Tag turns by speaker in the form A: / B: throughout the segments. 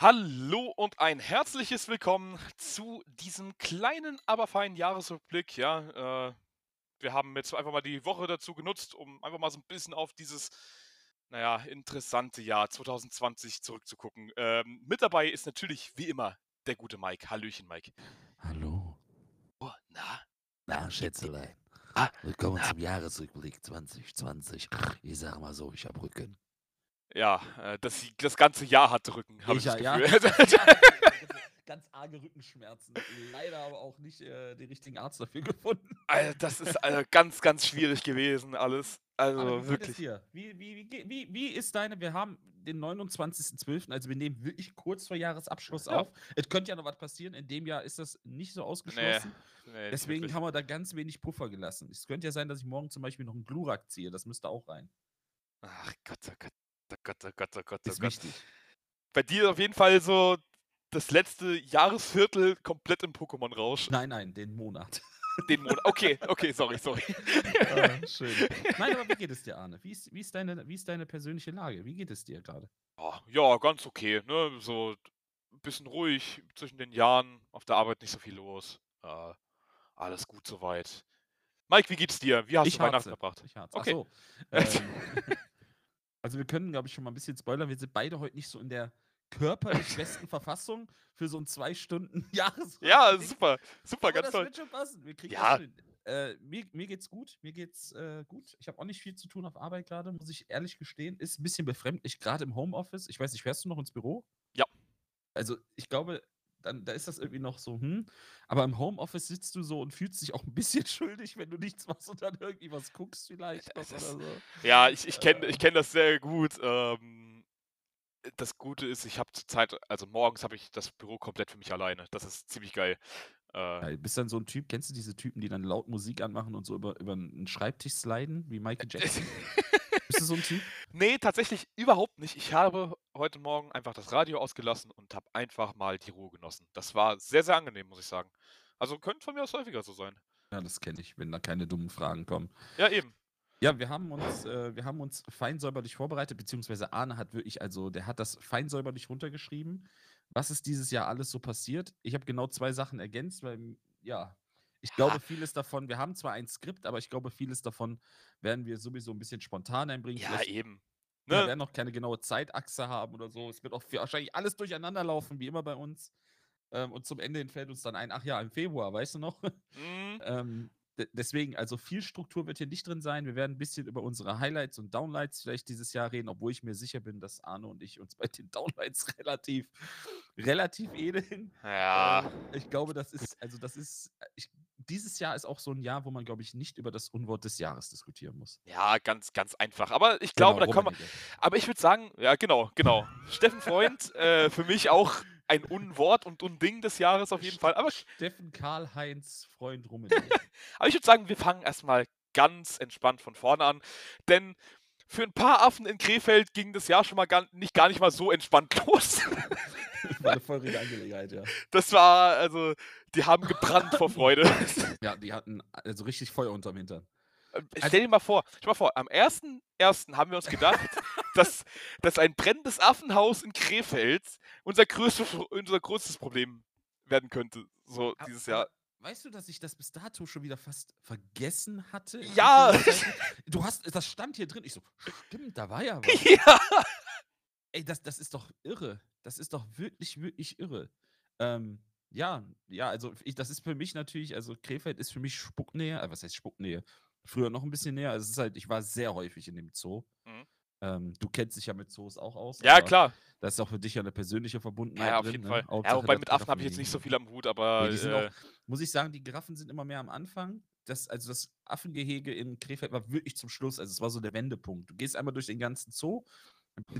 A: Hallo und ein herzliches Willkommen zu diesem kleinen, aber feinen Jahresrückblick. Ja, äh, wir haben jetzt einfach mal die Woche dazu genutzt, um einfach mal so ein bisschen auf dieses, naja, interessante Jahr 2020 zurückzugucken. Ähm, mit dabei ist natürlich wie immer der gute Mike. Hallöchen, Mike.
B: Hallo.
A: Oh, na?
B: Na, Schätzelein.
A: Ah,
B: Willkommen
A: na.
B: zum Jahresrückblick 2020. Ich sag mal so, ich hab Rücken.
A: Ja, äh, das, das ganze Jahr hat Rücken, habe ich,
C: Ich
A: das
C: ja,
A: Gefühl.
C: Ganz arge Rückenschmerzen. Leider aber auch nicht äh, den richtigen Arzt dafür gefunden.
A: Alter, das ist äh, ganz, ganz schwierig gewesen, alles. Also wirklich.
C: Wie, wie, wie, wie, wie ist deine, wir haben den 29.12., also wir nehmen wirklich kurz vor Jahresabschluss
A: Ja.
C: auf. Es könnte ja noch was passieren, in dem Jahr ist das nicht so ausgeschlossen.
A: Nee, nicht
C: Deswegen haben wir da ganz wenig Puffer gelassen. Es könnte ja sein, dass ich morgen zum Beispiel noch einen Glurak ziehe, das müsste auch rein.
A: Ach Gott, oh Gott, oh Gott, oh Gott, oh Gott, oh
C: Ist
A: Gott.
C: wichtig.
A: Bei dir auf jeden Fall so das letzte Jahresviertel komplett im Pokémon-Rausch.
C: Nein, nein, den Monat.
A: Den Monat. Okay, okay, sorry, sorry.
C: Ah, schön. Nein, aber wie geht es dir, Arne? Wie ist, wie, ist deine, wie ist deine persönliche Lage? Wie geht es dir gerade?
A: Ja, ja, ganz okay, ne? So ein bisschen ruhig zwischen den Jahren, auf der Arbeit nicht so viel los. Äh, alles gut soweit. Mike, wie geht's dir? Wie hast
C: Ich
A: du Weihnachten verbracht?
C: Ich harze.
A: Okay.
C: Ach so. Ähm, also wir können, glaube ich, schon mal ein bisschen spoilern. Wir sind beide heute nicht so in der körperlich besten Verfassung für so ein zwei Stunden Jahresrückblick.
A: Ja, super, super,
C: Aber
A: ganz
C: das
A: toll.
C: wird schon passen. Wir kriegen
A: Ja.
C: Äh, mir, mir geht's gut. Mir geht's äh, gut. Ich habe auch nicht viel zu tun auf Arbeit gerade, muss ich ehrlich gestehen. Ist ein bisschen befremdlich, gerade im Homeoffice. Ich weiß nicht, fährst du noch ins Büro?
A: Ja.
C: Also ich glaube, dann, da ist das irgendwie noch so, hm. Aber im Homeoffice sitzt du so und fühlst dich auch ein bisschen schuldig, wenn du nichts machst und dann irgendwie was guckst vielleicht oder
A: ist-
C: so.
A: Ja, ich, ich kenne
C: Äh.
A: ich kenn das sehr gut. Ähm, das Gute ist, ich habe zur Zeit, also morgens habe ich das Büro komplett für mich alleine. Das ist ziemlich geil. Äh,
C: Ja, du bist dann so ein Typ, kennst du diese Typen, die dann laut Musik anmachen und so über, über einen Schreibtisch sliden, wie Michael Jackson? bist du so ein Typ?
A: nee, tatsächlich überhaupt nicht. Ich habe heute Morgen einfach das Radio ausgelassen und habe einfach mal die Ruhe genossen. Das war sehr, sehr angenehm, muss ich sagen. Also könnte von mir aus häufiger so sein.
C: Ja, das kenne ich, wenn da keine dummen Fragen kommen.
A: Ja, eben.
C: Ja, wir haben uns, äh, wir haben uns fein säuberlich vorbereitet, beziehungsweise Arne hat wirklich, also der hat das fein säuberlich runtergeschrieben. Was ist dieses Jahr alles so passiert? Ich habe genau zwei Sachen ergänzt, weil, ja, ich glaube, vieles davon, wir haben zwar ein Skript, aber ich glaube, vieles davon werden wir sowieso ein bisschen spontan einbringen.
A: Ja,
C: Vielleicht
A: eben.
C: Wir
A: Ne?
C: werden noch keine genaue Zeitachse haben oder so. Es wird auch wahrscheinlich alles durcheinander laufen, wie immer bei uns. Ähm, und zum Ende hin fällt uns dann ein, ach ja, im Februar, weißt du noch?
A: Mm,
C: ähm, deswegen, also viel Struktur wird hier nicht drin sein. Wir werden ein bisschen über unsere Highlights und Downlights vielleicht dieses Jahr reden, obwohl ich mir sicher bin, dass Arne und ich uns bei den Downlights relativ, relativ ähneln.
A: ja.
C: Ähm, ich glaube, das ist, also das ist, ich, dieses Jahr ist auch so ein Jahr, wo man, glaube ich, nicht über das Unwort des Jahres diskutieren muss.
A: Ja, ganz, ganz einfach. Aber ich glaube,
C: Genau,
A: da kommen wir. Aber ich würde sagen, ja, genau, genau. Steffen Freund, äh, für mich auch ein Unwort und Unding des Jahres auf jeden Fall. Aber,
C: Steffen Karl-Heinz Freund Rummenigge.
A: aber ich würde sagen, wir fangen erstmal ganz entspannt von vorne an. Denn für ein paar Affen in Krefeld ging das Jahr schon mal gar, nicht, gar nicht mal so entspannt los.
C: War eine feurige Angelegenheit, ja.
A: Das war, also, die haben gebrannt vor Freude.
C: Ja, die hatten also richtig Feuer unterm Hintern.
A: Äh, Stell dir mal vor, stell mal vor, am 1.1. haben wir uns gedacht, dass, dass ein brennendes Affenhaus in Krefeld unser, größte, unser größtes Problem werden könnte, so
C: A-
A: dieses
C: aber
A: Jahr.
C: Weißt du, dass ich das bis dato schon wieder fast vergessen hatte?
A: Ja!
C: Du hast, das stand hier drin. Ich so, stimmt, da war ja was.
A: Ja!
C: Ey, das, das ist doch irre. Das ist doch wirklich, wirklich irre. Ähm, ja, ja, also ich, das ist für mich natürlich, also Krefeld ist für mich Spucknähe. Äh, was heißt Spucknähe? Früher noch ein bisschen näher. Also es ist halt, ich war sehr häufig in dem Zoo.
A: Mhm.
C: Ähm, du kennst dich ja mit Zoos auch aus.
A: Ja,
C: aber
A: kauf
C: Da ist auch für dich ja eine persönliche Verbundenheit
A: Ja, auf
C: drin.
A: jeden
C: ne?
A: Fall. Ja,
C: Hauptsache,
A: wobei
C: dass
A: mit Affen habe ich jetzt nicht so viel am Hut, aber.
C: Nee, die sind
A: äh,
C: auch, muss ich sagen, die Giraffen sind immer mehr am Anfang. Das, also das Affengehege in Krefeld war wirklich zum Schluss. Also es war so der Wendepunkt. Du gehst einmal durch den ganzen Zoo,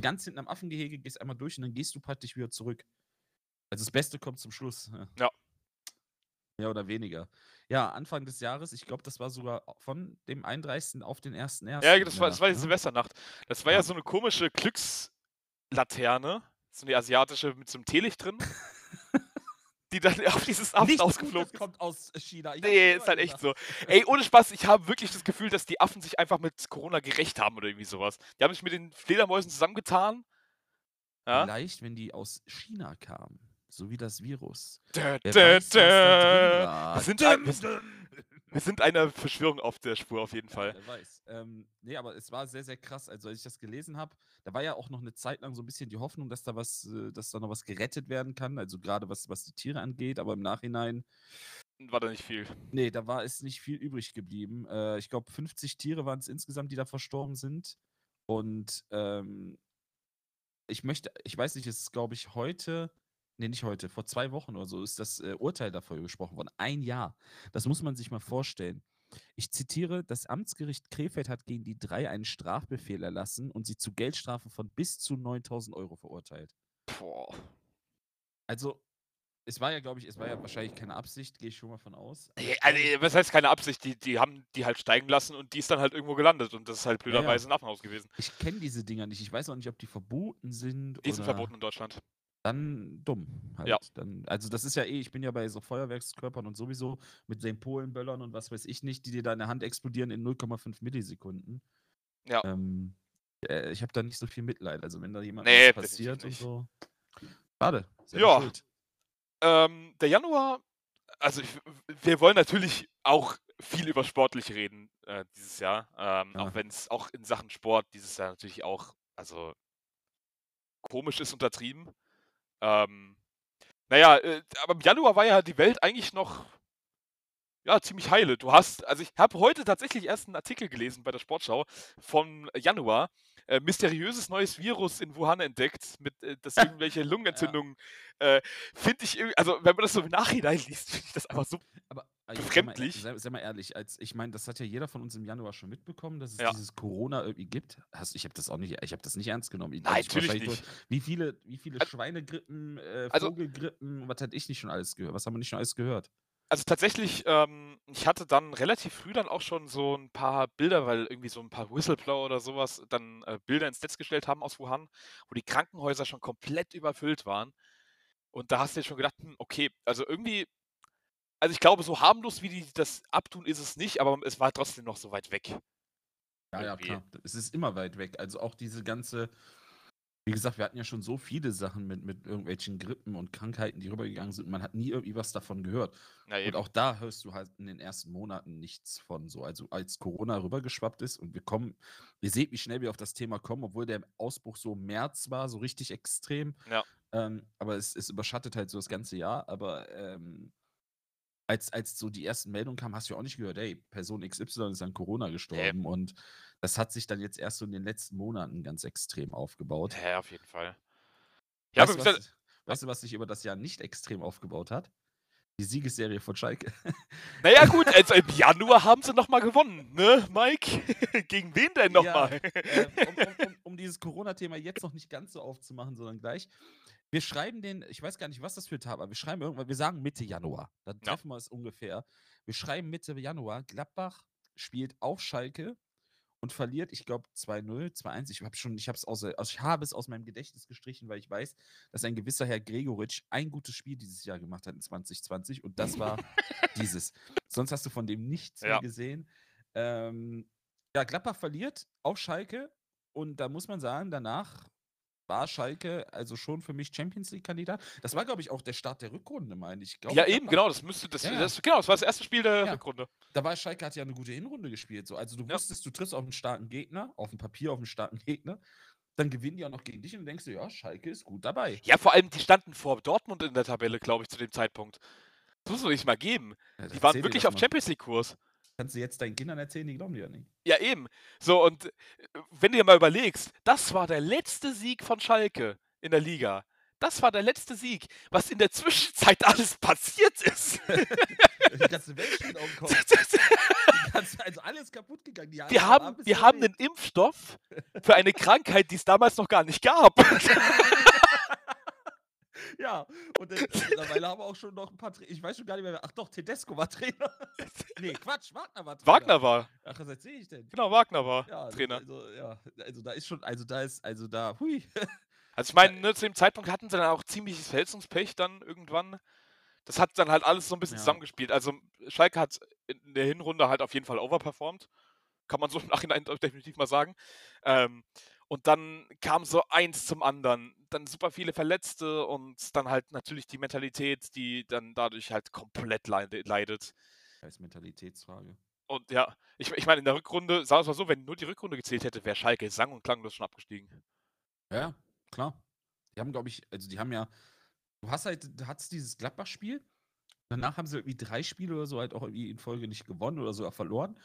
C: ganz hinten am Affengehege, gehst einmal durch und dann gehst du praktisch wieder zurück. Also das Beste kommt zum Schluss.
A: Ja.
C: Mehr oder weniger. Ja, Anfang des Jahres, ich glaube, das war sogar von dem 31. auf den 1.1.
A: ja, das war, das war die
C: ne?
A: Silvesternacht. Das war ja
C: Ja.
A: so eine komische Glückslaterne, so eine asiatische mit so einem Teelicht drin, die dann auf dieses Affen
C: Nicht
A: ausgeflogen
C: das
A: ist.
C: kommt aus China. Ich
A: Nee, ist halt echt so. Ey, ohne Spaß, ich habe wirklich das Gefühl, dass die Affen sich einfach mit Corona gerecht haben oder irgendwie sowas. Die haben sich mit den Fledermäusen zusammengetan Ja?
C: Vielleicht, wenn die aus China kamen. So wie das Virus. Weiß, da
A: dä.
C: war.
A: Wir sind, ein, wir, sind- wir sind einer Verschwörung auf der Spur auf jeden
C: Ja,
A: Fall.
C: wer weiß. Ähm, nee, aber es war sehr, sehr krass. Also, als ich das gelesen habe, da war ja auch noch eine Zeit lang so ein bisschen die Hoffnung, dass da was, äh, dass da noch was gerettet werden kann. Also gerade was, was die Tiere angeht, aber im Nachhinein,
A: War da nicht viel.
C: nee, da war es nicht viel übrig geblieben. Äh, ich glaube, 50 Tiere waren es insgesamt, die da verstorben sind. Und ähm, ich möchte, ich weiß nicht, es ist, glaube ich, heute, nee, nicht heute, vor zwei Wochen oder so ist das äh, Urteil dafür gesprochen worden. Ein Jahr. Das muss man sich mal vorstellen. Ich zitiere, das Amtsgericht Krefeld hat gegen die drei einen Strafbefehl erlassen und sie zu Geldstrafen von bis zu 9000 Euro verurteilt.
A: Boah.
C: Also, es war ja, glaube ich, es war ja wahrscheinlich keine Absicht, gehe ich schon mal von aus.
A: Ja, Also, was heißt keine Absicht? Die, die haben die halt steigen lassen und die ist dann halt irgendwo gelandet und das ist halt
C: Ja, ja.
A: blöderweise ein Affenhaus gewesen.
C: ich kenne diese Dinger nicht. Ich weiß auch nicht, ob die verboten sind
A: Die sind verboten in Deutschland.
C: Dann dumm. Halt.
A: Ja.
C: Dann, also das ist ja eh, ich bin ja bei so Feuerwerkskörpern und sowieso mit den Polenböllern und was weiß ich nicht, die dir da in der Hand explodieren in 0,5 Millisekunden.
A: Ja.
C: Ähm, äh, ich habe da nicht so viel Mitleid. Also wenn da jemand
A: Nee,
C: was passiert und so. Schade.
A: Ja. Ähm, der Januar, also ich, wir wollen natürlich auch viel über sportlich reden äh, dieses Jahr, ähm,
C: Ja.
A: auch wenn es auch in Sachen Sport dieses Jahr natürlich auch, also komisch ist untertrieben. Ähm, naja, äh, aber im Januar war ja die Welt eigentlich noch ja, ziemlich heile. Du hast, also ich habe heute tatsächlich erst einen Artikel gelesen bei der Sportschau vom Januar. Äh, mysteriöses neues Virus in Wuhan entdeckt, mit äh, das irgendwelche Lungenentzündungen. Äh, finde ich irgendwie, also wenn man das so im Nachhinein liest, finde ich das einfach so.
C: Aber äh, jetzt sei mal,
A: Befremdlich.
C: sei, mal ehrlich, als ich meine, das hat ja jeder von uns im Januar schon mitbekommen, dass es
A: Ja.
C: dieses Corona irgendwie gibt. Hast, ich habe das auch nicht, ich habe das nicht ernst genommen. Ich-
A: Nein, natürlich nicht.
C: so- Wie viele, wie viele
A: Al-
C: Schweinegrippen, äh,
A: Also-
C: Vogelgrippen, was hatte ich nicht schon alles gehört? Was haben wir nicht schon alles gehört?
A: Also tatsächlich, ähm, ich hatte dann relativ früh dann auch schon so ein paar Bilder, weil irgendwie so ein paar Whistleblower oder sowas dann äh, Bilder ins Netz gestellt haben aus Wuhan, wo die Krankenhäuser schon komplett überfüllt waren. Und da hast du dir schon gedacht, hm, okay, also irgendwie, also ich glaube, so harmlos wie die das abtun, ist es nicht, aber es war trotzdem noch so weit weg.
C: Ja, ja,
A: Irgendwie.
C: klar. Es ist immer weit weg. Also auch diese ganze, wie gesagt, wir hatten ja schon so viele Sachen mit, mit irgendwelchen Grippen und Krankheiten, die rübergegangen sind. Man hat nie irgendwie was davon gehört. Und auch da hörst du halt in den ersten Monaten nichts von so. Also als Corona rübergeschwappt ist und wir kommen, ihr seht, wie schnell wir auf das Thema kommen, obwohl der Ausbruch so im März war, so richtig extrem.
A: Ja.
C: Ähm, aber es, es überschattet halt so das ganze Jahr. Aber ähm, als, als so die ersten Meldungen kamen, hast du ja auch nicht gehört, hey, Person XY ist an Corona gestorben. Und das hat sich dann jetzt erst so in den letzten Monaten ganz extrem aufgebaut.
A: Ja, auf jeden Fall. Ja,
C: weißt,
A: gesagt,
C: was, weißt du, was sich über das Jahr nicht extrem aufgebaut hat? Die Siegesserie von Schalke.
A: naja gut, also im Januar haben sie nochmal gewonnen, ne, Mike? Gegen wen denn
C: Ja,
A: nochmal?
C: ähm, um, um, um, um dieses Corona-Thema jetzt noch nicht ganz so aufzumachen, sondern gleich. Wir schreiben den, ich weiß gar nicht, was das für ein Tag war. Wir schreiben irgendwann, wir sagen Mitte Januar. Dann
A: Ja.
C: treffen wir es ungefähr. Wir schreiben Mitte Januar. Gladbach spielt auf Schalke und verliert, ich glaube, 2-0, 2-1. Ich habe schon, ich habe es aus, also ich habe es aus meinem Gedächtnis gestrichen, weil ich weiß, dass ein gewisser Herr Gregoritsch ein gutes Spiel dieses Jahr gemacht hat in 2020 und das war dieses. Sonst hast du von dem nichts
A: Ja.
C: mehr gesehen. Ähm, ja, Gladbach verliert auf Schalke und da muss man sagen, danach war Schalke also schon für mich Champions League-Kandidat. Das war, glaube ich, auch der Start der Rückrunde, meine ich. Glaube,
A: Ja, eben,
C: Gladbach-
A: genau, das müsste, das,
C: Ja,
A: das, genau, das war das erste Spiel der
C: Ja.
A: Rückrunde.
C: Da war Schalke hat ja eine gute Hinrunde gespielt. So. Also du
A: Ja.
C: wusstest, du triffst auf einen starken Gegner, auf dem Papier auf einen starken Gegner. Dann gewinnen die auch noch gegen dich und denkst du, ja, Schalke ist gut dabei.
A: Ja, vor allem, die standen vor Dortmund in der Tabelle, glaube ich, zu dem Zeitpunkt. Das muss man nicht mal geben. Die waren wirklich auf. Champions League-Kurs.
C: Kannst du jetzt deinen Kindern erzählen, die glauben dir ja nicht.
A: Ja, eben. So, und äh, wenn du dir mal überlegst, das war der letzte Sieg von Schalke in der Liga. Das war der letzte Sieg. Was in der Zwischenzeit alles passiert ist.
C: Die ganze Welt steht auf dem Kopf. Die ganze, also alles kaputt gegangen. Die
A: Wir
C: Alten
A: haben, wir haben einen Impfstoff für eine Krankheit, die es damals noch gar nicht gab.
C: Ja, und dann, mittlerweile haben wir auch schon noch ein paar Tra Ich weiß schon gar nicht mehr, ach doch, Tedesco war Trainer. nee, Quatsch, Wagner war Trainer.
A: Wagner war.
C: Ach, was erzähle ich denn?
A: Genau, Wagner war
C: Ja,
A: Trainer.
C: Also, ja, also da ist schon, also da ist, also da, hui.
A: Also ich meine, ne, zu dem Zeitpunkt hatten sie dann auch ziemliches Verletzungspech dann irgendwann. Das hat dann halt alles so ein bisschen
C: Ja.
A: zusammengespielt. Also Schalke hat in der Hinrunde halt auf jeden Fall overperformed. Kann man so im Nachhinein definitiv mal sagen. Ähm, und dann kam so eins zum anderen. Dann super viele Verletzte und dann halt natürlich die Mentalität, die dann dadurch halt komplett leide- leidet.
C: Als Mentalitätsfrage.
A: Und ja, ich, ich meine, in der Rückrunde, sagen wir es mal so, wenn nur die Rückrunde gezählt hätte, wäre Schalke sang- und klanglos schon abgestiegen.
C: Ja, klar. Die haben, glaube ich, also die haben ja, du hast halt, du hattest dieses Gladbach-Spiel, danach haben sie irgendwie drei Spiele oder so halt auch irgendwie in Folge nicht gewonnen oder sogar verloren.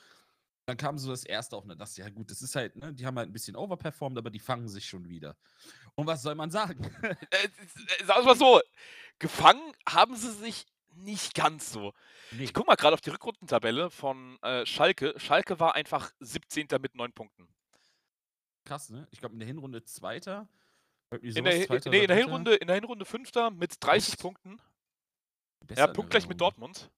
C: Dann kam so das erste auf und dann dachte ich, ja gut, das ist halt, ne, die haben halt ein bisschen overperformed, aber die fangen sich schon wieder. Und was soll man sagen?
A: Äh, äh, sagen wir mal so, gefangen haben sie sich nicht ganz so.
C: Nee.
A: Ich guck mal gerade auf die Rückrundentabelle von äh, Schalke. Schalke war einfach 17. mit 9 Punkten.
C: Krass, ne? Ich glaube in der Hinrunde Zweiter.
A: In der,
C: Zweiter
A: nee, in der. Hinrunde, in der Hinrunde Fünfter mit 30
C: Echt?
A: Punkten.
C: Besser
A: Ja, punktgleich mit. Dortmund.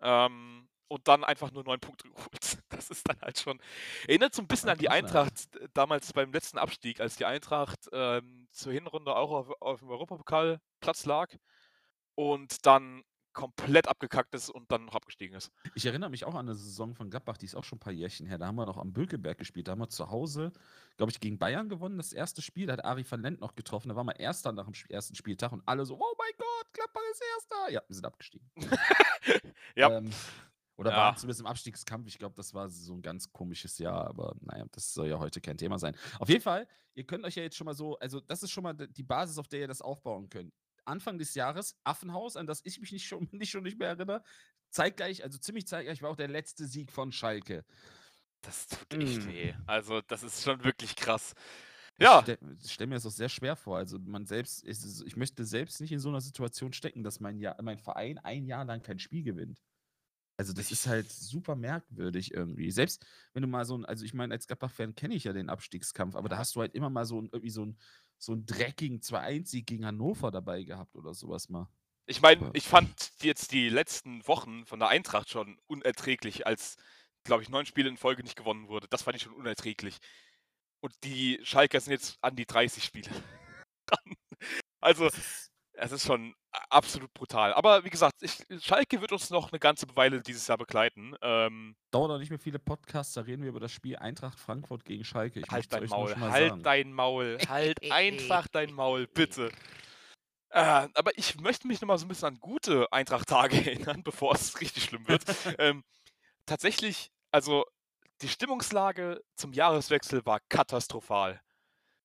A: Ähm, und dann einfach nur 9 Punkte geholt. Das ist dann halt schon. Erinnert so ein bisschen an die. Eintracht äh, damals beim letzten Abstieg, als die Eintracht ähm, zur Hinrunde auch auf, auf dem Europapokalplatz lag und dann komplett abgekackt ist und dann noch abgestiegen ist.
C: Ich erinnere mich auch an eine Saison von Gladbach, die ist auch schon ein paar Jährchen her. Da haben wir noch am Bülkeberg gespielt. Da haben wir zu Hause, glaube ich, gegen Bayern gewonnen, das erste Spiel. Da hat Ari van Lent noch getroffen. Da waren wir Erster nach dem ersten Spieltag und alle so, oh mein Gott, Gladbach ist Erster. Ja, wir sind abgestiegen.
A: Ja.
C: Ähm, oder
A: Ja.
C: waren zumindest im Abstiegskampf. Ich glaube, das war so ein ganz komisches Jahr, aber naja, das soll ja heute kein Thema sein. Auf jeden Fall, ihr könnt euch ja jetzt schon mal so, also das ist schon mal die Basis, auf der ihr das aufbauen könnt. Anfang des Jahres, Affenhaus, an das ich mich nicht schon, nicht, schon nicht mehr erinnere. Zeitgleich, also ziemlich zeitgleich war auch der letzte Sieg von Schalke.
A: Das tut echt
C: Mm.
A: weh. Also, das ist schon wirklich krass.
C: Ich
A: Ja,
C: stell, mir das auch sehr schwer vor. Also man selbst, ist, es- ich möchte selbst nicht in so einer Situation stecken, dass mein, Jahr, mein Verein ein Jahr lang kein Spiel gewinnt. Also das ist halt super merkwürdig irgendwie. Selbst wenn du mal so ein, also ich meine, als Gladbach-Fan kenne ich ja den Abstiegskampf, aber da hast du halt immer mal so ein, irgendwie so ein, so ein dreckigen 2-1-Sieg gegen Hannover dabei gehabt oder sowas mal.
A: ich meine, ich fand jetzt die letzten Wochen von der Eintracht schon unerträglich, als, glaube ich, neun Spiele in Folge nicht gewonnen wurde. Das fand ich schon unerträglich. Und die Schalker sind jetzt an die 30 Spiele dran. Also, es ist schon absolut brutal. Aber wie gesagt, ich, Schalke wird uns noch eine ganze Weile dieses Jahr begleiten. Ähm,
C: dauert noch nicht mehr viele Podcasts, da reden wir über das Spiel Eintracht Frankfurt gegen Schalke. Ich
A: halt
C: möchte
A: dein Maul, halt
C: sagen.
A: dein Maul, halt einfach dein Maul, bitte. Äh, aber ich möchte mich nochmal so ein bisschen an gute Eintracht-Tage erinnern, bevor es richtig schlimm wird. ähm, tatsächlich, also die Stimmungslage zum Jahreswechsel war katastrophal.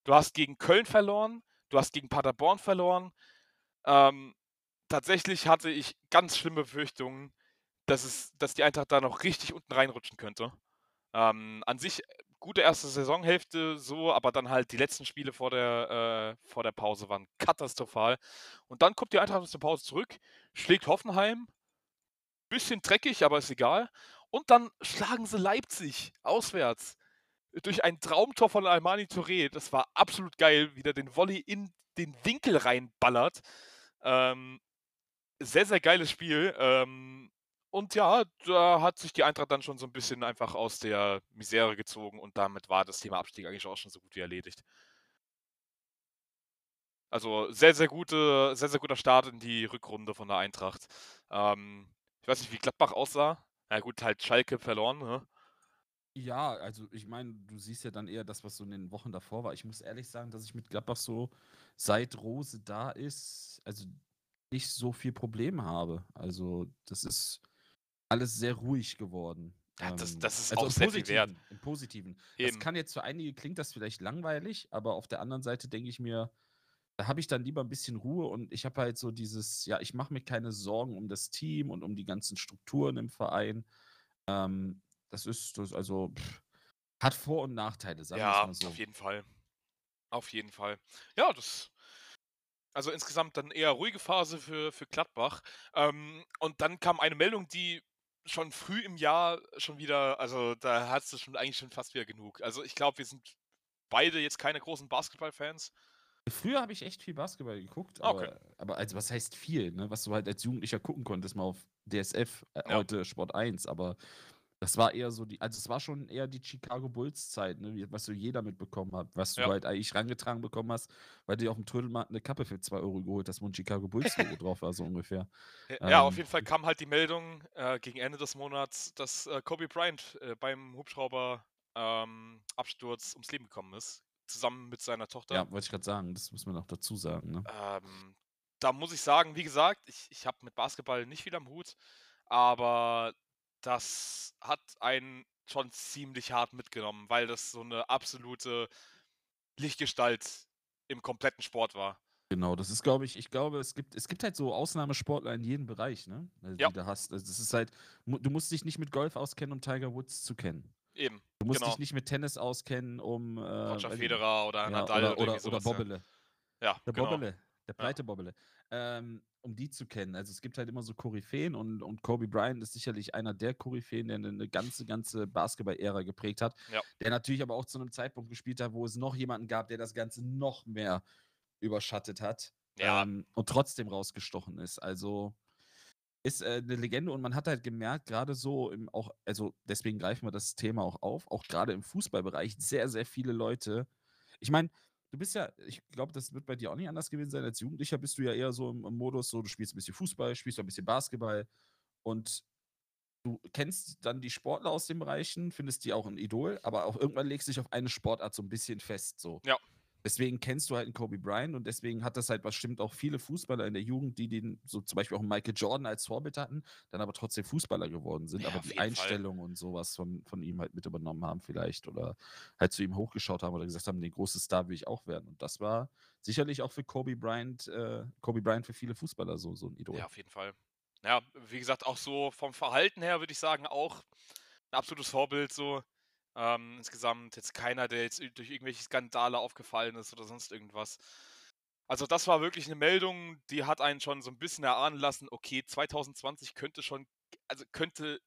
A: Du hast gegen Köln verloren, du hast gegen Paderborn verloren. Ähm, tatsächlich hatte ich ganz schlimme Befürchtungen, dass, es, dass die Eintracht da noch richtig unten reinrutschen könnte. Ähm, an sich gute erste Saisonhälfte so, aber dann halt die letzten Spiele vor der, äh, vor der Pause waren katastrophal. Und dann kommt die Eintracht aus der Pause zurück, schlägt Hoffenheim, bisschen dreckig, aber ist egal. Und dann schlagen sie Leipzig auswärts durch ein Traumtor von Almani Touré. Das war absolut geil, wie der den Volley in den Winkel reinballert. Ähm, sehr, sehr geiles Spiel. Ähm, und ja, da hat sich die Eintracht dann schon so ein bisschen einfach aus der Misere gezogen und damit war das Thema Abstieg eigentlich auch schon so gut wie erledigt. Also sehr, sehr gute, sehr, sehr guter Start in die Rückrunde von der Eintracht. Ähm, ich weiß nicht, wie Gladbach aussah. Na gut, halt Schalke verloren. Ne?
C: Ja, also ich meine, du siehst ja dann eher das, was so in den Wochen davor war. Ich muss ehrlich sagen, dass ich mit Gladbach so, seit Rose da ist, also nicht so viel Probleme habe. Also das ist alles sehr ruhig geworden.
A: Ja, das-
C: Ähm,
A: das ist
C: also
A: auch sehr viel wert.
C: Im Positiven.
A: Eben.
C: Das kann jetzt für einige klingt das vielleicht langweilig, aber auf der anderen Seite denke ich mir, da habe ich dann lieber ein bisschen Ruhe und ich habe halt so dieses, ja, ich mache mir keine Sorgen um das Team und um die ganzen Strukturen im Verein. Ähm, das ist das, also pff, hat Vor- und Nachteile, sagen
A: Ja,
C: es mal so.
A: auf jeden Fall. Auf jeden Fall. Ja, das. Also insgesamt dann eher ruhige Phase für, für Gladbach. Ähm, und dann kam eine Meldung, die schon früh im Jahr schon wieder, also da hast du schon eigentlich schon fast wieder genug. Also ich glaube, wir sind beide jetzt keine großen Basketballfans.
C: Früher habe ich echt viel Basketball geguckt,
A: Ah, okay.
C: aber, aber also was heißt viel, ne? Was du halt als Jugendlicher gucken konntest, mal auf DSF, äh,
A: Ja.
C: heute Sport 1, aber das war eher so die, also es war schon eher die Chicago Bulls Zeit, ne? Was so jeder mitbekommen hat, was du
A: Ja.
C: halt eigentlich rangetragen bekommen hast, weil du dir auf dem Trödelmarkt eine Kappe für 2 Euro geholt hast, wo ein Chicago Bulls Logo drauf war, so ungefähr.
A: Ja, auf
C: Ähm,
A: jeden Fall kam halt die Meldung äh, gegen Ende des Monats, dass äh, Kobe Bryant äh, beim Hubschrauber ähm, Absturz ums Leben gekommen ist. zusammen mit seiner Tochter.
C: Ja, wollte ich gerade sagen, das muss man auch dazu sagen. Ne?
A: Ähm, da muss ich sagen, wie gesagt, ich, ich habe mit Basketball nicht viel am Hut, aber das hat einen schon ziemlich hart mitgenommen, weil das so eine absolute Lichtgestalt im kompletten Sport war.
C: Genau, das ist, glaube ich, ich glaube, es gibt, es gibt halt so Ausnahmesportler in jedem Bereich, ne? Die
A: Ja.
C: du hast. Also das ist halt, du musst dich nicht mit Golf auskennen, um Tiger Woods zu kennen.
A: Eben,
C: Du musst
A: genau.
C: dich nicht mit Tennis auskennen, um äh,
A: Roger Federer oder
C: ja,
A: Nadal
C: oder,
A: oder,
C: oder, oder Bobbele.
A: Ja, ja
C: Der
A: genau.
C: Bobbele, der pleite Bobbele. Ähm, um die zu kennen. Also es gibt halt immer so Koryphäen und, und Kobe Bryant ist sicherlich einer der Koryphäen, der eine, ganze, ganze Basketball-Ära geprägt hat.
A: Ja.
C: Der natürlich aber auch zu einem Zeitpunkt gespielt hat, wo es noch jemanden gab, der das Ganze noch mehr überschattet hat
A: Ja,
C: ähm, und trotzdem rausgestochen ist. Also ist äh, eine Legende und man hat halt gemerkt, gerade so im auch, also deswegen greifen wir das Thema auch auf, auch gerade im Fußballbereich, sehr, sehr viele Leute. Ich meine, du bist ja, ich glaube, das wird bei dir auch nicht anders gewesen sein. Als Jugendlicher bist du ja eher so im, im Modus, so du spielst ein bisschen Fußball, spielst ein bisschen Basketball und du kennst dann die Sportler aus den Bereichen, findest die auch ein Idol, aber auch irgendwann legst du dich auf eine Sportart so ein bisschen fest. So.
A: Ja.
C: Deswegen kennst du halt einen Kobe Bryant und deswegen hat das halt bestimmt auch viele Fußballer in der Jugend, die den, so zum Beispiel auch Michael Jordan als Vorbild hatten, dann aber trotzdem Fußballer geworden sind,
A: Ja,
C: aber die
A: jeden Fall.
C: Einstellung und sowas von, von ihm halt mit übernommen haben, vielleicht oder halt zu ihm hochgeschaut haben oder gesagt haben, den großen Star will ich auch werden. Und das war sicherlich auch für Kobe Bryant, äh, Kobe Bryant für viele Fußballer so, so ein Idol.
A: ja, auf jeden Fall. Ja, wie gesagt, auch so vom Verhalten her würde ich sagen, auch ein absolutes Vorbild so. Ähm, insgesamt jetzt keiner, der jetzt durch irgendwelche Skandale aufgefallen ist oder sonst irgendwas. Also das war wirklich eine Meldung, die hat einen schon so ein bisschen erahnen lassen, okay, 2020 könnte schon, also könnte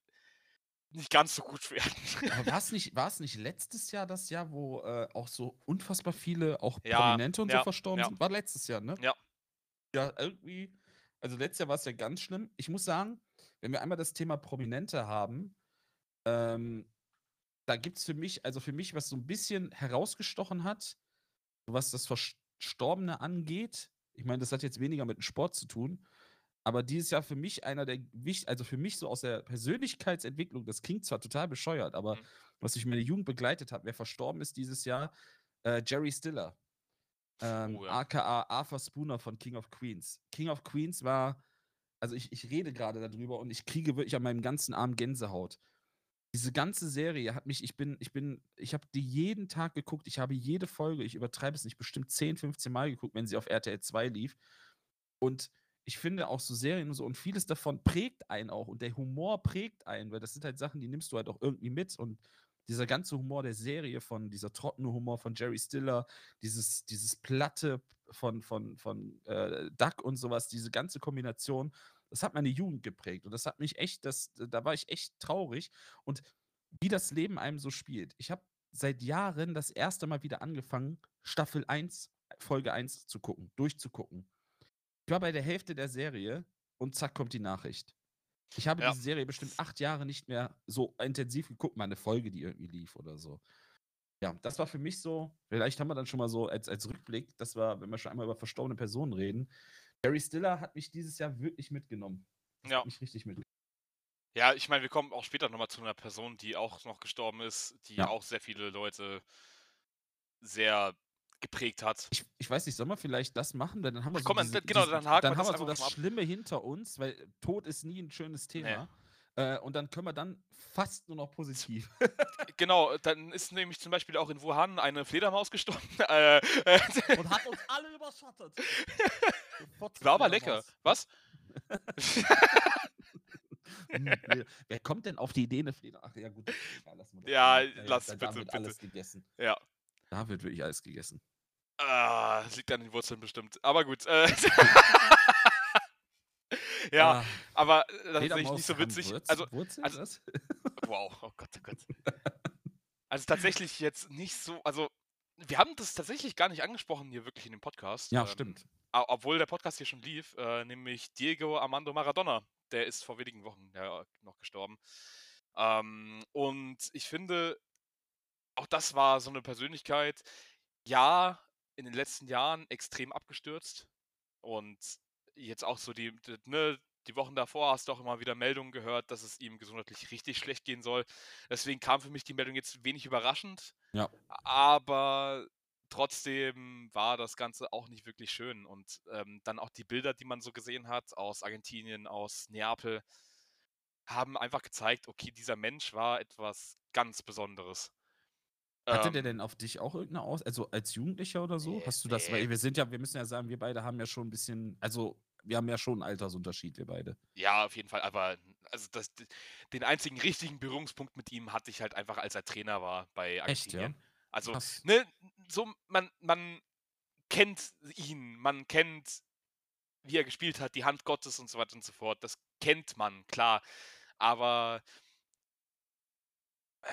A: nicht ganz so gut werden.
C: War es nicht, war's nicht letztes Jahr das Jahr, wo äh, auch so unfassbar viele, auch
A: Ja,
C: Prominente und so
A: ja,
C: verstorben
A: ja.
C: sind? War letztes Jahr, ne?
A: Ja.
C: Ja, irgendwie. Also letztes Jahr war es ja ganz schlimm. Ich muss sagen, wenn wir einmal das Thema Prominente haben, ähm, da gibt es für mich, also für mich, was so ein bisschen herausgestochen hat, was das Verstorbene angeht. Ich meine, das hat jetzt weniger mit dem Sport zu tun, aber dieses Jahr für mich einer der wichtig, also für mich so aus der Persönlichkeitsentwicklung, das klingt zwar total bescheuert, aber
A: Mhm.
C: was mich in meine Jugend begleitet hat, wer verstorben ist dieses Jahr, äh, Jerry Stiller. Ähm,
A: Oh ja.
C: aka Arthur Spooner von King of Queens. King of Queens war, also ich, ich rede gerade darüber und ich kriege wirklich an meinem ganzen Arm Gänsehaut. Diese ganze Serie hat mich, ich bin, ich bin, ich habe die jeden Tag geguckt, ich habe jede Folge, ich übertreibe es nicht, bestimmt 10, 15 Mal geguckt, wenn sie auf RTL 2 lief. Und ich finde auch so Serien und so und vieles davon prägt einen auch und der Humor prägt einen, weil das sind halt Sachen, die nimmst du halt auch irgendwie mit und dieser ganze Humor der Serie von dieser trockene Humor von Jerry Stiller, dieses, dieses Platte von, von, von äh, Duck und sowas, diese ganze Kombination, das hat meine Jugend geprägt und das hat mich echt, das, da war ich echt traurig und wie das Leben einem so spielt. Ich habe seit Jahren das erste Mal wieder angefangen, Staffel 1, Folge 1 zu gucken, durchzugucken. Ich war bei der Hälfte der Serie und zack kommt die Nachricht. Ich habe
A: Ja.
C: diese Serie bestimmt acht Jahre nicht mehr so intensiv geguckt, mal eine Folge, die irgendwie lief oder so. Ja, das war für mich so, vielleicht haben wir dann schon mal so als, als Rückblick, das war, wenn wir schon einmal über verstorbene Personen reden. Jerry Stiller hat mich dieses Jahr wirklich mitgenommen. Das
A: Ja.
C: Hat mich richtig mitgenommen.
A: Ja, ich meine, wir kommen auch später nochmal zu einer Person, die auch noch gestorben ist, die
C: Ja.
A: auch sehr viele Leute sehr geprägt hat.
C: Ich, ich weiß nicht, sollen wir vielleicht das machen? Weil dann haben wir so
A: Komm,
C: diese,
A: genau,
C: diese,
A: dann haken
C: dann
A: wir
C: haben
A: das
C: wir so das. Schlimme hinter uns, weil Tod ist nie ein schönes Thema. Äh, und dann können wir dann fast nur noch positiv.
A: Genau, dann ist nämlich zum Beispiel auch in Wuhan eine Fledermaus gestorben. Äh, äh,
C: und hat uns alle überschattet.
A: war aber lecker. Was?
C: Hm, nee. Wer kommt denn auf die Idee, eine Fleder? Ach ja, gut. wir das
A: Ja,
C: mal.
A: lass
C: da,
A: bitte,
C: da wird
A: bitte.
C: alles gegessen.
A: Ja.
C: Da wird wirklich alles gegessen.
A: Ah, das liegt an den Wurzeln bestimmt. Aber gut. Äh, ja,
C: Ah,
A: aber äh, das ist nicht so witzig.
C: Wurz-
A: Also,
C: Wurzeln,
A: also- wow, oh Gott, oh Gott. Also tatsächlich jetzt nicht so, also wir haben das tatsächlich gar nicht angesprochen hier wirklich in dem Podcast.
C: ja,
A: ähm,
C: stimmt.
A: Obwohl der Podcast hier schon lief, äh, nämlich Diego Armando Maradona. Der ist vor wenigen Wochen ja noch gestorben. Ähm, und ich finde, auch das war so eine Persönlichkeit, ja, in den letzten Jahren extrem abgestürzt. Und jetzt auch so die, die, ne, die Wochen davor hast du auch immer wieder Meldungen gehört, dass es ihm gesundheitlich richtig schlecht gehen soll. Deswegen kam für mich die Meldung jetzt wenig überraschend.
C: Ja.
A: Aber trotzdem war das Ganze auch nicht wirklich schön. Und ähm, dann auch die Bilder, die man so gesehen hat aus Argentinien, aus Neapel, haben einfach gezeigt, okay, dieser Mensch war etwas ganz Besonderes.
C: Hatte der
A: Ähm,
C: denn auf dich auch irgendeine Aus, also als Jugendlicher oder so?
A: Nee,
C: Hast du das, weil wir sind ja, wir müssen ja sagen, wir beide haben ja schon ein bisschen, also wir haben ja schon einen Altersunterschied, wir beide.
A: Ja, auf jeden Fall. Aber also das, den einzigen richtigen Berührungspunkt mit ihm hatte ich halt einfach, als er Trainer war bei
C: Echt, ja?
A: Argentinien. Also,
C: Krass.
A: ne, so, man, man kennt ihn, man kennt, wie er gespielt hat, die Hand Gottes und so weiter und so fort. Das kennt man, klar. Aber äh,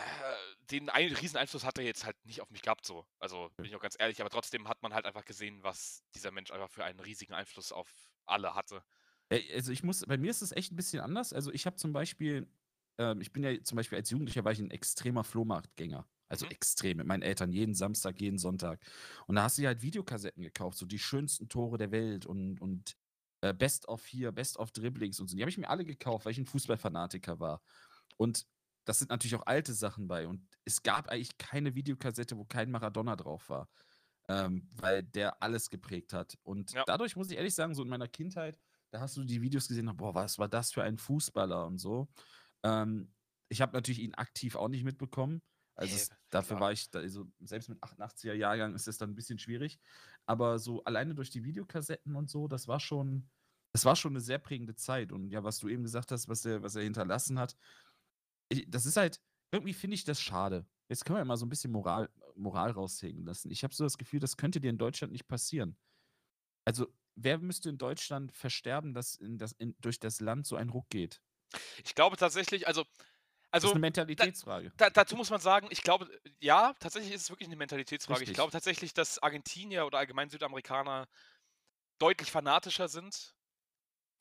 A: den ein, riesen Einfluss hat er jetzt halt nicht auf mich gehabt, so. Also bin ich auch ganz ehrlich, aber trotzdem hat man halt einfach gesehen, was dieser Mensch einfach für einen riesigen Einfluss auf alle hatte.
C: Also ich muss, bei mir ist es echt ein bisschen anders. Also ich habe zum Beispiel, ähm, ich bin ja zum Beispiel als Jugendlicher war ich ein extremer Flohmarktgänger. Also
A: Mhm.
C: extrem mit meinen Eltern, jeden Samstag, jeden Sonntag. Und da hast du ja halt Videokassetten gekauft, so die schönsten Tore der Welt und, und äh, Best of hier, Best of Dribblings und so. Die habe ich mir alle gekauft, weil ich ein Fußballfanatiker war. Und das sind natürlich auch alte Sachen bei. Und es gab eigentlich keine Videokassette, wo kein Maradona drauf war. Ähm, weil der alles geprägt hat. Und
A: Ja.
C: dadurch muss ich ehrlich sagen, so in meiner Kindheit, da hast du die Videos gesehen, boah, was war das für ein Fußballer und so. Ähm, ich habe natürlich ihn aktiv auch nicht mitbekommen. Also es, dafür
A: klar.
C: war ich, da, also selbst mit 88er Jahrgang ist das dann ein bisschen schwierig. Aber so alleine durch die Videokassetten und so, das war schon, das war schon eine sehr prägende Zeit. Und ja, was du eben gesagt hast, was er, was er hinterlassen hat, ich, das ist halt, irgendwie finde ich das schade. Jetzt können wir mal so ein bisschen Moral, Moral raushängen lassen. Ich habe so das Gefühl, das könnte dir in Deutschland nicht passieren. Also, wer müsste in Deutschland versterben, dass in das, in, durch das Land so ein Ruck geht?
A: Ich glaube tatsächlich, also,
C: Das ist
A: also
C: eine Mentalitätsfrage.
A: da, dazu muss man sagen, ich glaube, ja, tatsächlich ist es wirklich eine Mentalitätsfrage. Ich
C: Richtig.
A: glaube tatsächlich, dass Argentinier oder allgemein Südamerikaner deutlich fanatischer sind,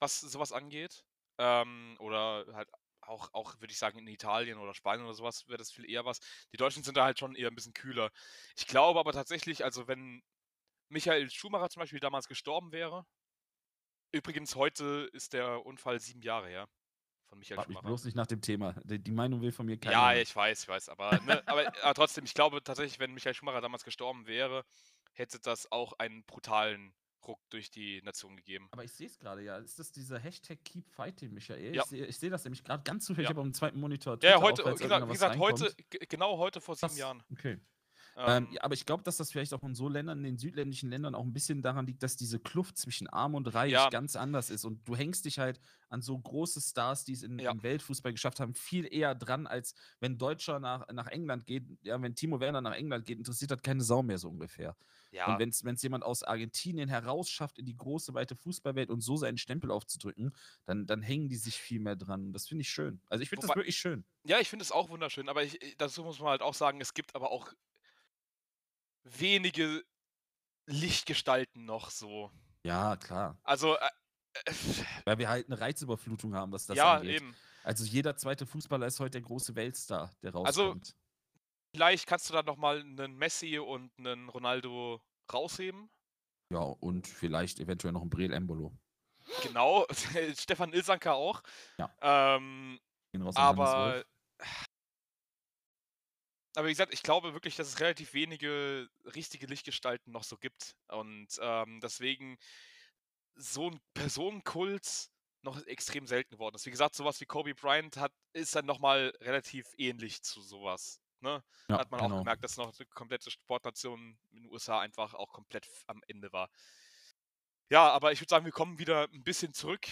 A: was sowas angeht. Ähm, oder halt auch, auch würde ich sagen, in Italien oder Spanien oder sowas wäre das viel eher was. Die Deutschen sind da halt schon eher ein bisschen kühler. Ich glaube aber tatsächlich, also wenn Michael Schumacher zum Beispiel damals gestorben wäre, übrigens heute ist der Unfall sieben Jahre her von Michael
C: mich
A: Schumacher.
C: bloß nicht nach dem Thema. Die, die Meinung will von mir keiner.
A: Ja, ich weiß, ich weiß, aber, ne, aber, aber trotzdem, ich glaube tatsächlich, wenn Michael Schumacher damals gestorben wäre, hätte das auch einen brutalen Ruck durch die Nation gegeben.
C: Aber ich sehe es gerade, ja. Ist das dieser Hashtag Keep Fighting, Michael?
A: Ja.
C: Ich sehe seh das nämlich gerade ganz zufällig.
A: Ja.
C: Habe am zweiten Monitor.
A: Ja,
C: Twitter
A: heute,
C: auf,
A: genau, wie gesagt, heute, genau heute vor sieben. Jahren.
C: Okay.
A: Ähm,
C: Ähm, ja, aber ich glaube, dass das vielleicht auch in so Ländern, in den südländischen Ländern auch ein bisschen daran liegt, dass diese Kluft zwischen Arm und Reich
A: Ja.
C: ganz anders ist. Und du hängst dich halt an so große Stars, die es in,
A: Ja.
C: im Weltfußball geschafft haben, viel eher dran, als wenn Deutscher nach, nach England geht. Ja, wenn Timo Werner nach England geht, interessiert das keine Sau mehr so ungefähr.
A: ja,
C: Und wenn es jemand aus Argentinien herausschafft, in die große, weite Fußballwelt und so seinen Stempel aufzudrücken, dann, dann hängen die sich viel mehr dran. Das finde ich schön. Also ich finde das wirklich schön.
A: ja, ich finde es auch wunderschön, aber ich- dazu muss man halt auch sagen, es gibt aber auch wenige Lichtgestalten noch so.
C: Ja, klar.
A: Also, äh, äh,
C: Weil wir halt eine Reizüberflutung haben, was das
A: ja,
C: angeht.
A: eben.
C: Also jeder zweite Fußballer ist heute der große Weltstar, der
A: Also-
C: rauskommt.
A: Vielleicht kannst du da nochmal einen Messi und einen Ronaldo rausheben.
C: ja, und vielleicht eventuell noch ein Breel Embolo.
A: Genau, Stefan Ilsanker auch.
C: Ja.
A: Ähm, aber. Aber wie gesagt, ich glaube wirklich, dass es relativ wenige richtige Lichtgestalten noch so gibt. Und ähm, deswegen so ein Personenkult noch extrem selten geworden ist. Wie gesagt, sowas wie Kobe Bryant hat, ist dann nochmal relativ ähnlich zu sowas. Ne?
C: ja,
A: hat man
C: genau.
A: auch gemerkt, dass noch eine komplette Sportnation in den USA einfach auch komplett am Ende war. Ja, aber ich würde sagen, wir kommen wieder ein bisschen zurück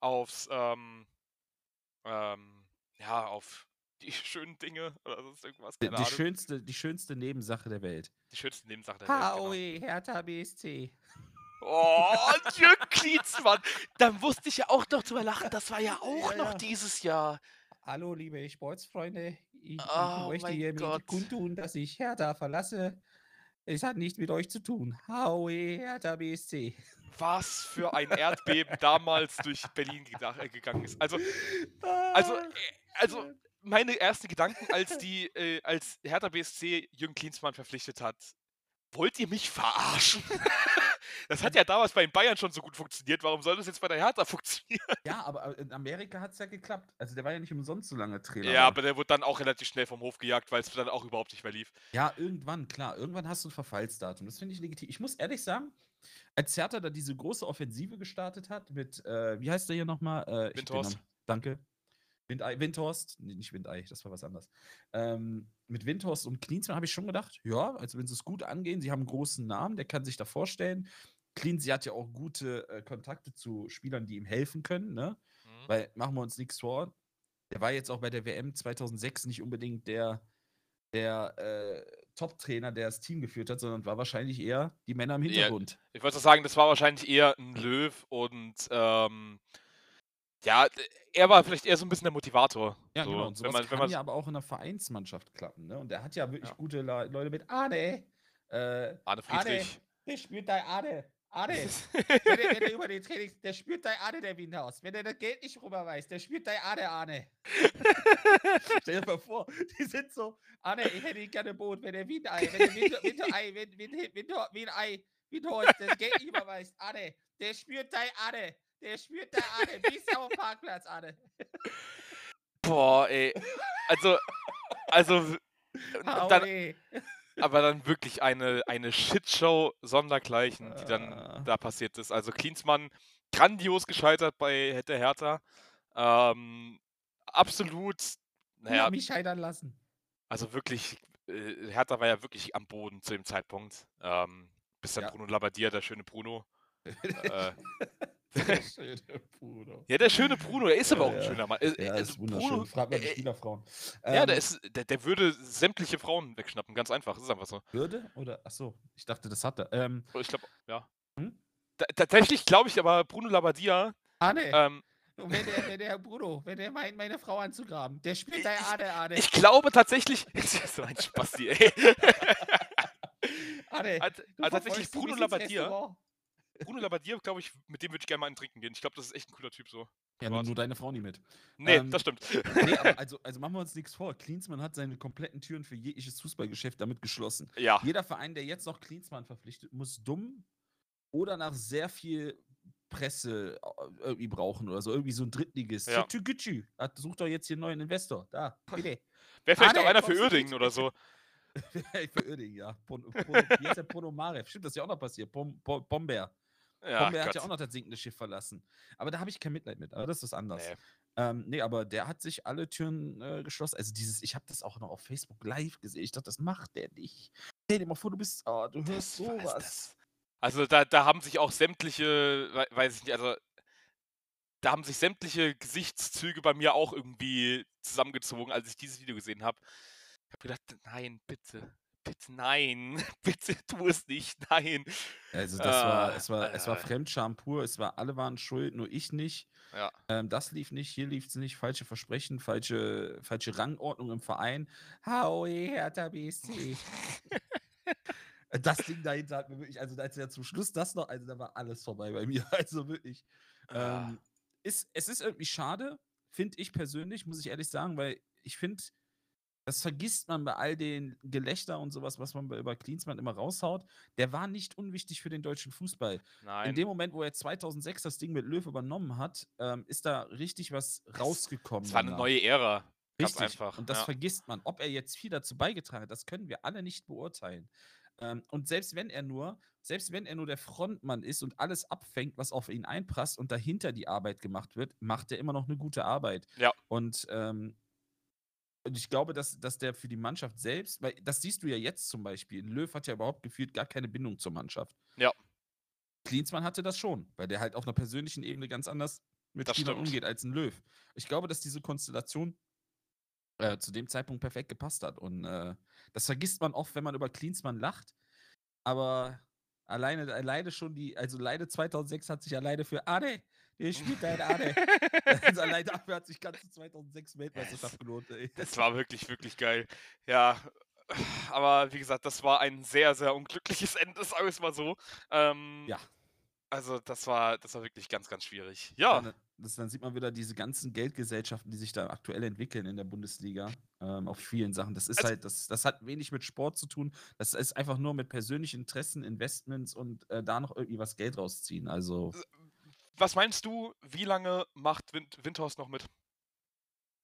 A: aufs, ähm, ähm, ja, auf die schönen Dinge oder sonst irgendwas,
C: Die,
A: keine
C: die,
A: Ahnung.
C: schönste, die schönste Nebensache der Welt.
A: die schönsten Nebensachen der Welt, genau.
C: HOE, Hertha BSC.
A: Oh, Jürgen Klinsmann. Dann musste ich ja auch noch drüber lachen. Das war ja auch
C: Ja,
A: noch
C: ja.
A: dieses Jahr.
C: Hallo, liebe Sportsfreunde. Ich,
A: Oh möchte hiermit Gott.
C: kundtun, dass ich Hertha verlasse. Es hat nichts mit euch zu tun. HOE, Hertha BSC.
A: Was für ein Erdbeben damals durch Berlin äh, gegangen ist. Also, also, äh, also meine ersten Gedanken, als die, äh, als Hertha BSC Jürgen Klinsmann verpflichtet hat. Wollt ihr mich verarschen? Das hat ja damals bei den Bayern schon so gut funktioniert. Warum soll das jetzt bei der Hertha funktionieren?
C: Ja, aber in Amerika hat es ja geklappt. Also der war ja nicht umsonst so lange Trainer.
A: Ja, aber der wurde dann auch relativ schnell vom Hof gejagt, weil es dann auch überhaupt nicht mehr lief.
C: Ja, irgendwann, klar. Irgendwann hast du ein Verfallsdatum. Das finde ich legitim. Ich muss ehrlich sagen, als Hertha da diese große Offensive gestartet hat mit, äh, wie heißt der hier nochmal? Äh,
A: Windhorst.
C: Danke. Windei, Windhorst, nee, nicht Windei, das war was anderes. Ähm, mit Windhorst und Klinsmann habe ich schon gedacht, ja, also wenn sie es gut angehen, sie haben einen großen Namen, der kann sich da vorstellen. Cleansy hat ja auch gute äh, Kontakte zu Spielern, die ihm helfen können, ne?
A: Mhm.
C: Weil machen wir uns nichts vor. Der war jetzt auch bei der WM 2006 nicht unbedingt der, der äh, Top-Trainer, der das Team geführt hat, sondern war wahrscheinlich eher die Männer im
A: Ja,
C: Hintergrund.
A: Ich wollte sagen, das war wahrscheinlich eher ein Löw und ähm, ja, er war vielleicht eher so ein bisschen der Motivator.
C: Ja,
A: so,
C: genau. Und sowas
A: wenn man, wenn
C: kann
A: man,
C: ja aber auch in einer Vereinsmannschaft klappen. Ne? Und der hat ja wirklich
A: Ja.
C: gute Le Leute mit Arne. Äh,
A: Arne Friedrich.
C: der spürt dein Arne. Arne. wenn, der, wenn der über den Trainings, der spürt dein Arne, der Windhaus. Wenn der das Geld nicht rüberweist, der spürt dein Arne, Arne. Stell dir mal vor, die sind so, Arne, ich hätte gerne Boot, wenn der Windei, wenn der Wind, Windei, Wind, Wind, Wind, Windei, Windhorst das Geld nicht überweist, Arne, der spürt dein Arne. Der spürt dein Arne. Wie ist der auf dem Parkplatz, Arne?
A: Boah, ey. Also, also, w- dann,
C: Aue.
A: aber dann wirklich eine, eine Shitshow sondergleichen, die
C: Ah.
A: dann da passiert ist. Also Klinsmann grandios gescheitert bei der Hertha. Ähm, absolut,
C: Ja,
A: naja,
C: mich scheitern lassen.
A: also wirklich, äh, Hertha war ja wirklich am Boden zu dem Zeitpunkt. Ähm, bis dann
C: Ja.
A: Bruno Labbadia, der schöne Bruno. Äh,
C: Der schöne Bruder.
A: ja, der schöne Bruno, er ist aber
C: Ja,
A: auch ein
C: ja.
A: schöner Mann. Äh,
C: Ja,
A: also
C: ist wunderschön.
A: Bruno,
C: Fragt mal die
A: äh,
C: Spielerfrauen.
A: ja, der,
C: Ähm,
A: ist, der, der würde sämtliche Frauen wegschnappen, ganz einfach. Das ist einfach so.
C: Würde? Oder? Achso, ich dachte, das hat er. Ähm,
A: Ich glaube, ja.
C: Hm?
A: Ta- Tatsächlich glaube ich aber, Bruno Labbadia,
C: Arne,
A: ähm,
C: wenn, der, wenn der Bruno, wenn der meint, meine Frau anzugraben, der spielt dein Arne, Arne.
A: ich glaube tatsächlich, das ist so ein Spasti, ey. Hat-
C: du
A: hat tatsächlich Bruno Labbadia. Bruno Labbadia, glaube ich, mit dem würde ich gerne mal einen trinken gehen. Ich glaube, das ist echt ein cooler Typ so.
C: Ja, nur, nur deine Frau nie mit.
A: Nee,
C: Ähm,
A: das stimmt.
C: Nee, also, also machen wir uns nichts vor. Klinsmann hat seine kompletten Türen für jegliches Fußballgeschäft damit geschlossen.
A: ja,
C: Jeder Verein, der jetzt noch Klinsmann verpflichtet, muss dumm oder nach sehr viel Presse äh, irgendwie brauchen oder so. Irgendwie so ein Drittligist.
A: Ja.
C: Sucht doch jetzt hier einen neuen Investor. Da, bitte.
A: wäre vielleicht
C: Ah,
A: auch
C: nee,
A: einer für Uerdingen oder so.
C: Für Oerding, ja. Pon, Pon, wie heißt der Ponomarev? Stimmt, das ist ja auch noch passiert. Pom, Pom, Bomber.
A: Ja,
C: Bomber hat ja auch noch das sinkende Schiff verlassen. Aber da habe ich kein Mitleid mit. Aber das ist was anderes.
A: Nee.
C: Ähm, nee, aber der hat sich alle Türen äh, geschlossen. Also dieses, ich habe das auch noch auf Facebook live gesehen. Ich dachte, das macht der nicht. Stell dir mal vor, du bist, oh, du hörst
A: Das
C: sowas.
A: Also da, da haben sich auch sämtliche, wei- weiß ich nicht, also da haben sich sämtliche Gesichtszüge bei mir auch irgendwie zusammengezogen, als ich dieses Video gesehen habe. Ich habe gedacht, nein, bitte, bitte, nein, bitte tu es nicht, nein.
C: Also das war,
A: Ah,
C: es war, es war
A: äh.
C: Fremdscham pur, es war, alle waren schuld, nur ich nicht.
A: Ja.
C: Ähm, das lief nicht, hier lief es nicht, falsche Versprechen, falsche, falsche Rangordnung im Verein. Howie, Hertha BSC. das Ding dahinter hat mir wirklich, also als er zum Schluss das noch, also da war alles vorbei bei mir. Also wirklich.
A: Ah.
C: Ähm, ist, es ist irgendwie schade, finde ich persönlich, muss ich ehrlich sagen, weil ich finde, das vergisst man bei all den Gelächter und sowas, was man bei- über Klinsmann immer raushaut. Der war nicht unwichtig für den deutschen Fußball. In
A: Nein.
C: dem Moment, wo er 2006 das Ding mit Löw übernommen hat, ähm, ist da richtig was rausgekommen.
A: Es war eine neue Ära.
C: Richtig.
A: einfach.
C: Und das
A: ja.
C: vergisst man. Ob er jetzt viel dazu beigetragen hat, das können wir alle nicht beurteilen. Ähm, und selbst wenn er nur, selbst wenn er nur der Frontmann ist und alles abfängt, was auf ihn einprasst und dahinter die Arbeit gemacht wird, macht er immer noch eine gute Arbeit.
A: Ja.
C: Und, ähm, und ich glaube, dass, dass der für die Mannschaft selbst, weil das siehst du ja jetzt zum Beispiel. Löw hat ja überhaupt gefühlt gar keine Bindung zur Mannschaft.
A: Ja.
C: Klinsmann hatte das schon, weil der halt auf einer persönlichen Ebene ganz anders mit
A: Das
C: Spielern
A: stimmt.
C: umgeht als ein Löw. Ich glaube, dass diese Konstellation äh, zu dem Zeitpunkt perfekt gepasst hat. Und äh, das vergisst man oft, wenn man über Klinsmann lacht. Aber alleine, alleine schon die, also alleine 2006 hat sich alleine für Ade, der spielt dein Ade. also alleine dafür hat sich ganze 2006 Weltmeisterschaft gelohnt. Ey.
A: Das war wirklich, wirklich geil. Ja, aber wie gesagt, das war ein sehr, sehr unglückliches Ende, sagen wir es mal so. Ähm,
C: Ja.
A: Also das war, das war wirklich ganz, ganz schwierig.
C: Ja. Das, dann sieht man wieder diese ganzen Geldgesellschaften, die sich da aktuell entwickeln in der Bundesliga, ähm, auf vielen Sachen. Das ist
A: Also-
C: halt, das, das hat wenig mit Sport zu tun. Das ist einfach nur mit persönlichen Interessen, Investments und äh, da noch irgendwie was Geld rausziehen. Also,
A: Was meinst du, wie lange macht Wind Windhorst noch mit?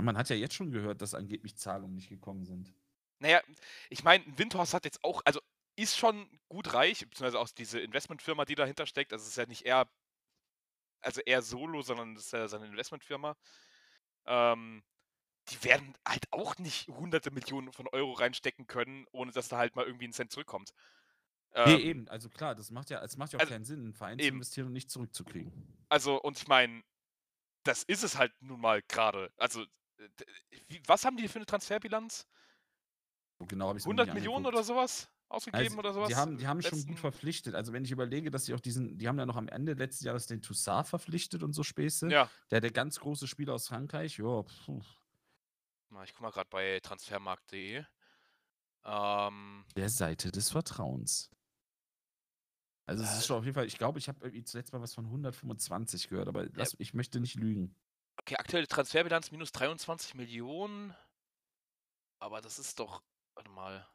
C: man hat ja jetzt schon gehört, dass angeblich Zahlungen nicht gekommen sind.
A: Naja, ich meine, Windhorst hat jetzt auch, also ist schon gut reich, beziehungsweise auch diese Investmentfirma, die dahinter steckt. Also es ist ja nicht er, also er solo, sondern das ist ja seine Investmentfirma. Ähm, die werden halt auch nicht hunderte Millionen von Euro reinstecken können, ohne dass da halt mal irgendwie ein Cent zurückkommt.
C: Nee,
A: Ähm,
C: eben, also klar, das macht ja, es macht ja auch
A: also,
C: keinen Sinn, einen Verein zu
A: eben.
C: investieren und nicht zurückzukriegen.
A: Also, und ich meine, das ist es halt nun mal gerade. Also, was haben die für eine Transferbilanz?
C: Genau habe ich
A: 100 Millionen oder sowas ausgegeben
C: Also,
A: oder sowas?
C: Die haben, die haben schon
A: Letzten-
C: gut verpflichtet. Also wenn ich überlege, dass sie auch diesen, die haben ja noch am Ende letzten Jahres den Toussaint verpflichtet und so Späße.
A: Ja,
C: Der, der ganz große Spieler aus Frankreich. Ja,
A: ich guck mal gerade bei transfermarkt.de. Ähm,
C: der Seite des Vertrauens. Also es ist
A: Äh.
C: schon auf jeden Fall, ich glaube, ich habe zuletzt mal was von 125 gehört, aber lass, ich möchte nicht lügen.
A: okay, aktuelle Transferbilanz minus 23 Millionen. Aber das ist doch, warte mal.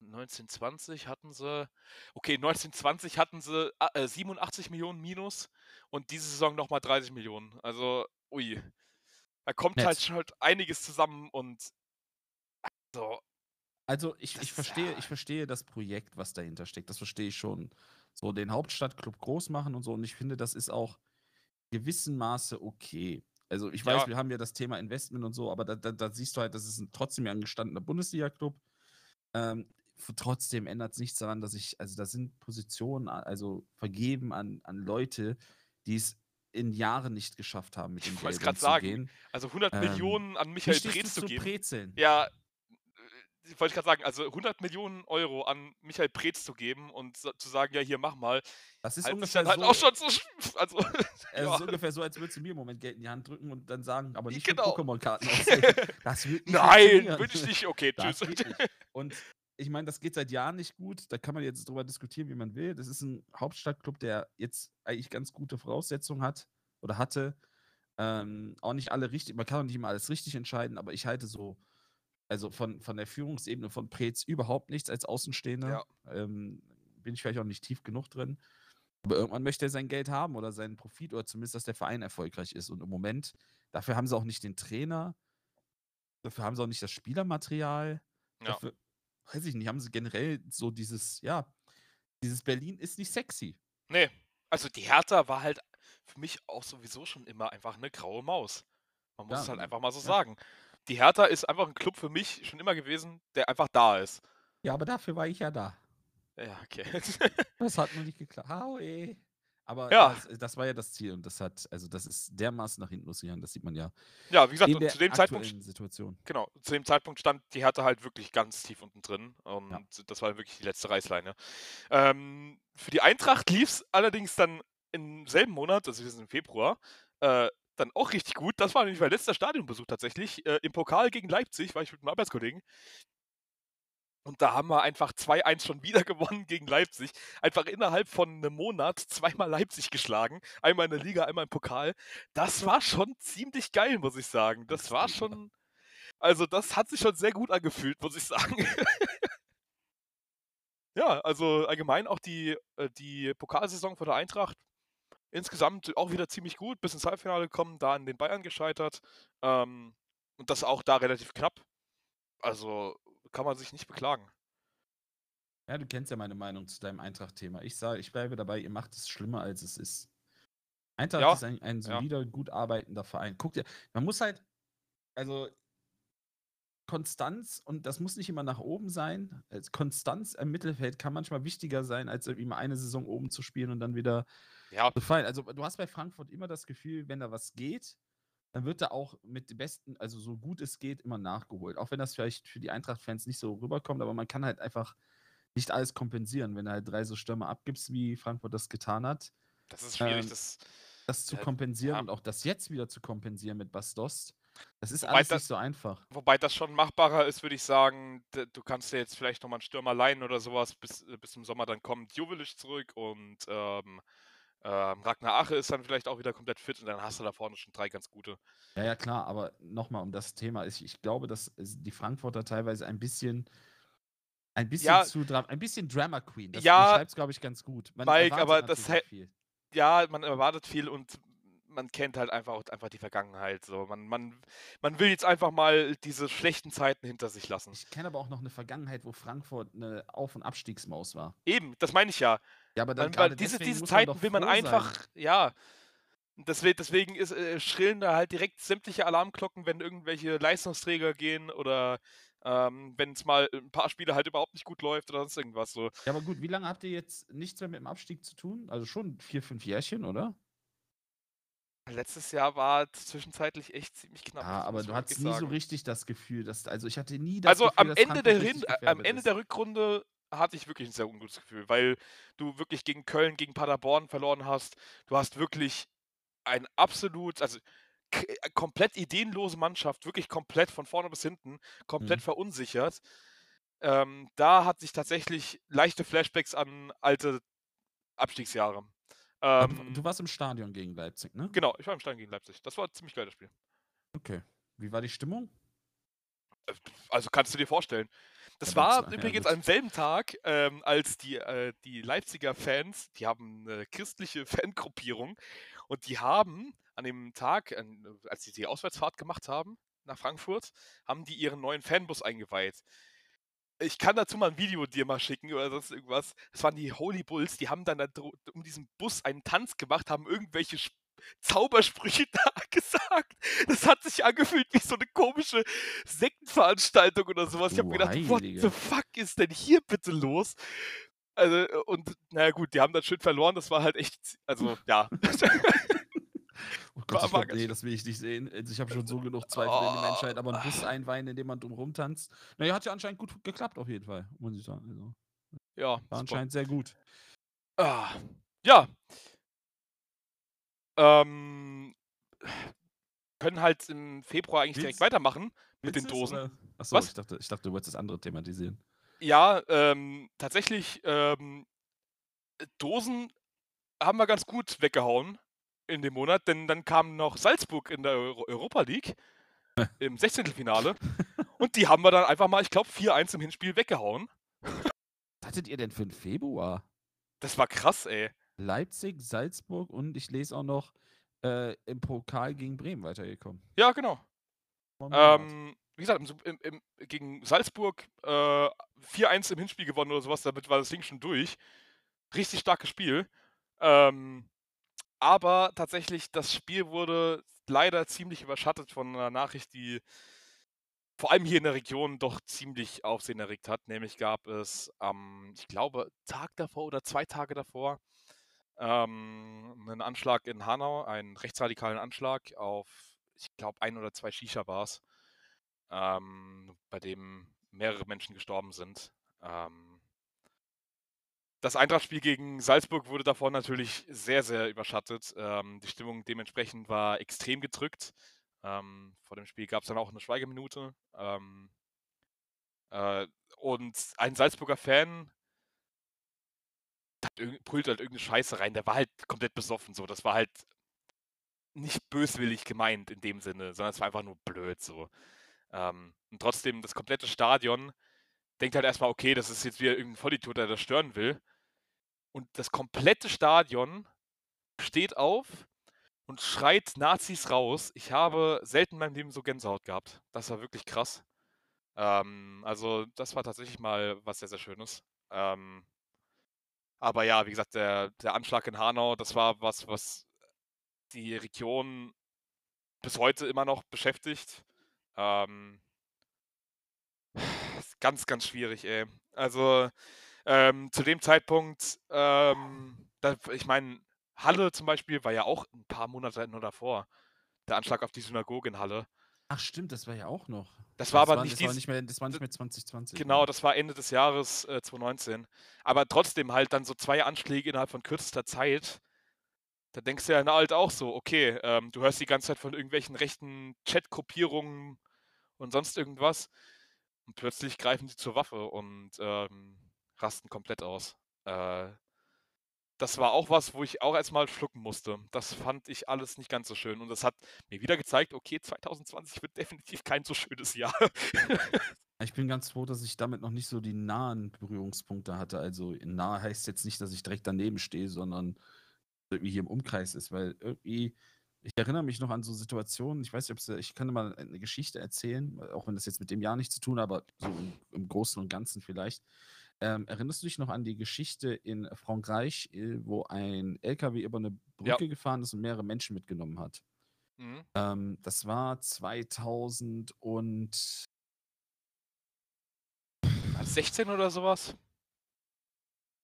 A: 1920 hatten sie, okay, 1920 hatten sie ah, äh, 87 Millionen minus und diese Saison nochmal 30 Millionen. Also, ui. Da kommt
C: Nett.
A: halt schon halt einiges zusammen und so,
C: Also ich,
A: Das
C: ich verstehe,
A: ja-
C: ich verstehe das Projekt, was dahinter steckt. Das verstehe ich schon. So den Hauptstadtclub groß machen und so. Und ich finde, das ist auch gewissen Maße okay. Also ich weiß,
A: Ja.
C: wir haben ja das Thema Investment und so, aber da, da, da siehst du halt, das ist ein, trotzdem ja ein gestandener Bundesliga-Club. Ähm, trotzdem ändert es nichts daran, dass ich, also da sind Positionen, also vergeben an, an Leute, die es in Jahren nicht geschafft haben, mit
A: Ich
C: dem
A: wollt's
C: Geld
A: grad sagen.
C: umzugehen.
A: also 100
C: Ähm,
A: Millionen an Michael Preetz zu
C: zu
A: geben.
C: Brezeln?
A: Ja, wollte ich gerade sagen, also 100 Millionen Euro an Michael Preetz zu geben und so, zu sagen, ja, hier, mach mal,
C: Das ist
A: halt
C: ungefähr
A: dann halt
C: so,
A: auch schon so, also,
C: Es
A: ja.
C: ist ungefähr so, als würdest du mir im Moment Geld in die Hand drücken und dann sagen, aber nicht
A: Genau.
C: Pokémon-Karten. Das wird nicht
A: Nein, würde ich nicht, okay, tschüss.
C: nicht. Und ich meine, das geht seit Jahren nicht gut. Da kann man jetzt drüber diskutieren, wie man will. Das ist ein Hauptstadtclub, der jetzt eigentlich ganz gute Voraussetzungen hat oder hatte. Ähm, auch nicht alle richtig, man kann auch nicht immer alles richtig entscheiden, aber ich halte so, also von, von der Führungsebene von Preetz überhaupt nichts als Außenstehender. Ähm, bin ich vielleicht auch nicht tief genug drin. Aber irgendwann möchte er sein Geld haben oder seinen Profit oder zumindest, dass der Verein erfolgreich ist. Und im Moment, dafür haben sie auch nicht den Trainer, dafür haben sie auch nicht das Spielermaterial.
A: Ja.
C: Dafür, weiß ich nicht, haben sie generell so dieses, ja, dieses Berlin ist nicht sexy.
A: Nee, also die Hertha war halt für mich auch sowieso schon immer einfach eine graue Maus. Man muss
C: Ja,
A: es halt einfach mal so
C: ja.
A: sagen. Die Hertha ist einfach ein Club für mich schon immer gewesen, der einfach da ist.
C: Ja, aber dafür war ich ja da.
A: Ja, okay.
C: Das hat nur nicht geklappt. Haue. Aber
A: Ja.
C: das, das war ja das Ziel und das hat, also das ist dermaßen nach hinten losgegangen, das sieht man ja
A: ja, wie gesagt, zu dem Zeitpunkt
C: Situation.
A: Genau, zu dem Zeitpunkt stand die Hertha halt wirklich ganz tief unten drin und das war wirklich die letzte Reißleine. Ähm, für die Eintracht lief es allerdings dann im selben Monat, also wir sind im Februar, äh, dann auch richtig gut. Das war nämlich mein letzter Stadionbesuch tatsächlich. Äh, Im Pokal gegen Leipzig war ich mit einem Arbeitskollegen. Und da haben wir einfach 2-1 schon wieder gewonnen gegen Leipzig. Einfach innerhalb von einem Monat zweimal Leipzig geschlagen. Einmal in der Liga, einmal im Pokal. Das war schon ziemlich geil, muss ich sagen. Das war schon. Also, das hat sich schon sehr gut angefühlt, muss ich sagen. ja, also allgemein auch die, äh, die Pokalsaison von der Eintracht insgesamt auch wieder ziemlich gut. Bis ins Halbfinale gekommen, da an den Bayern gescheitert. Ähm, und das auch da relativ knapp. Also kann man sich nicht beklagen.
C: Ja, du kennst ja meine Meinung zu deinem Eintracht-Thema. Ich sage, ich bleibe dabei, ihr macht es schlimmer, als es ist. Eintracht
A: Ja,
C: ist ein, ein
A: ja.
C: solider, gut arbeitender Verein. Guck dir, man muss halt, also Konstanz, und das muss nicht immer nach oben sein. Konstanz im Mittelfeld kann manchmal wichtiger sein, als mal eine Saison oben zu spielen und dann wieder
A: Ja,
C: zu fallen. Also du hast bei Frankfurt immer das Gefühl, wenn da was geht, dann wird da auch mit dem besten, also so gut es geht, immer nachgeholt. Auch wenn das vielleicht für die Eintracht-Fans nicht so rüberkommt, aber man kann halt einfach nicht alles kompensieren, wenn du halt drei so Stürmer abgibst, wie Frankfurt das getan hat.
A: das ist schwierig.
C: Ähm,
A: Das,
C: Das zu
A: Ja,
C: kompensieren
A: ja.
C: und auch das jetzt wieder zu kompensieren mit Bastos, das ist
A: Wobei
C: alles
A: da-
C: nicht so einfach.
A: wobei das schon machbarer ist, würde ich sagen. Du kannst dir jetzt vielleicht nochmal einen Stürmer leihen oder sowas, bis, äh, bis zum Sommer dann kommt Jovelic zurück und ähm, Ähm, Ragnar Ache ist dann vielleicht auch wieder komplett fit und dann hast du da vorne schon drei ganz gute.
C: Ja, ja, klar, aber nochmal um das Thema. Ich, ich glaube, dass es- die Frankfurter teilweise ein bisschen, ein bisschen
A: Ja.
C: zu ein bisschen Drama Queen. Das
A: Ja,
C: beschreibt's, glaube ich, ganz gut. Man
A: Mike,
C: erwartet
A: aber das
C: viel.
A: Ja, man erwartet viel und man kennt halt einfach auch einfach die Vergangenheit. So. Man, man, man will jetzt einfach mal diese schlechten Zeiten hinter sich lassen.
C: Ich kenne aber auch noch eine Vergangenheit, wo Frankfurt eine Auf- und Abstiegsmaus war.
A: Eben, das meine ich ja.
C: Ja, aber dann
A: Man, weil diese, diese
C: muss man
A: Zeiten will man
C: froh sein.
A: einfach, ja. Deswegen, deswegen ist, äh, schrillen da halt direkt sämtliche Alarmglocken, wenn irgendwelche Leistungsträger gehen oder ähm, wenn es mal ein paar Spiele halt überhaupt nicht gut läuft oder sonst irgendwas so.
C: Ja, aber gut, wie lange habt ihr jetzt nichts mehr mit dem Abstieg zu tun? Also schon vier, fünf Jährchen, oder?
A: Letztes Jahr war zwischenzeitlich echt ziemlich knapp.
C: Ja,
A: das
C: aber
A: muss
C: du hattest
A: wirklich
C: nie so
A: sagen.
C: richtig das Gefühl, dass, also ich hatte nie das
A: Also
C: Gefühl,
A: am
C: dass
A: Ende, der
C: Frankfurt
A: Hin
C: richtig
A: äh, am
C: gefährdet
A: Ende
C: ist.
A: der Rückrunde hatte ich wirklich ein sehr ungutes Gefühl, weil du wirklich gegen Köln, gegen Paderborn verloren hast. Du hast wirklich ein absolut, also k- äh, komplett ideenlose Mannschaft, wirklich komplett von vorne bis hinten, komplett
C: Mhm.
A: verunsichert. Ähm, da hatte ich tatsächlich leichte Flashbacks an alte Abstiegsjahre. Ähm,
C: du warst im Stadion gegen Leipzig, ne?
A: genau, ich war im Stein gegen Leipzig. Das war ein ziemlich geiles Spiel.
C: Okay. Wie war die Stimmung?
A: Äh, Also kannst du dir vorstellen. Das
C: Ja,
A: war
C: ja,
A: übrigens
C: gut.
A: am selben Tag, ähm, als die, äh, die Leipziger Fans, die haben eine christliche Fangruppierung und die haben an dem Tag, an, als sie die Auswärtsfahrt gemacht haben nach Frankfurt, haben die ihren neuen Fanbus eingeweiht. Ich kann dazu mal ein Video dir mal schicken oder sonst irgendwas. Das waren die Holy Bulls, die haben dann da um diesen Bus einen Tanz gemacht, haben irgendwelche Sp Zaubersprüche da gesagt. Das hat sich angefühlt wie so eine komische Sektenveranstaltung oder sowas. Ich habe
C: Du
A: gedacht, what
C: Heilige.
A: the fuck ist denn hier bitte los? Also, äh, und naja gut, die haben dann schön verloren, das war halt echt, also ja.
C: Oh
A: War-
C: Gott, ich
A: war
C: glaub,
A: ganz
C: nee, das will ich nicht sehen. Also Ich habe schon so genug Zweifel in der Menschheit, aber einen Bus
A: Oh.
C: einweihen, in dem man drum rumtanzt. Naja, hat ja anscheinend gut geklappt auf jeden Fall, muss ich sagen. Also,
A: ja,
C: war
A: super.
C: anscheinend sehr gut.
A: Ah, ja. Ähm, können halt im Februar eigentlich direkt
C: Willst-
A: weitermachen mit den Dosen.
C: oder? Achso,
A: Was?
C: ich dachte, ich dachte, du wolltest das andere thematisieren.
A: Ja, ähm, tatsächlich, ähm, Dosen haben wir ganz gut weggehauen in dem Monat, denn dann kam noch Salzburg in der Euro Europa League im 16. und die haben wir dann einfach mal, ich glaube, 4-1 im Hinspiel weggehauen.
C: Was hattet ihr denn für einen Februar?
A: Das war krass, ey.
C: Leipzig, Salzburg und ich lese auch noch äh, im Pokal gegen Bremen weitergekommen.
A: Ja, genau. Ähm, wie gesagt, im, im, im, gegen Salzburg äh, 4-1 im Hinspiel gewonnen oder sowas, damit war das Ding schon durch. Richtig starkes Spiel. Ähm, aber tatsächlich, das Spiel wurde leider ziemlich überschattet von einer Nachricht, die vor allem hier in der Region doch ziemlich Aufsehen erregt hat. Nämlich gab es am, ich glaube, Tag davor oder zwei Tage davor ähm, einen Anschlag in Hanau, einen rechtsradikalen Anschlag auf, ich glaube, ein oder zwei Shisha-Bars, ähm, bei dem mehrere Menschen gestorben sind. Ähm, das Eintrachtspiel gegen Salzburg wurde davon natürlich sehr, sehr überschattet. Ähm, die Stimmung dementsprechend war extrem gedrückt. Ähm, vor dem Spiel gab es dann auch eine Schweigeminute. Ähm, äh, und ein Salzburger Fan brüllt halt irgendeine Scheiße rein. Der war halt komplett besoffen. So, das war halt nicht böswillig gemeint in dem Sinne, sondern es war einfach nur blöd so. Ähm, und trotzdem, das komplette Stadion denkt halt erstmal, okay, das ist jetzt wieder irgendein Vollidiot, der das stören will. Und das komplette Stadion steht auf und schreit Nazis raus. Ich habe selten in meinem Leben so Gänsehaut gehabt. Das war wirklich krass. Ähm, also, das war tatsächlich mal was sehr, sehr Schönes. Ähm, aber ja, wie gesagt, der, der Anschlag in Hanau, das war was, was die Region bis heute immer noch beschäftigt. Ähm, ganz, ganz schwierig, ey. Also ähm, zu dem Zeitpunkt, ähm, da, ich meine, Halle zum Beispiel war ja auch ein paar Monate nur davor. Der Anschlag auf die Synagoge in Halle.
C: Ach stimmt, das war ja auch noch.
A: Das war aber
C: war,
A: nicht
C: das war nicht mehr, das war nicht mehr 2020.
A: Genau,
C: ne?
A: das war Ende des Jahres äh, 2019. Aber trotzdem halt dann so zwei Anschläge innerhalb von kürzester Zeit. Da denkst du ja na, halt auch so, okay, ähm, du hörst die ganze Zeit von irgendwelchen rechten Chat-Gruppierungen und sonst irgendwas. Und plötzlich greifen sie zur Waffe und ähm, rasten komplett aus. Äh, das war auch was, wo ich auch erstmal schlucken musste. Das fand ich alles nicht ganz so schön. Und das hat mir wieder gezeigt, okay, 2020 wird definitiv kein so schönes Jahr.
C: Ich bin ganz froh, dass ich damit noch nicht so die nahen Berührungspunkte hatte. Also nah heißt jetzt nicht, dass ich direkt daneben stehe, sondern irgendwie hier im Umkreis ist, weil irgendwie, ich erinnere mich noch an so Situationen, ich weiß nicht, ob ich kann mal eine Geschichte erzählen, auch wenn das jetzt mit dem Jahr nichts zu tun hat, aber so im, im Großen und Ganzen vielleicht. Ähm, erinnerst du dich noch an die Geschichte in Frankreich, äh, wo ein LKW über eine Brücke ja. gefahren ist und mehrere Menschen mitgenommen hat? Mhm. Ähm, das war 2000 und
A: 16 oder sowas?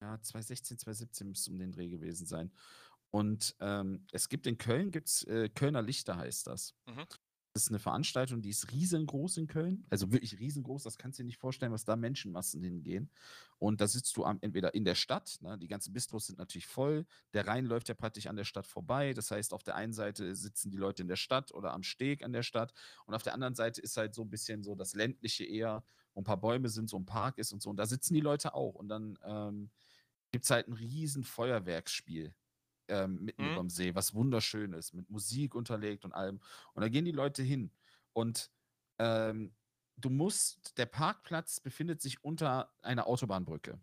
C: Ja, 2016, 2017 müsste um den Dreh gewesen sein. Und ähm, es gibt in Köln, gibt's, äh, Kölner Lichter heißt das. Mhm. Das ist eine Veranstaltung, die ist riesengroß in Köln. Also wirklich riesengroß, das kannst du dir nicht vorstellen, was da Menschenmassen hingehen. Und da sitzt du am, entweder in der Stadt, ne, die ganzen Bistros sind natürlich voll, der Rhein läuft ja praktisch an der Stadt vorbei. Das heißt, auf der einen Seite sitzen die Leute in der Stadt oder am Steg an der Stadt und auf der anderen Seite ist halt so ein bisschen so das ländliche eher, wo ein paar Bäume sind, so ein Park ist und so. Und da sitzen die Leute auch. Und dann ähm, gibt es halt ein riesen Feuerwerksspiel ähm, mitten mhm. überm See, was wunderschön ist, mit Musik unterlegt und allem. Und da gehen die Leute hin. Und ähm, du musst, der Parkplatz befindet sich unter einer Autobahnbrücke.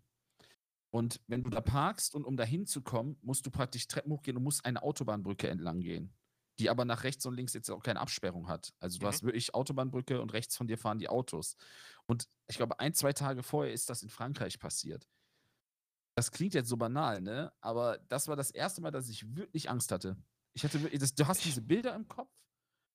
C: Und wenn du da parkst und um da hinzukommen, musst du praktisch Treppen hochgehen und musst eine Autobahnbrücke entlang gehen, die aber nach rechts und links jetzt auch keine Absperrung hat. Also du mhm. hast wirklich Autobahnbrücke und rechts von dir fahren die Autos. Und ich glaube, ein, zwei Tage vorher ist das in Frankreich passiert. Das klingt jetzt so banal, ne? Aber das war das erste Mal, dass ich wirklich Angst hatte. Ich hatte wirklich, das, du hast diese Bilder im Kopf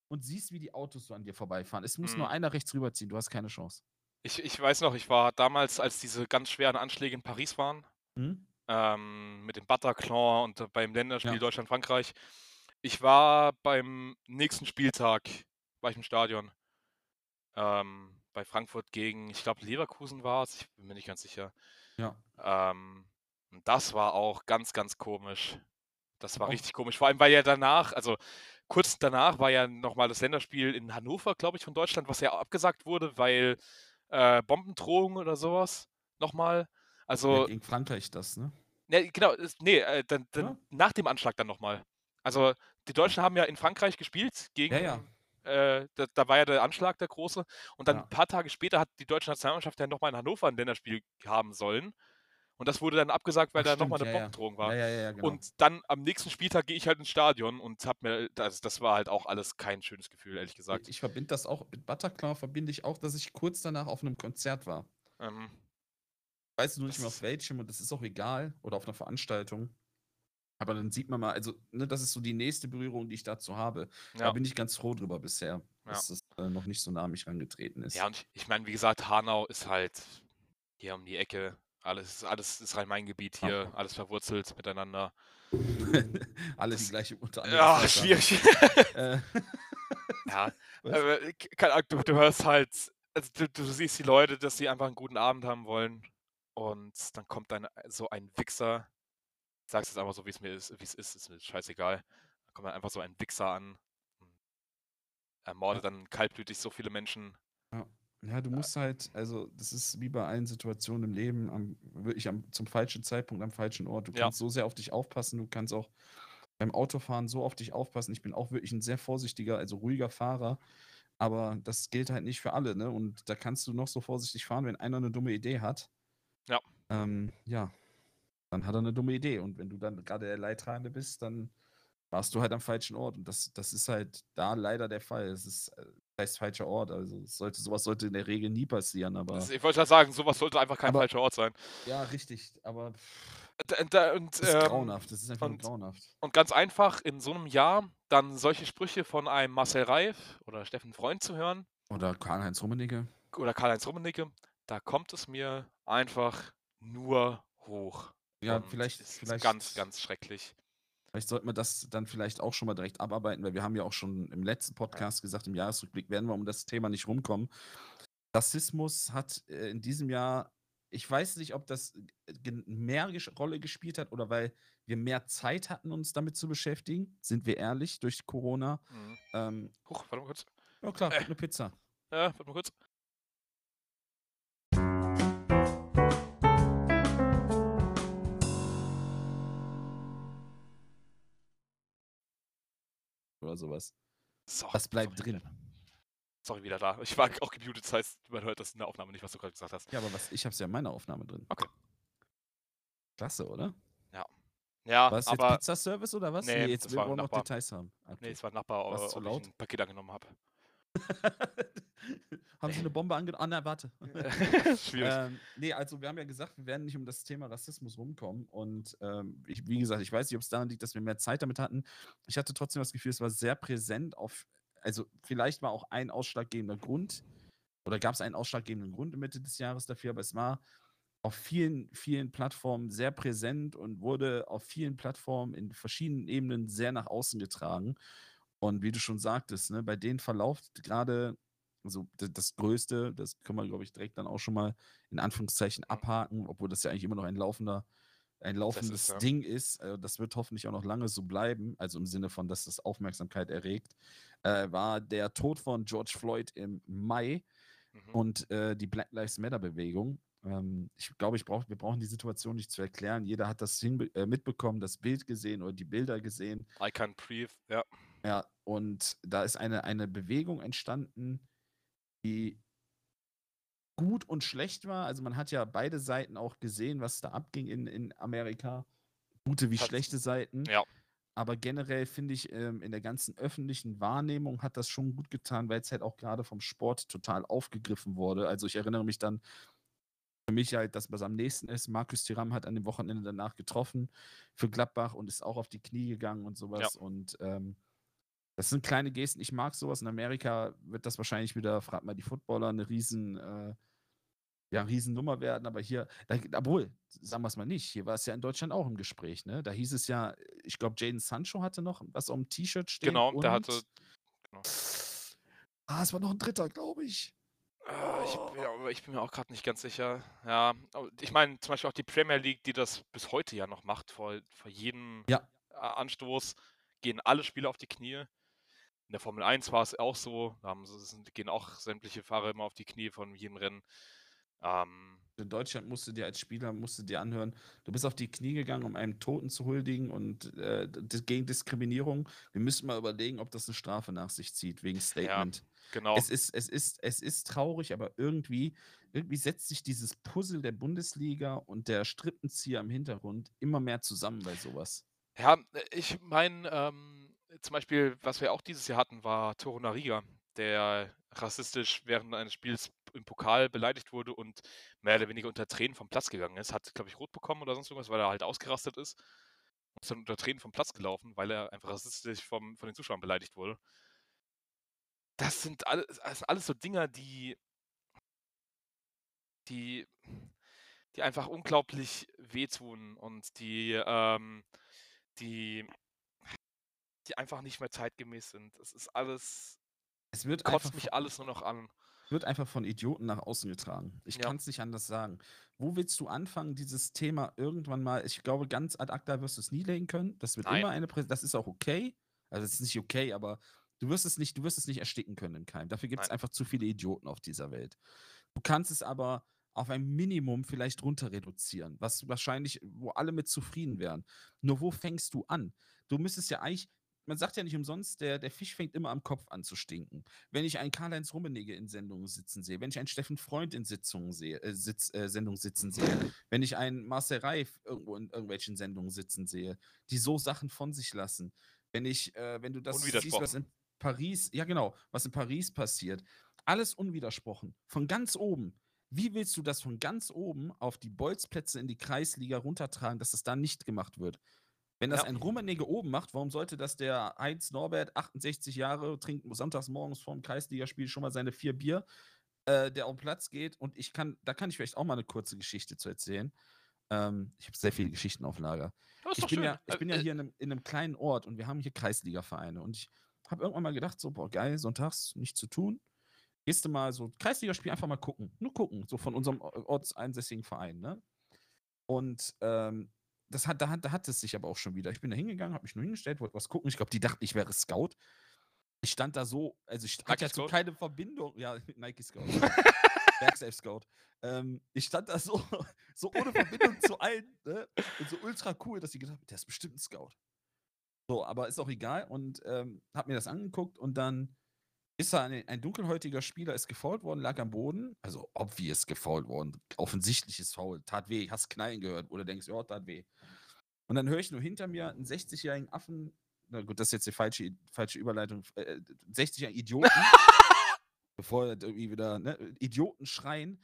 C: und siehst, wie die Autos so an dir vorbeifahren. Es muss mhm. nur einer rechts rüberziehen, du hast keine Chance.
A: Ich, ich weiß noch, ich war damals, als diese ganz schweren Anschläge in Paris waren, mhm. ähm, mit dem Bataclan und beim Länderspiel ja. Deutschland-Frankreich. Ich war beim nächsten Spieltag, war ich im Stadion. Ähm, bei Frankfurt gegen, ich glaube, Leverkusen war es, ich bin mir nicht ganz sicher.
C: Ja.
A: Ähm, und das war auch ganz, ganz komisch. Das war oh. richtig komisch. Vor allem, weil ja danach, also kurz danach war ja nochmal das Länderspiel in Hannover, glaube ich, von Deutschland, was ja abgesagt wurde, weil äh, Bombendrohung oder sowas nochmal. Also. Ja,
C: gegen Frankreich das, ne?
A: Ne, genau, nee, äh, dann, dann ja? nach dem Anschlag dann nochmal. Also die Deutschen haben ja in Frankreich gespielt gegen.
C: Ja, ja.
A: Äh, da, da, war ja der Anschlag der große. Und dann ein paar Tage später hat die deutsche Nationalmannschaft ja nochmal in Hannover ein Länderspiel haben sollen. Und das wurde dann abgesagt, weil Ach, da nochmal eine ja, Bombendrohung war.
C: Ja, ja, genau.
A: Und dann am nächsten Spieltag gehe ich halt ins Stadion und hab mir, das, das war halt auch alles kein schönes Gefühl, ehrlich gesagt.
C: Ich verbinde das auch, mit Bataclan verbinde ich auch, dass ich kurz danach auf einem Konzert war. Ähm, weiß nur nicht mehr auf welchem und das ist auch egal. Oder auf einer Veranstaltung. Aber dann sieht man mal, also, ne, das ist so die nächste Berührung, die ich dazu habe. Ja. Da bin ich ganz froh drüber bisher, ja. dass das äh, noch nicht so nah an mich rangetreten ist.
A: Ja, und ich, ich meine, wie gesagt, Hanau ist halt hier um die Ecke. Alles, alles ist Rhein-Main-Gebiet hier, Ach. alles verwurzelt miteinander.
C: Alle die gleiche
A: unter Ja, schwierig. Äh. ja, äh, du, du hörst halt, also du, du siehst die Leute, dass sie einfach einen guten Abend haben wollen. Und dann kommt dann so ein Wichser sag's jetzt einfach so, wie es mir ist, wie es ist, ist mir scheißegal. Da kommt dann einfach so ein Wichser an, ermordet dann kaltblütig so viele Menschen.
C: Ja. Du musst halt, also das ist wie bei allen Situationen im Leben, am, wirklich am, zum falschen Zeitpunkt am falschen Ort. Du kannst ja. so sehr auf dich aufpassen, du kannst auch beim Autofahren so auf dich aufpassen. Ich bin auch wirklich ein sehr vorsichtiger, also ruhiger Fahrer, aber das gilt halt nicht für alle, ne? Und da kannst du noch so vorsichtig fahren, wenn einer eine dumme Idee hat.
A: Ja.
C: Ähm, ja, dann hat er eine dumme Idee. Und wenn du dann gerade der Leidtragende bist, dann warst du halt am falschen Ort. Und das, das ist halt da leider der Fall. Es ist äh, heißt falscher Ort. Also sollte, sowas sollte in der Regel nie passieren. Aber
A: das, ich wollte ja sagen, sowas sollte einfach kein aber, falscher Ort sein.
C: Ja, richtig. Aber
A: da, da, und,
C: das ist ähm, grauenhaft. Das ist einfach
A: und,
C: grauenhaft.
A: Und ganz einfach in so einem Jahr dann solche Sprüche von einem Marcel Reif oder Steffen Freund zu hören.
C: Oder Karl-Heinz Rummenigge.
A: Oder Karl-Heinz Rummenigge. Da kommt es mir einfach nur hoch.
C: Ja, Und vielleicht,
A: ist
C: vielleicht.
A: Ganz, ganz schrecklich.
C: Vielleicht sollten wir das dann vielleicht auch schon mal direkt abarbeiten, weil wir haben ja auch schon im letzten Podcast gesagt, im Jahresrückblick werden wir um das Thema nicht rumkommen. Rassismus hat äh, in diesem Jahr, ich weiß nicht, ob das äh, mehr Rolle gespielt hat oder weil wir mehr Zeit hatten, uns damit zu beschäftigen, sind wir ehrlich, durch Corona. Mhm. Ähm,
A: Huch, warte mal kurz.
C: Ja klar, äh. eine Pizza.
A: Ja, warte mal kurz.
C: Oder sowas.
A: So,
C: Was bleibt
A: sorry,
C: drin?
A: Sorry, wieder da. Ich war auch gemutet, das heißt, man hört das in der Aufnahme nicht, was du gerade gesagt hast.
C: Ja, aber was, ich habe es ja in meiner Aufnahme drin.
A: Okay.
C: Klasse, oder?
A: Ja,
C: War es
A: aber
C: jetzt Pizzaservice oder was?
A: Nee,
C: jetzt
A: das
C: wir wollen noch
A: Nachbar.
C: Details haben.
A: nee,
C: Okay.
A: es war ein Nachbar,
C: War's
A: äh,
C: zu
A: ob
C: laut?
A: ich ein Paket angenommen habe.
C: Haben Sie eine Bombe angenommen? Ah, nein, warte.
A: Schwierig.
C: ähm, nee, also wir haben ja gesagt, wir werden nicht um das Thema Rassismus rumkommen. Und ähm, ich, wie gesagt, ich weiß nicht, ob es daran liegt, dass wir mehr Zeit damit hatten. Ich hatte trotzdem das Gefühl, es war sehr präsent auf, also vielleicht war auch ein ausschlaggebender Grund, oder gab es einen ausschlaggebenden Grund Mitte des Jahres dafür, aber es war auf vielen, vielen Plattformen sehr präsent und wurde auf vielen Plattformen in verschiedenen Ebenen sehr nach außen getragen. Und wie du schon sagtest, ne, bei denen verlauft gerade also das Größte, das können wir, glaube ich, direkt dann auch schon mal in Anführungszeichen abhaken, obwohl das ja eigentlich immer noch ein laufender, ein laufendes
A: ja.
C: Ding ist. Äh, Das wird hoffentlich auch noch lange so bleiben, also im Sinne von, dass das Aufmerksamkeit erregt, äh, war der Tod von George Floyd im Mai
A: Mhm.
C: und äh, die Black Lives Matter Bewegung. Ähm, ich glaube, ich brauch, wir brauchen die Situation nicht zu erklären. Jeder hat das äh, mitbekommen, das Bild gesehen oder die Bilder gesehen.
A: I can't breathe, ja.
C: Ja, und da ist eine, eine Bewegung entstanden, die gut und schlecht war. Also man hat ja beide Seiten auch gesehen, was da abging in, in Amerika. Gute wie
A: Tats-
C: schlechte Seiten.
A: Ja.
C: Aber generell finde ich, ähm, in der ganzen öffentlichen Wahrnehmung hat das schon gut getan, weil es halt auch gerade vom Sport total aufgegriffen wurde. Also ich erinnere mich dann für mich halt, dass was am nächsten ist. Markus Thuram hat an dem Wochenende danach getroffen für Gladbach und ist auch auf die Knie gegangen und sowas. Und ähm, das sind kleine Gesten. Ich mag sowas. In Amerika wird das wahrscheinlich wieder, fragt mal die Footballer, eine riesen, äh, ja, Riesennummer werden. Aber hier, da, obwohl, sagen wir es mal nicht, hier war es ja in Deutschland auch im Gespräch. Ne? Da hieß es ja, ich glaube, Jaden Sancho hatte noch was auf dem T-Shirt stehen.
A: Genau, der hatte. Genau.
C: Ah, es war noch ein dritter, glaube ich.
A: Ah, ich, bin- ja, aber ich bin mir auch gerade nicht ganz sicher. Ja, ich meine, zum Beispiel auch die Premier League, die das bis heute ja noch macht, vor, vor jedem
C: Ja.
A: Anstoß gehen alle Spieler auf die Knie. In der Formel 1 war es auch so. Da sie, gehen auch sämtliche Fahrer immer auf die Knie von jedem Rennen. Ähm,
C: In Deutschland musst du dir als Spieler musst du dir anhören, du bist auf die Knie gegangen, um einem Toten zu huldigen und äh, gegen Diskriminierung. Wir müssen mal überlegen, ob das eine Strafe nach sich zieht, wegen Statement.
A: genau.
C: Es ist, es ist, es ist traurig, aber irgendwie, irgendwie setzt sich dieses Puzzle der Bundesliga und der Strippenzieher im Hintergrund immer mehr zusammen bei sowas.
A: Ja, äh, ich meine, ähm, zum Beispiel, was wir auch dieses Jahr hatten, war Toro Nariga, der rassistisch während eines Spiels im Pokal beleidigt wurde und mehr oder weniger unter Tränen vom Platz gegangen ist. Hat, glaube ich, rot bekommen oder sonst irgendwas, weil er halt ausgerastet ist. Und ist dann unter Tränen vom Platz gelaufen, weil er einfach rassistisch vom, von den Zuschauern beleidigt wurde. Das sind alles, das alles so Dinger, die, die, die einfach unglaublich wehtun und die, ähm, die, die einfach nicht mehr zeitgemäß sind. Es ist alles,
C: Es wird
A: kotzt
C: einfach
A: mich
C: von-
A: alles nur noch an.
C: wird einfach von Idioten nach außen getragen. Ich
A: Ja.
C: kann es nicht anders sagen. Wo willst du anfangen, dieses Thema irgendwann mal, ich glaube, ganz ad acta wirst du es nie legen können. Das wird
A: Nein.
C: immer eine Präsenz, das ist auch okay. Also es ist nicht okay, aber du wirst es nicht, du wirst es nicht ersticken können im Keim. Dafür gibt es einfach zu viele Idioten auf dieser Welt. Du kannst es aber auf ein Minimum vielleicht runter reduzieren, was wahrscheinlich, wo alle mit zufrieden wären. Nur wo fängst du an? Du müsstest ja eigentlich, man sagt ja nicht umsonst, der, der Fisch fängt immer am Kopf an zu stinken wenn ich einen Karl-Heinz Rummenigge in Sendungen sitzen sehe, wenn ich einen Steffen Freund in Sitzungen sehe, äh, Sitz, äh, Sendungen sitzen sehe, wenn ich einen Marcel Reif irgendwo in irgendwelchen Sendungen sitzen sehe, die so Sachen von sich lassen, wenn ich, äh, wenn du das siehst, was in Paris, ja genau, was in Paris passiert, alles unwidersprochen, von ganz oben. Wie willst du das von ganz oben auf die Bolzplätze in die Kreisliga runtertragen, dass das da nicht gemacht wird? Wenn das
A: Ja.
C: ein Rummenigge oben macht, warum sollte das der Heinz Norbert, 68 Jahre, trinkt sonntags morgens vor dem Kreisligaspiel schon mal seine vier Bier, äh, der auf den Platz geht und ich kann, da kann ich vielleicht auch mal eine kurze Geschichte zu erzählen. Ähm, ich habe sehr viele Geschichten auf Lager. Ich
A: doch
C: bin, ja, ich
A: Äh,
C: bin ja
A: äh,
C: hier in einem, in einem kleinen Ort und wir haben hier Kreisliga-Vereine und ich habe irgendwann mal gedacht, so, boah, geil, sonntags nichts zu tun. Gehst du mal so Kreisligaspiel einfach mal gucken. Nur gucken, so von unserem o- ortseinsässigen Verein, ne? Und ähm, das hat, da, hat, da hat es sich aber auch schon wieder. Ich bin da hingegangen, habe mich nur hingestellt, wollte was gucken. Ich glaube, die dachten, ich wäre Scout. Ich stand da so, also ich hatte
A: Scout?
C: keine Verbindung. Ja, Nike Scout. Bergsafe Scout. Ähm, ich stand da so, so ohne Verbindung zu allen ne? und so ultra cool, dass sie gedacht haben, der ist bestimmt ein Scout. So, aber ist auch egal und ähm, hab mir das angeguckt und dann ist da ein, ein dunkelhäutiger Spieler, ist gefault worden, lag am Boden. Also obvious gefault worden. Offensichtliches Foul. Tat weh. Hast Knallen gehört, oder denkst, ja, tat weh. Und dann höre ich nur hinter mir einen 60-jährigen Affen. Na gut, das ist jetzt die falsche, falsche Überleitung. Äh, 60-jährigen Idioten. bevor er irgendwie wieder, ne, Idioten schreien.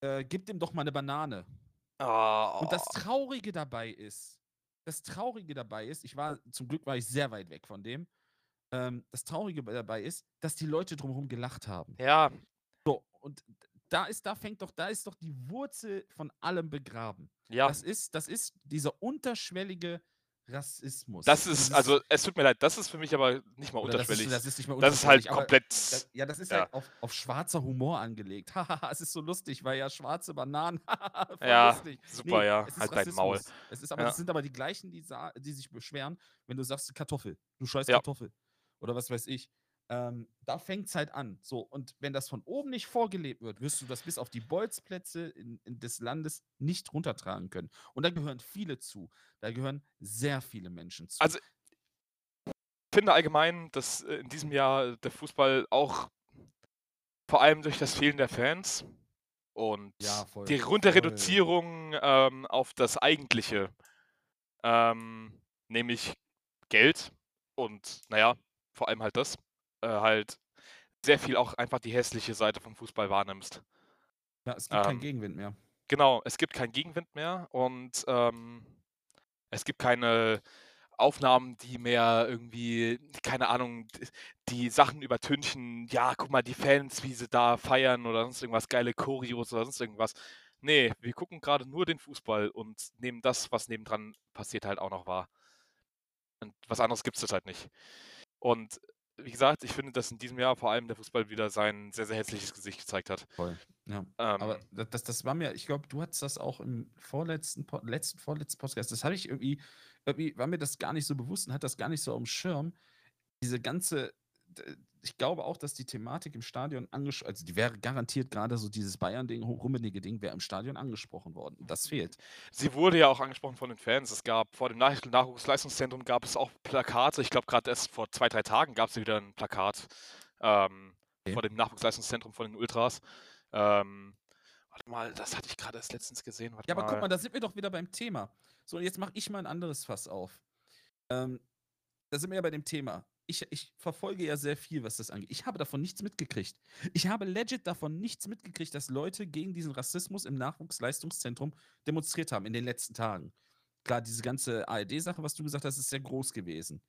C: Äh, gib dem doch mal eine Banane.
A: Oh.
C: Und das Traurige dabei ist, das Traurige dabei ist, ich war, zum Glück war ich sehr weit weg von dem. Ähm, das Traurige dabei ist, dass die Leute drumherum gelacht haben.
A: Ja,
C: So, und da ist, da fängt doch, da ist doch die Wurzel von allem begraben.
A: ja.
C: Das ist, das ist dieser unterschwellige Rassismus.
A: Das ist, also es tut mir leid, das ist für mich aber nicht mal
C: oder das ist,
A: unterschwellig.
C: das ist nicht mal
A: Das ist halt
C: unterschwellig, aber
A: komplett.
C: Das, ja, das ist
A: Ja.
C: halt auf, auf schwarzer Humor angelegt. Hahaha, es ist so lustig, weil ja schwarze Bananen.
A: Ja,
C: lustig.
A: super, ja.
C: es ist
A: Halt dein Maul.
C: Rassismus. Es ist aber,
A: Ja.
C: das sind aber die gleichen, die, die sich beschweren, wenn du sagst Kartoffel. Du scheiß
A: Ja.
C: Oder was weiß ich. Ähm, da fängt es halt an. So, und wenn das von oben nicht vorgelebt wird, wirst du das bis auf die Bolzplätze in, in des Landes nicht runtertragen können. Und da gehören viele zu. Da gehören sehr viele Menschen zu.
A: Also, Ich finde allgemein, dass äh, in diesem Jahr der Fußball auch vor allem durch das Fehlen der Fans und
C: Ja, voll,
A: die. Runterreduzierung ähm, auf das Eigentliche, ähm, nämlich Geld und naja, vor allem halt das, äh, halt sehr viel auch einfach die hässliche Seite vom Fußball wahrnimmst.
C: ja, es gibt keinen
A: ähm,
C: Gegenwind mehr.
A: Genau, es gibt keinen Gegenwind mehr und ähm, es gibt keine Aufnahmen, die mehr irgendwie, keine Ahnung, die Sachen übertünchen. Ja, guck mal, die Fans, wie sie da feiern oder sonst irgendwas, geile Choreos oder sonst irgendwas. Nee, wir gucken gerade nur den Fußball und nehmen das, was nebendran passiert, halt auch noch wahr. Und was anderes gibt es halt nicht. Und wie gesagt, ich finde, dass in diesem Jahr vor allem der Fußball wieder sein sehr, sehr hässliches Gesicht gezeigt hat.
C: Voll. Ja.
A: Ähm,
C: Aber da- das, das war mir, ich glaube, du hattest das auch im vorletzten, letzten, vorletzten Podcast. Das habe ich irgendwie, irgendwie, war mir das gar nicht so bewusst und hat das gar nicht so dem Schirm. Diese ganze, ich glaube auch, dass die Thematik im Stadion angesprochen, also die wäre garantiert gerade so dieses Bayern-Ding, rummenige Ding, wäre im Stadion angesprochen worden. Das fehlt.
A: Sie wurde ja auch angesprochen von den Fans. Es gab vor dem Nach Nachwuchsleistungszentrum gab es auch Plakate. Ich glaube, gerade erst vor zwei, drei Tagen gab es wieder ein Plakat ähm,
C: Okay.
A: vor dem Nachwuchsleistungszentrum von den Ultras. Ähm, warte mal, das hatte ich gerade erst letztens gesehen. Warte
C: Ja, aber guck mal, da sind wir doch wieder beim Thema. So, und jetzt mache ich mal ein anderes Fass auf. Ähm, da sind wir ja bei dem Thema. Ich, ich verfolge ja sehr viel, was das angeht. Ich habe davon nichts mitgekriegt. Ich habe legit davon nichts mitgekriegt, dass Leute gegen diesen Rassismus im Nachwuchsleistungszentrum demonstriert haben in den letzten Tagen. Klar, diese ganze ARD-Sache, was du gesagt hast, ist sehr groß gewesen.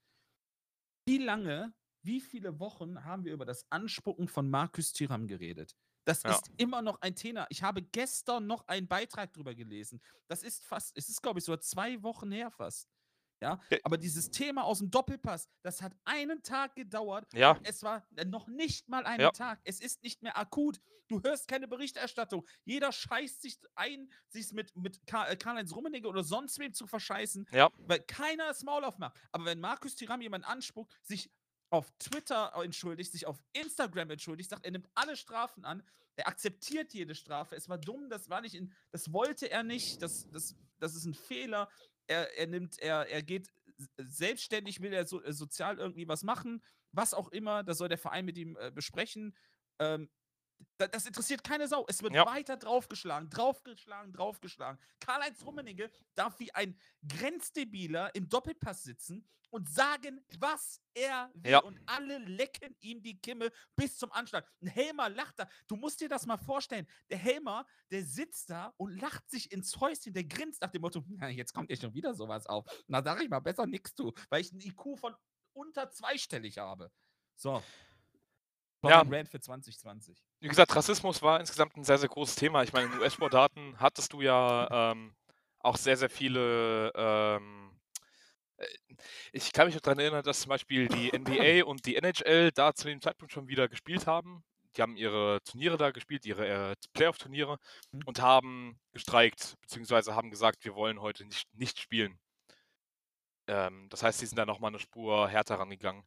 C: Wie lange, wie viele Wochen haben wir über das Anspucken von Markus Thuram geredet? Das
A: Ja.
C: ist immer noch ein Thema. Ich habe gestern noch einen Beitrag drüber gelesen. Das ist fast, es ist, glaube ich, so zwei Wochen her fast. Ja, aber dieses Thema aus dem Doppelpass, das hat einen Tag gedauert.
A: Ja,
C: Es war noch nicht mal einen
A: Ja.
C: Tag. Es ist nicht mehr akut. Du hörst keine Berichterstattung. Jeder scheißt sich ein, sich mit, mit äh, Karl-Heinz Rummenigge oder sonst wem zu verscheißen,
A: ja,
C: weil keiner das Maul aufmacht. Aber wenn Markus Thuram jemanden anspuckt, sich auf Twitter entschuldigt, sich auf Instagram entschuldigt, sagt, er nimmt alle Strafen an, er akzeptiert jede Strafe. Es war dumm, das war nicht in, das wollte er nicht, das, das, das ist ein Fehler. Er, er nimmt, er, er geht selbstständig, will er so, äh, sozial irgendwie was machen, was auch immer, das soll der Verein mit ihm äh, besprechen. Ähm, das interessiert keine Sau. Es wird
A: Ja.
C: weiter draufgeschlagen, draufgeschlagen, draufgeschlagen. Karl-Heinz Rummenigge darf wie ein Grenzdebiler im Doppelpass sitzen und sagen, was er will.
A: Ja.
C: Und alle lecken ihm die Kimme bis zum Anschlag. Ein Helmer lacht da. Du musst dir das mal vorstellen. Der Helmer, der sitzt da und lacht sich ins Häuschen. Der grinst nach dem Motto, "Na, jetzt kommt ja schon wieder sowas auf. Na, sag ich mal, besser nix tu, weil ich einen IQ von unter zweistellig habe. So.
A: Ja.
C: Rant für 2020.
A: wie gesagt, Rassismus war insgesamt ein sehr, sehr großes Thema. Ich meine, in US-Sportdaten hattest du ja ähm, auch sehr, sehr viele. Ähm, äh, ich kann mich daran erinnern, dass zum Beispiel die NBA und die NHL da zu dem Zeitpunkt schon wieder gespielt haben. Die haben ihre Turniere da gespielt, ihre äh, Playoff-Turniere
C: Mhm.
A: und haben gestreikt, beziehungsweise haben gesagt, wir wollen heute nicht, nicht spielen. Ähm, das heißt, sie sind da nochmal eine Spur härter rangegangen.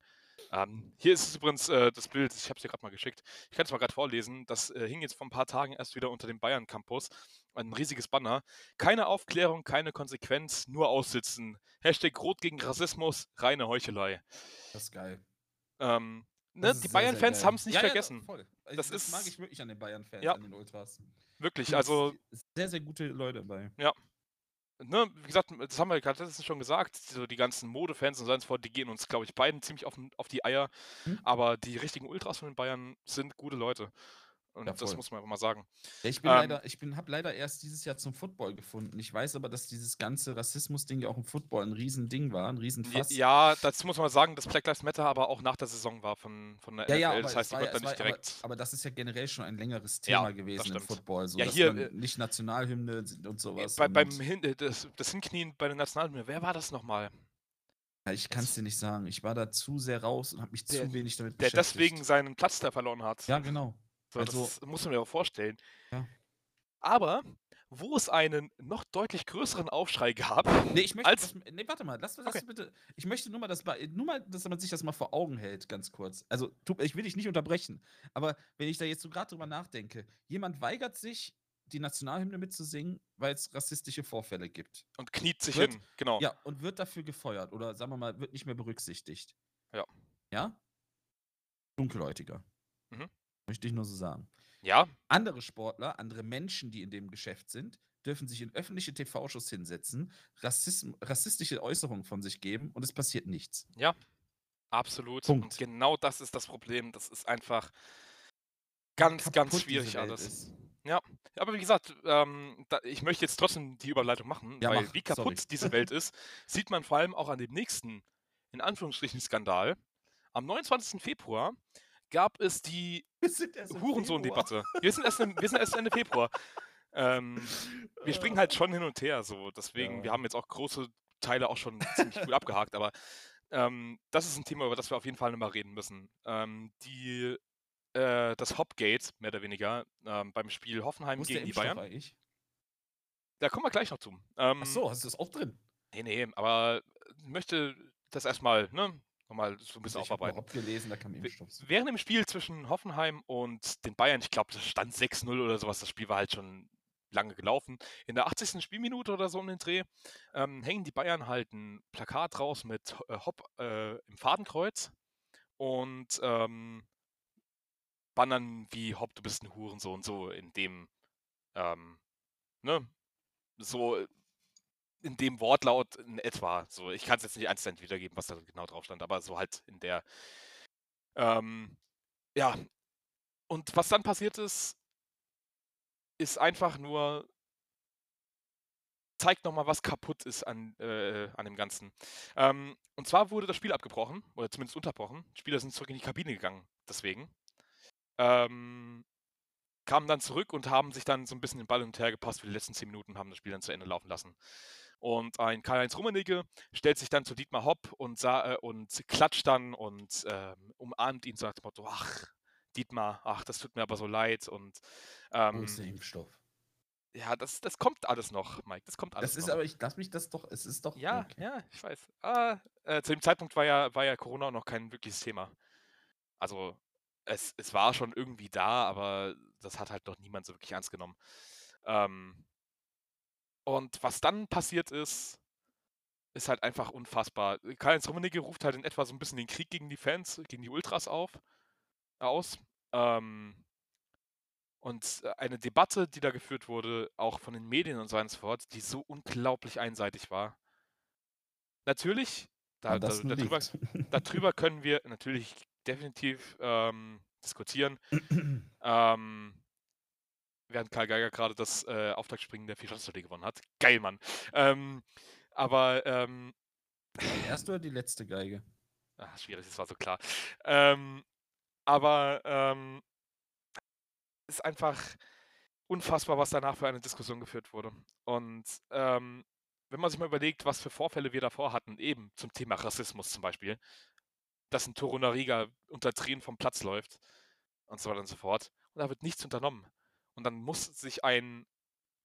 A: Ähm, hier ist es übrigens äh, das Bild, ich habe es dir gerade mal geschickt. Ich kann es mal gerade vorlesen. Das äh, hing jetzt vor ein paar Tagen erst wieder unter dem Bayern Campus. Ein riesiges Banner. Keine Aufklärung, keine Konsequenz, nur aussitzen. Hashtag Rot gegen Rassismus, reine Heuchelei.
C: Das ist geil.
A: Ähm, ne,
C: ist
A: die Bayern-Fans haben es nicht
C: Ja, ja,
A: vergessen.
C: voll. Also
A: Das
C: das, mag
A: ist-
C: ich wirklich an den Bayern-Fans,
A: Ja.
C: an den Ultras.
A: Wirklich, also
C: sehr, sehr gute Leute dabei.
A: Ne, wie gesagt, das haben wir gerade letztens schon gesagt, so die ganzen Modefans und so weiter, die gehen uns, glaube ich, beiden ziemlich auf, auf die Eier.
C: Hm?
A: Aber die richtigen Ultras von den Bayern sind gute Leute. Und
C: Ja,
A: das muss man einfach mal sagen.
C: Ja, ich bin
A: Ähm,
C: leider, ich bin, habe leider erst dieses Jahr zum Football gefunden. Ich weiß aber, dass dieses ganze Rassismus-Ding ja auch im Football ein Riesending war, ein Riesenfass.
A: Ja, dazu muss man sagen, dass Black Lives Matter aber auch nach der Saison war von, von der
C: Ja, ja,
A: NFL.
C: aber
A: das heißt, die
C: ja-
A: dann nicht direkt.
C: Aber, aber das ist ja generell schon ein längeres
A: Ja,
C: Thema
A: das
C: gewesen im. Football, so
A: Ja,
C: dass
A: hier,
C: man
A: äh,
C: nicht Nationalhymne und sowas.
A: bei, beim
C: und-
A: Hin äh, das, das Hinknien bei den Nationalhymnen, wer war das nochmal?
C: Ja, ich kann es dir nicht sagen. Ich war da zu sehr raus und habe mich
A: Der-
C: zu wenig damit
A: Der
C: beschäftigt.
A: deswegen seinen Platz da verloren hat.
C: Ja, genau.
A: So,
C: also-
A: das muss man mir auch vorstellen.
C: Ja.
A: Aber wo es einen noch deutlich größeren Aufschrei gab,
C: Nee, ich möchte.
A: Als-
C: das, nee, warte mal, lass, lass
A: Okay.
C: bitte. Ich möchte nur mal, dass, mal- nur mal, dass man sich das mal vor Augen hält, ganz kurz. Also, tu, ich will dich nicht unterbrechen, aber wenn ich da jetzt so gerade drüber nachdenke, jemand weigert sich, die Nationalhymne mitzusingen, weil es rassistische Vorfälle gibt.
A: und kniet sich
C: Wird-
A: hin, genau.
C: Ja, und wird dafür gefeuert oder sagen wir mal, wird nicht mehr berücksichtigt.
A: Ja.
C: Ja? Dunkelhäutiger.
A: Mhm.
C: Möchte ich nur so sagen.
A: Ja,
C: Andere Sportler, andere Menschen, die in dem Geschäft sind, dürfen sich in öffentliche TV-Shows hinsetzen, Rassism rassistische Äußerungen von sich geben und es passiert nichts.
A: absolut.
C: Punkt.
A: Und genau das ist das Problem. Das ist einfach ganz, ganz
C: Kaputt
A: schwierig
C: diese Welt
A: alles.
C: ist.
A: Aber wie gesagt, ähm, da, ich möchte jetzt trotzdem die Überleitung machen,
C: Ja,
A: weil
C: mach,
A: wie kaputt
C: sorry.
A: diese Welt ist, sieht man vor allem auch an dem nächsten, in Anführungsstrichen, Skandal. Am 29. Februar gab es die
C: Wir
A: Hurensohn-Debatte. Wir, sind erst im- wir sind erst Ende Februar. Ähm, wir springen halt schon hin und her, so. Deswegen, wir
C: Ja.
A: haben jetzt auch große Teile auch schon ziemlich gut abgehakt, aber ähm, das ist ein Thema, über das wir auf jeden Fall nochmal reden müssen. Ähm, die, äh, das Hopgate, mehr oder weniger, ähm, beim Spiel Hoffenheim
C: der
A: gegen die Bayern.
C: eigentlich?
A: Da kommen wir gleich noch zu. Ähm,
C: Ach so, hast du das auch drin?
A: Nee, nee, aber ich möchte das erstmal, ne, nochmal so ein bisschen
C: ich habe
A: aufarbeiten.
C: Hop gelesen, da kam Impfstoff.
A: Während dem Spiel zwischen Hoffenheim und den Bayern, ich glaube, das stand 6-0 oder sowas, das Spiel war halt schon lange gelaufen. In der 80. Spielminute oder so um den Dreh ähm, hängen die Bayern halt ein Plakat raus mit äh, Hopp äh, im Fadenkreuz und ähm, bannern wie Hopp, du bist ein Hurensohn, so in dem, ähm, ne, so in dem Wortlaut in etwa. So, ich kann es jetzt nicht eins wiedergeben, was da genau drauf stand, aber so halt in der. Ähm, ja. Und was dann passiert ist, ist einfach nur zeigt nochmal, was kaputt ist an, äh, an dem Ganzen. Ähm, und zwar wurde das Spiel abgebrochen, oder zumindest unterbrochen. Die Spieler sind zurück in die Kabine gegangen, deswegen. Ähm, kamen dann zurück und haben sich dann so ein bisschen den Ball hin und her gepasst für die letzten 10 Minuten, haben das Spiel dann zu Ende laufen lassen. Und ein Karl-Heinz Rummenigge stellt sich dann zu Dietmar Hopp und, sah, äh, und klatscht dann und ähm, umarmt ihn, sagt Motto, ach, Dietmar, ach, das tut mir aber so leid. Und
C: Wo
A: ähm,
C: ist der Impfstoff?
A: ja, das, das kommt alles noch, Mike, das kommt alles
C: Das ist
A: noch.
C: aber, ich lass mich das doch, es ist doch.
A: Ja,
C: okay.
A: ja, ich weiß. Ah, äh, zu dem Zeitpunkt war ja, war ja Corona noch kein wirkliches Thema. Also es, es war schon irgendwie da, aber das hat halt noch niemand so wirklich ernst genommen. Ähm, und was dann passiert ist, ist halt einfach unfassbar. Karl-Heinz Rummenigge ruft halt in etwa so ein bisschen den Krieg gegen die Fans, gegen die Ultras auf, aus. Ähm, und äh, eine Debatte, die da geführt wurde, auch von den Medien und so weiter und so fort, die so unglaublich einseitig war. Natürlich, da, da, darüber, darüber können wir natürlich definitiv ähm, diskutieren. Ähm, während Karl Geiger gerade das äh, Auftaktspringen der Vierschanzentournee gewonnen hat. Geil, Mann. Ähm, aber ähm,
C: Die erste oder die letzte Geige?
A: Ah, schwierig, das war so klar. Ähm, aber ähm, ist einfach unfassbar, was danach für eine Diskussion geführt wurde. Und ähm, wenn man sich mal überlegt, was für Vorfälle wir davor hatten, eben zum Thema Rassismus zum Beispiel, dass ein Torunariga unter Tränen vom Platz läuft und so weiter und so fort, und da wird nichts unternommen. Und dann muss sich ein,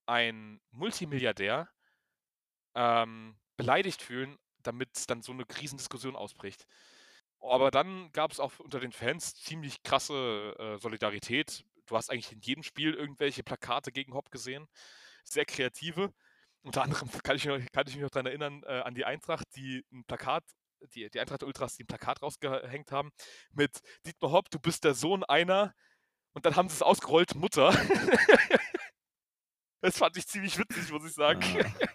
A: ein Multimilliardär ähm, beleidigt fühlen, damit dann so eine Riesendiskussion ausbricht. Aber dann gab es auch unter den Fans ziemlich krasse äh, Solidarität. Du hast eigentlich in jedem Spiel irgendwelche Plakate gegen Hopp gesehen. Sehr kreative. Unter anderem kann ich, mich, kann ich mich noch daran erinnern, äh, an die Eintracht, die ein Plakat, die, die Eintracht Ultras, die ein Plakat rausgehängt haben mit Dietmar Hopp, du bist der Sohn einer. Und dann haben sie es ausgerollt, Mutter. das fand ich ziemlich witzig, muss ich sagen.
C: Ah.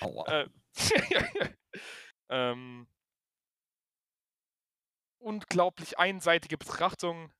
C: Aua.
A: Äh, ähm, unglaublich einseitige Betrachtung.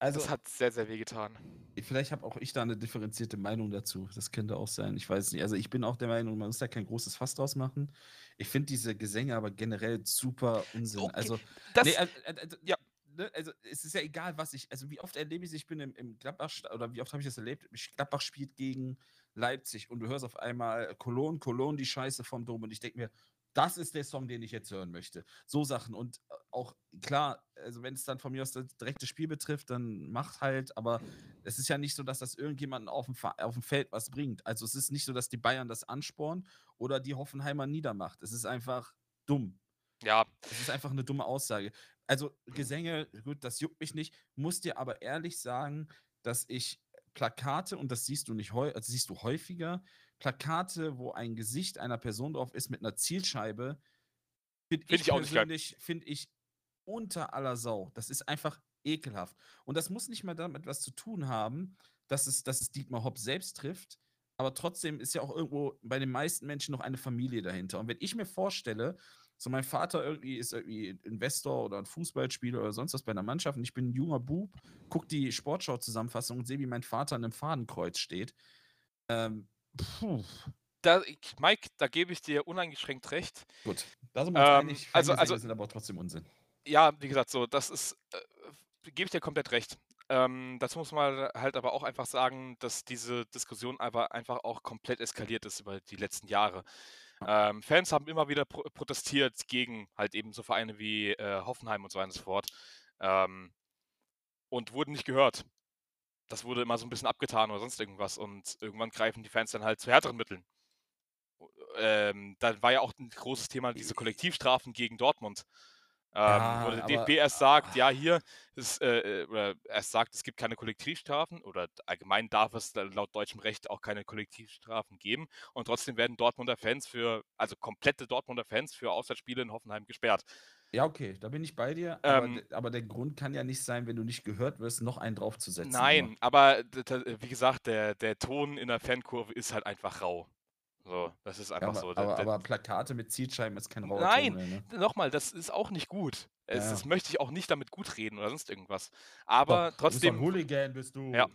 C: Also,
A: Das hat sehr, sehr weh getan.
C: vielleicht habe auch ich da eine differenzierte Meinung dazu. Das könnte auch sein. Ich weiß nicht. Also, ich bin auch der Meinung, man muss da kein großes Fass draus machen. Ich finde diese Gesänge aber generell super Unsinn.
A: Okay,
C: Also,
A: Das,
C: nee, also, äh,
A: ja.
C: Ne, also, es ist ja egal, was ich. Also, wie oft erlebe ich es? Ich bin im, im Gladbach, oder wie oft habe ich das erlebt? Gladbach spielt gegen Leipzig und du hörst auf einmal Cologne, Cologne, die Scheiße vom Dom. Und ich denke mir, das ist der Song, den ich jetzt hören möchte. So Sachen. Und äh, auch klar, also wenn es dann von mir aus das direkte Spiel betrifft, dann macht halt, aber es ist ja nicht so, dass das irgendjemanden auf dem, auf dem Feld was bringt. Also es ist nicht so, dass die Bayern das anspornen oder die Hoffenheimer niedermacht. Es ist einfach dumm.
A: ja,
C: Es ist einfach eine dumme Aussage. Also Gesänge, gut, das juckt mich nicht. Muss dir aber ehrlich sagen, dass ich Plakate, und das siehst du nicht also siehst du häufiger, Plakate, wo ein Gesicht einer Person drauf ist mit einer Zielscheibe, finde
A: Find
C: ich,
A: ich
C: persönlich, finde ich unter aller Sau. Das ist einfach ekelhaft. Und das muss nicht mal damit was zu tun haben, dass es, dass es Dietmar Hopp selbst trifft, aber trotzdem ist ja auch irgendwo bei den meisten Menschen noch eine Familie dahinter. Und wenn ich mir vorstelle, so mein Vater irgendwie ist irgendwie Investor oder ein Fußballspieler oder sonst was bei einer Mannschaft und ich bin ein junger Bub, guck die Sportschau-Zusammenfassung und sehe, wie mein Vater an einem Fadenkreuz steht. Ähm, puh,
A: da, Mike, da gebe ich dir uneingeschränkt recht.
C: gut. Da sind wir uns
A: Ähm,
C: einig.
A: also- also-
C: sind aber trotzdem Unsinn.
A: Ja, wie gesagt, so, das ist, äh, gebe ich dir komplett recht. Ähm, dazu muss man halt aber auch einfach sagen, dass diese Diskussion aber einfach auch komplett eskaliert ist über die letzten Jahre. Ähm, Fans haben immer wieder pro protestiert gegen halt eben so Vereine wie äh, Hoffenheim und so weiter und so fort ähm, und wurden nicht gehört. Das wurde immer so ein bisschen abgetan oder sonst irgendwas und irgendwann greifen die Fans dann halt zu härteren Mitteln. Ähm, dann war ja auch ein großes Thema diese Kollektivstrafen gegen Dortmund. Ähm,
C: Ja,
A: wo der
C: aber-
A: DFB erst sagt, ja, hier ist, äh, äh, oder erst sagt, es gibt keine Kollektivstrafen oder allgemein darf es laut deutschem Recht auch keine Kollektivstrafen geben und trotzdem werden Dortmunder Fans für, also komplette Dortmunder Fans für Auswärtsspiele in Hoffenheim gesperrt.
C: Ja, okay, da bin ich bei dir. Aber,
A: Ähm,
C: aber der Grund kann ja nicht sein, wenn du nicht gehört wirst, noch einen draufzusetzen.
A: Nein, aber d- d- wie gesagt, der, der Ton in der Fankurve ist halt einfach rau. So, das ist
C: Ja,
A: einfach
C: aber,
A: so.
C: Aber, aber Plakate mit Zielscheiben ist kein rauer
A: Nein,
C: mehr, ne?
A: Nochmal, das ist auch nicht gut. Es,
C: Ja.
A: Das möchte ich auch nicht damit gut reden oder sonst irgendwas. Aber
C: Doch, du bist
A: trotzdem,
C: Hooligan bist du.
A: Ja.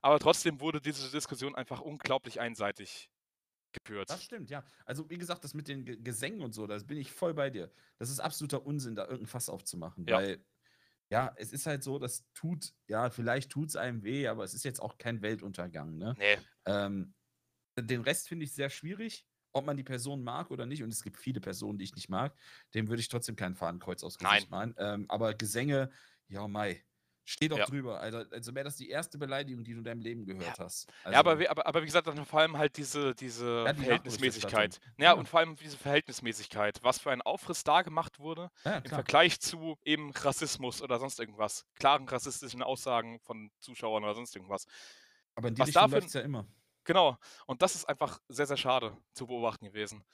A: aber trotzdem wurde diese Diskussion einfach unglaublich einseitig geführt.
C: Das stimmt, ja. Also, wie gesagt, das mit den Ge- Gesängen und so, das bin ich voll bei dir. Das ist absoluter Unsinn, da irgendein Fass aufzumachen.
A: Ja.
C: Weil, ja, es ist halt so, das tut, ja, vielleicht tut es einem weh, aber es ist jetzt auch kein Weltuntergang, ne?
A: Nee,
C: Ähm, den Rest finde ich sehr schwierig, ob man die Person mag oder nicht. Und es gibt viele Personen, die ich nicht mag. Dem würde ich trotzdem kein Fadenkreuz aufs Gesicht malen. Ähm, aber Gesänge, ja, Mai. Steh doch
A: Ja.
C: drüber, Alter. Also wäre das die erste Beleidigung, die du in deinem Leben gehört hast.
A: ja, aber,
C: Also,
A: wie, aber, aber wie gesagt, dann vor allem halt diese, diese
C: Ja, die
A: Verhältnismäßigkeit. Ja,
C: Ja.
A: und vor allem diese Verhältnismäßigkeit. Was für ein Aufriss da gemacht wurde
C: ja,
A: im. Vergleich zu eben Rassismus oder sonst irgendwas. Klaren rassistischen Aussagen von Zuschauern oder sonst irgendwas.
C: Aber in die
A: was
C: Richtung
A: dafür-
C: ja immer.
A: Genau. Und das ist einfach sehr, sehr schade zu beobachten gewesen.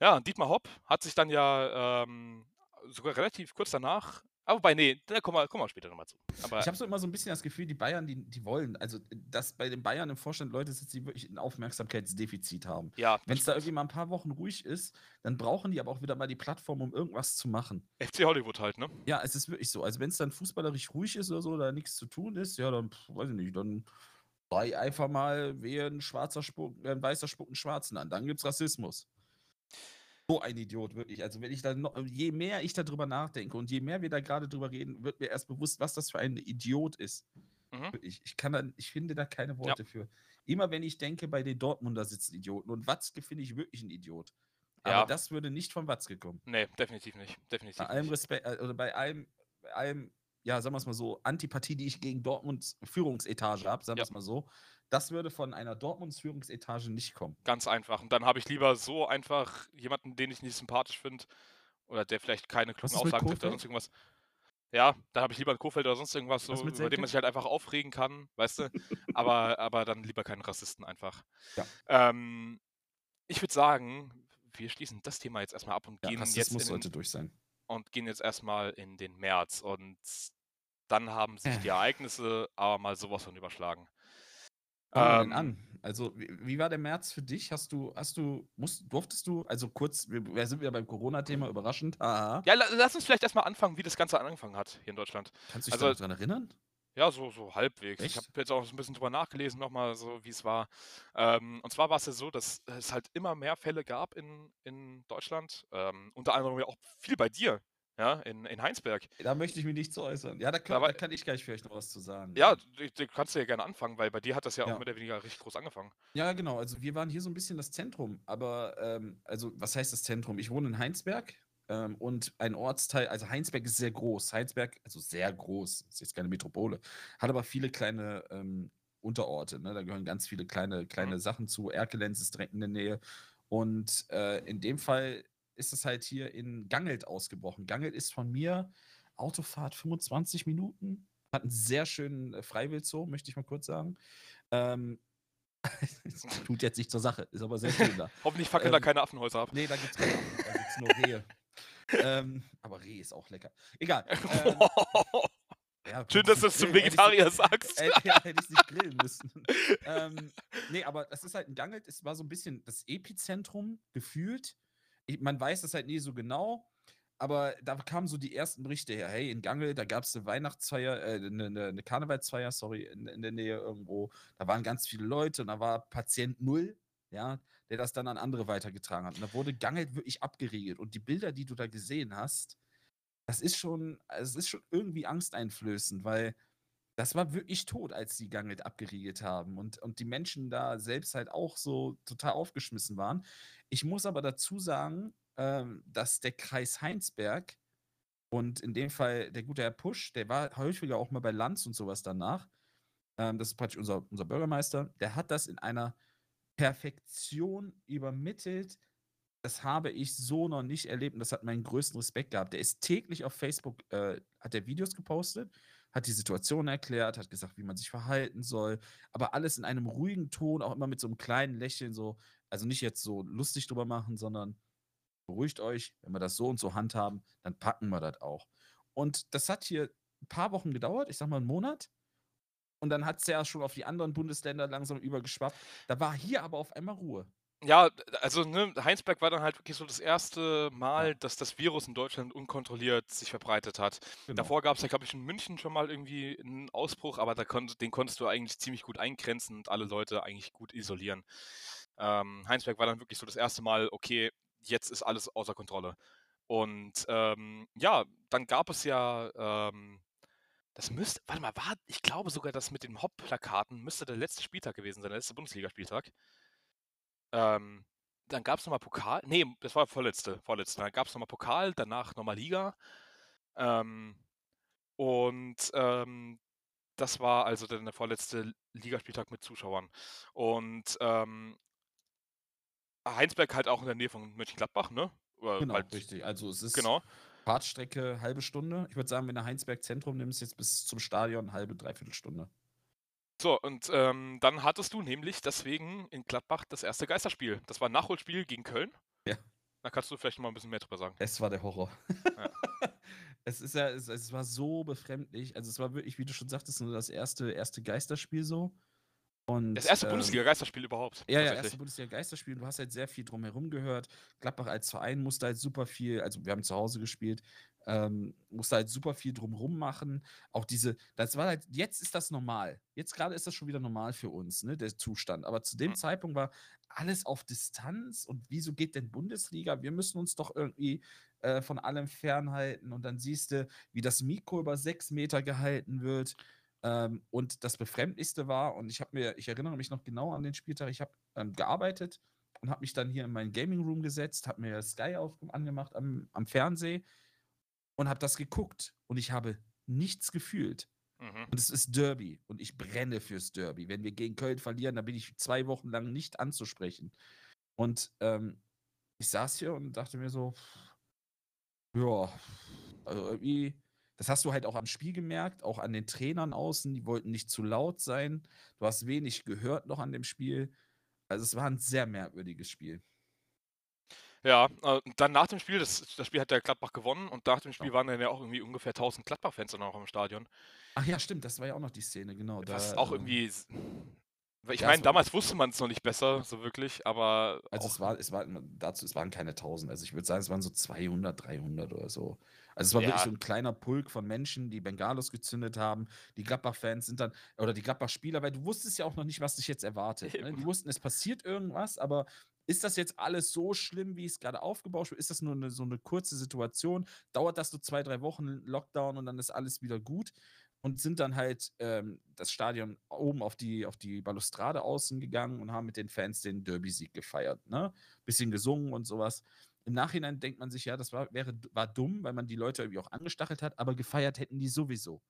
A: Ja, Dietmar Hopp hat sich dann ja ähm, sogar relativ kurz danach. Aber wobei, nee, da kommen wir, kommen wir später nochmal zu. Aber
C: Ich habe so immer so ein bisschen das Gefühl, die Bayern, die, die wollen, also dass bei den Bayern im Vorstand Leute sitzen, die wirklich ein Aufmerksamkeitsdefizit haben.
A: ja,
C: Wenn es da irgendwie mal ein paar Wochen ruhig ist, dann brauchen die aber auch wieder mal die Plattform, um irgendwas zu machen.
A: FC Hollywood halt, ne?
C: Ja, es ist wirklich so. Also wenn es dann fußballerisch ruhig ist oder so, da nichts zu tun ist, ja, dann pff, weiß ich nicht, dann sei einfach mal wehe ein schwarzer Spuck, äh, ein weißer Spuck einen Schwarzen an. Dann gibt's Rassismus. So ein Idiot, wirklich. Also wenn ich da noch, je mehr ich darüber nachdenke und je mehr wir da gerade drüber reden, wird mir erst bewusst, was das für ein Idiot ist.
A: Mhm.
C: Wirklich. Ich kann da, ich finde da keine Worte für. Immer wenn ich denke, bei den Dortmunder sitzen Idioten und Watzke finde ich wirklich ein Idiot. Aber
A: Ja.
C: das würde nicht von Watzke kommen.
A: Nee, definitiv nicht. Definitiv
C: Bei allem
A: nicht.
C: Respekt, oder bei allem, bei allem, ja, sagen wir es mal so, Antipathie, die ich gegen Dortmunds Führungsetage habe, sagen wir
A: Ja.
C: es mal so, das würde von einer Dortmunds Führungsetage nicht kommen.
A: Ganz einfach. Und dann habe ich lieber so einfach jemanden, den ich nicht sympathisch finde oder der vielleicht keine klugen Aussagen trifft oder sonst irgendwas. Ja, dann habe ich lieber einen Kofeld oder sonst irgendwas, so, über den man sich halt einfach aufregen kann, weißt du? aber, aber dann lieber keinen Rassisten einfach.
C: Ja.
A: Ähm, ich würde sagen, wir schließen das Thema jetzt erstmal ab und
C: Ja,
A: gehen jetzt
C: Rassismus
A: in
C: sollte
A: den,
C: durch sein.
A: Und gehen jetzt erstmal in den März und dann haben sich die
C: Äh.
A: Ereignisse aber mal sowas von überschlagen.
C: Fangen wir denn
A: Ähm,
C: an? Also, wie, wie war der März für dich? Hast du, hast du, musst, durftest du, also kurz, wir, sind wieder beim Corona-Thema, überraschend. Haha.
A: Ja, la lass uns vielleicht erstmal anfangen, wie das Ganze angefangen hat hier in Deutschland.
C: Kannst du dich
A: also-
C: da noch dran erinnern?
A: Ja, so, so halbwegs. Ich
C: Echt?
A: habe jetzt auch ein bisschen drüber nachgelesen, nochmal so, wie es war. Ähm, und zwar war es ja so, dass es halt immer mehr Fälle gab in, in Deutschland. Ähm, unter anderem ja auch viel bei dir, ja, in, in Heinsberg.
C: Da möchte ich mich nicht zu äußern. Ja, da, kann, da kann ich gleich vielleicht noch was zu sagen.
A: Ja, du, du kannst ja gerne anfangen, weil bei dir hat das ja,
C: Ja.
A: auch mehr oder weniger richtig groß angefangen.
C: Ja, genau. Also wir waren hier so ein bisschen das Zentrum, aber ähm, also was heißt das Zentrum? Ich wohne in Heinsberg ähm, und ein Ortsteil, also Heinsberg ist sehr groß. Heinsberg, also sehr groß, ist jetzt keine Metropole, hat aber viele kleine ähm, Unterorte. Ne? Da gehören ganz viele kleine, kleine Sachen zu. Erkelenz ist direkt in der Nähe. Und äh, in dem Fall ist es halt hier in Gangelt ausgebrochen. Gangelt ist von mir Autofahrt 25 Minuten. Hat einen sehr schönen äh, Freiwildzoo, möchte ich mal kurz sagen. Ähm, es tut jetzt nicht zur Sache, ist aber sehr schön da.
A: Hoffentlich fackeln da
C: Ähm,
A: keine Affenhäuser ab.
C: Nee, da gibt's keine Affen, da gibt's nur Rehe. Ähm, aber Reh ist auch lecker. Egal. Ähm, ja,
A: Schön, dass du es zum Vegetarier sagst.
C: Hätte, ja, hätte ich es nicht grillen müssen. ähm, nee, aber das ist halt ein Gangelt, es war so ein bisschen das Epizentrum gefühlt. Ich, man weiß es halt nie so genau, aber da kamen so die ersten Berichte her. Hey, in Gangelt, da gab es eine Weihnachtsfeier, äh, eine, eine, eine Karnevalsfeier, sorry, in, in der Nähe irgendwo. Da waren ganz viele Leute und da war Patient Null, ja, der das dann an andere weitergetragen hat. Und da wurde Gangelt wirklich abgeriegelt. Und die Bilder, die du da gesehen hast, das ist schon, es ist schon irgendwie angsteinflößend, weil das war wirklich tot, als die Gangelt abgeriegelt haben und, und die Menschen da selbst halt auch so total aufgeschmissen waren. Ich muss aber dazu sagen, ähm, dass der Kreis Heinsberg und in dem Fall der gute Herr Pusch, der war häufiger auch mal bei Lanz und sowas danach. Ähm, das ist praktisch unser, unser Bürgermeister. Der hat das in einer Perfektion übermittelt. Das habe ich so noch nicht erlebt und das hat meinen größten Respekt gehabt. Der ist täglich auf Facebook, äh, hat der Videos gepostet, hat die Situation erklärt, hat gesagt, wie man sich verhalten soll, aber alles in einem ruhigen Ton, auch immer mit so einem kleinen Lächeln, so, also nicht jetzt so lustig drüber machen, sondern beruhigt euch, wenn wir das so und so handhaben, dann packen wir das auch. Und das hat hier ein paar Wochen gedauert, ich sag mal einen Monat. Und dann hat es ja schon auf die anderen Bundesländer langsam übergeschwappt. Da war hier aber auf einmal Ruhe.
A: Ja, also ne, Heinsberg war dann halt wirklich so das erste Mal, dass das Virus in Deutschland unkontrolliert sich verbreitet hat.
C: Genau.
A: Davor gab es ja, glaube ich, in München schon mal irgendwie einen Ausbruch, aber da konnt, den konntest du eigentlich ziemlich gut eingrenzen und alle Leute eigentlich gut isolieren. Ähm, Heinsberg war dann wirklich so das erste Mal, okay, jetzt ist alles außer Kontrolle. Und ähm, ja, dann gab es ja, ähm, das müsste, warte mal, war, ich glaube sogar, das mit den Hop-Plakaten müsste der letzte Spieltag gewesen sein, der letzte Bundesligaspieltag. Ähm, dann gab es nochmal Pokal. Nee, das war vorletzte, vorletzte. Dann gab es nochmal Pokal, danach nochmal Liga. Ähm, und ähm, das war also dann der vorletzte Ligaspieltag mit Zuschauern. Und ähm, Heinsberg halt auch in der Nähe von Mönchengladbach, ne? Oder
C: Genau,
A: halt,
C: richtig. Also es ist
A: genau.
C: Fahrtstrecke halbe Stunde. Ich würde sagen, wenn du Heinsberg Zentrum nimmst, jetzt bis zum Stadion halbe, dreiviertel Stunde.
A: So, und ähm, dann hattest du nämlich deswegen in Gladbach das erste Geisterspiel. Das war ein Nachholspiel gegen Köln.
C: Ja.
A: Da kannst du vielleicht mal ein bisschen mehr drüber sagen.
C: Es war der Horror.
A: Ja.
C: es ist ja, es, es war so befremdlich. Also es war wirklich, wie du schon sagtest, nur das erste, erste Geisterspiel so. Und,
A: Das erste
C: ähm,
A: Bundesliga-Geisterspiel überhaupt.
C: Ja, ja, erste Bundesliga-Geisterspiel. Du hast halt sehr viel drumherum gehört. Gladbach als Verein musste halt super viel, also wir haben zu Hause gespielt, ähm, musste halt super viel drumherum machen. Auch diese, das war halt, jetzt ist das normal. Jetzt gerade ist das schon wieder normal für uns, ne, der Zustand. Aber zu dem
A: Mhm.
C: Zeitpunkt war alles auf Distanz und wieso geht denn Bundesliga? Wir müssen uns doch irgendwie äh, von allem fernhalten und dann siehst du, wie das Mikro über sechs Meter gehalten wird. Ähm, und das Befremdlichste war, und ich habe mir, ich erinnere mich noch genau an den Spieltag, ich habe ähm, gearbeitet und habe mich dann hier in meinen Gaming Room gesetzt, habe mir Sky auf, angemacht am, am Fernseh und habe das geguckt und ich habe nichts gefühlt.
A: Mhm.
C: Und es ist Derby und ich brenne fürs Derby. Wenn wir gegen Köln verlieren, dann bin ich zwei Wochen lang nicht anzusprechen. Und ähm, ich saß hier und dachte mir so, Ja, also irgendwie, das hast du halt auch am Spiel gemerkt, auch an den Trainern außen, die wollten nicht zu laut sein. Du hast wenig gehört noch an dem Spiel. Also es war ein sehr merkwürdiges Spiel.
A: Ja, äh, dann nach dem Spiel, das, das Spiel hat der Gladbach gewonnen und nach dem Spiel
C: Ja.
A: waren dann ja auch irgendwie ungefähr 1000 Gladbach-Fans dann auch im Stadion.
C: Ach ja, stimmt, das war ja auch noch die Szene, genau.
A: Was
C: da,
A: auch
C: äh,
A: irgendwie. Ich
C: Ja,
A: meine, damals wusste man es noch nicht besser, so wirklich, aber.
C: Also es war, es war dazu, es waren keine 1000. Also ich würde sagen, es waren so 200, 300 oder so. Also es war wirklich
A: Ja.
C: so ein kleiner Pulk von Menschen, die Bengalos gezündet haben. Die Gladbach-Fans sind dann, oder die Gladbach-Spieler, weil du wusstest ja auch noch nicht, was dich jetzt erwartet. Ne? Die wussten, es passiert irgendwas, aber ist das jetzt alles so schlimm, wie es gerade aufgebaut wird? Ist das nur eine, so eine kurze Situation? Dauert das nur zwei, drei Wochen Lockdown und dann ist alles wieder gut? Und sind dann halt ähm, das Stadion oben auf die, auf die Balustrade außen gegangen und haben mit den Fans den Derby-Sieg gefeiert. Ne? Bisschen gesungen und sowas. Im Nachhinein denkt man sich, ja, das war, wäre, war dumm, weil man die Leute irgendwie auch angestachelt hat, aber gefeiert hätten die sowieso.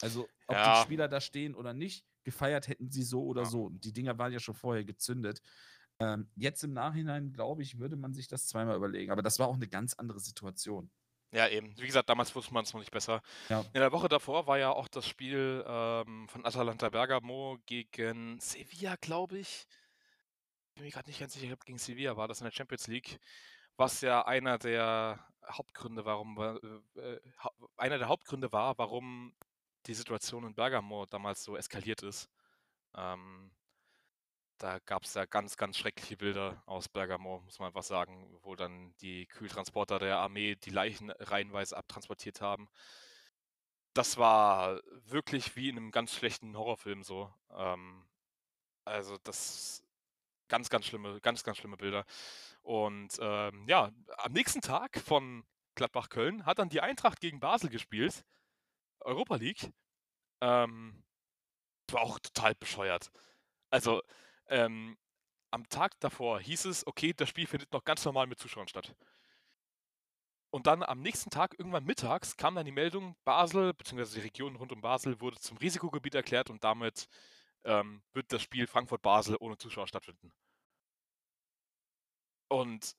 C: Also, ob
A: Ja.
C: die Spieler da stehen oder nicht, gefeiert hätten sie so oder
A: Ja.
C: so. Und die Dinger waren ja schon vorher gezündet. Ähm, jetzt im Nachhinein, glaube ich, würde man sich das zweimal überlegen. Aber das war auch eine ganz andere Situation.
A: ja, eben. Wie gesagt, damals wusste man es noch nicht besser.
C: Ja.
A: In der Woche davor war ja auch das Spiel ähm, von Atalanta Bergamo gegen Sevilla, glaube ich. Bin mir gerade nicht ganz sicher, ob gegen Sevilla war das in der Champions League, was ja einer der Hauptgründe, warum äh, äh, einer der Hauptgründe war, warum die Situation in Bergamo damals so eskaliert ist. Ähm, da gab es ja ganz, ganz schreckliche Bilder aus Bergamo, muss man einfach sagen, wo dann die Kühltransporter der Armee die Leichen reihenweise abtransportiert haben. Das war wirklich wie in einem ganz schlechten Horrorfilm so. Ähm, also das ganz, ganz schlimme, ganz, ganz schlimme Bilder. Und ähm, ja, am nächsten Tag von Gladbach-Köln hat dann die Eintracht gegen Basel gespielt. Europa League. Ähm, war auch total bescheuert. Also, ähm, am Tag davor hieß es, okay, das Spiel findet noch ganz normal mit Zuschauern statt. Und dann am nächsten Tag, irgendwann mittags, kam dann die Meldung, Basel, beziehungsweise die Region rund um Basel, wurde zum Risikogebiet erklärt und damit ähm, wird das Spiel Frankfurt-Basel ohne Zuschauer stattfinden. Und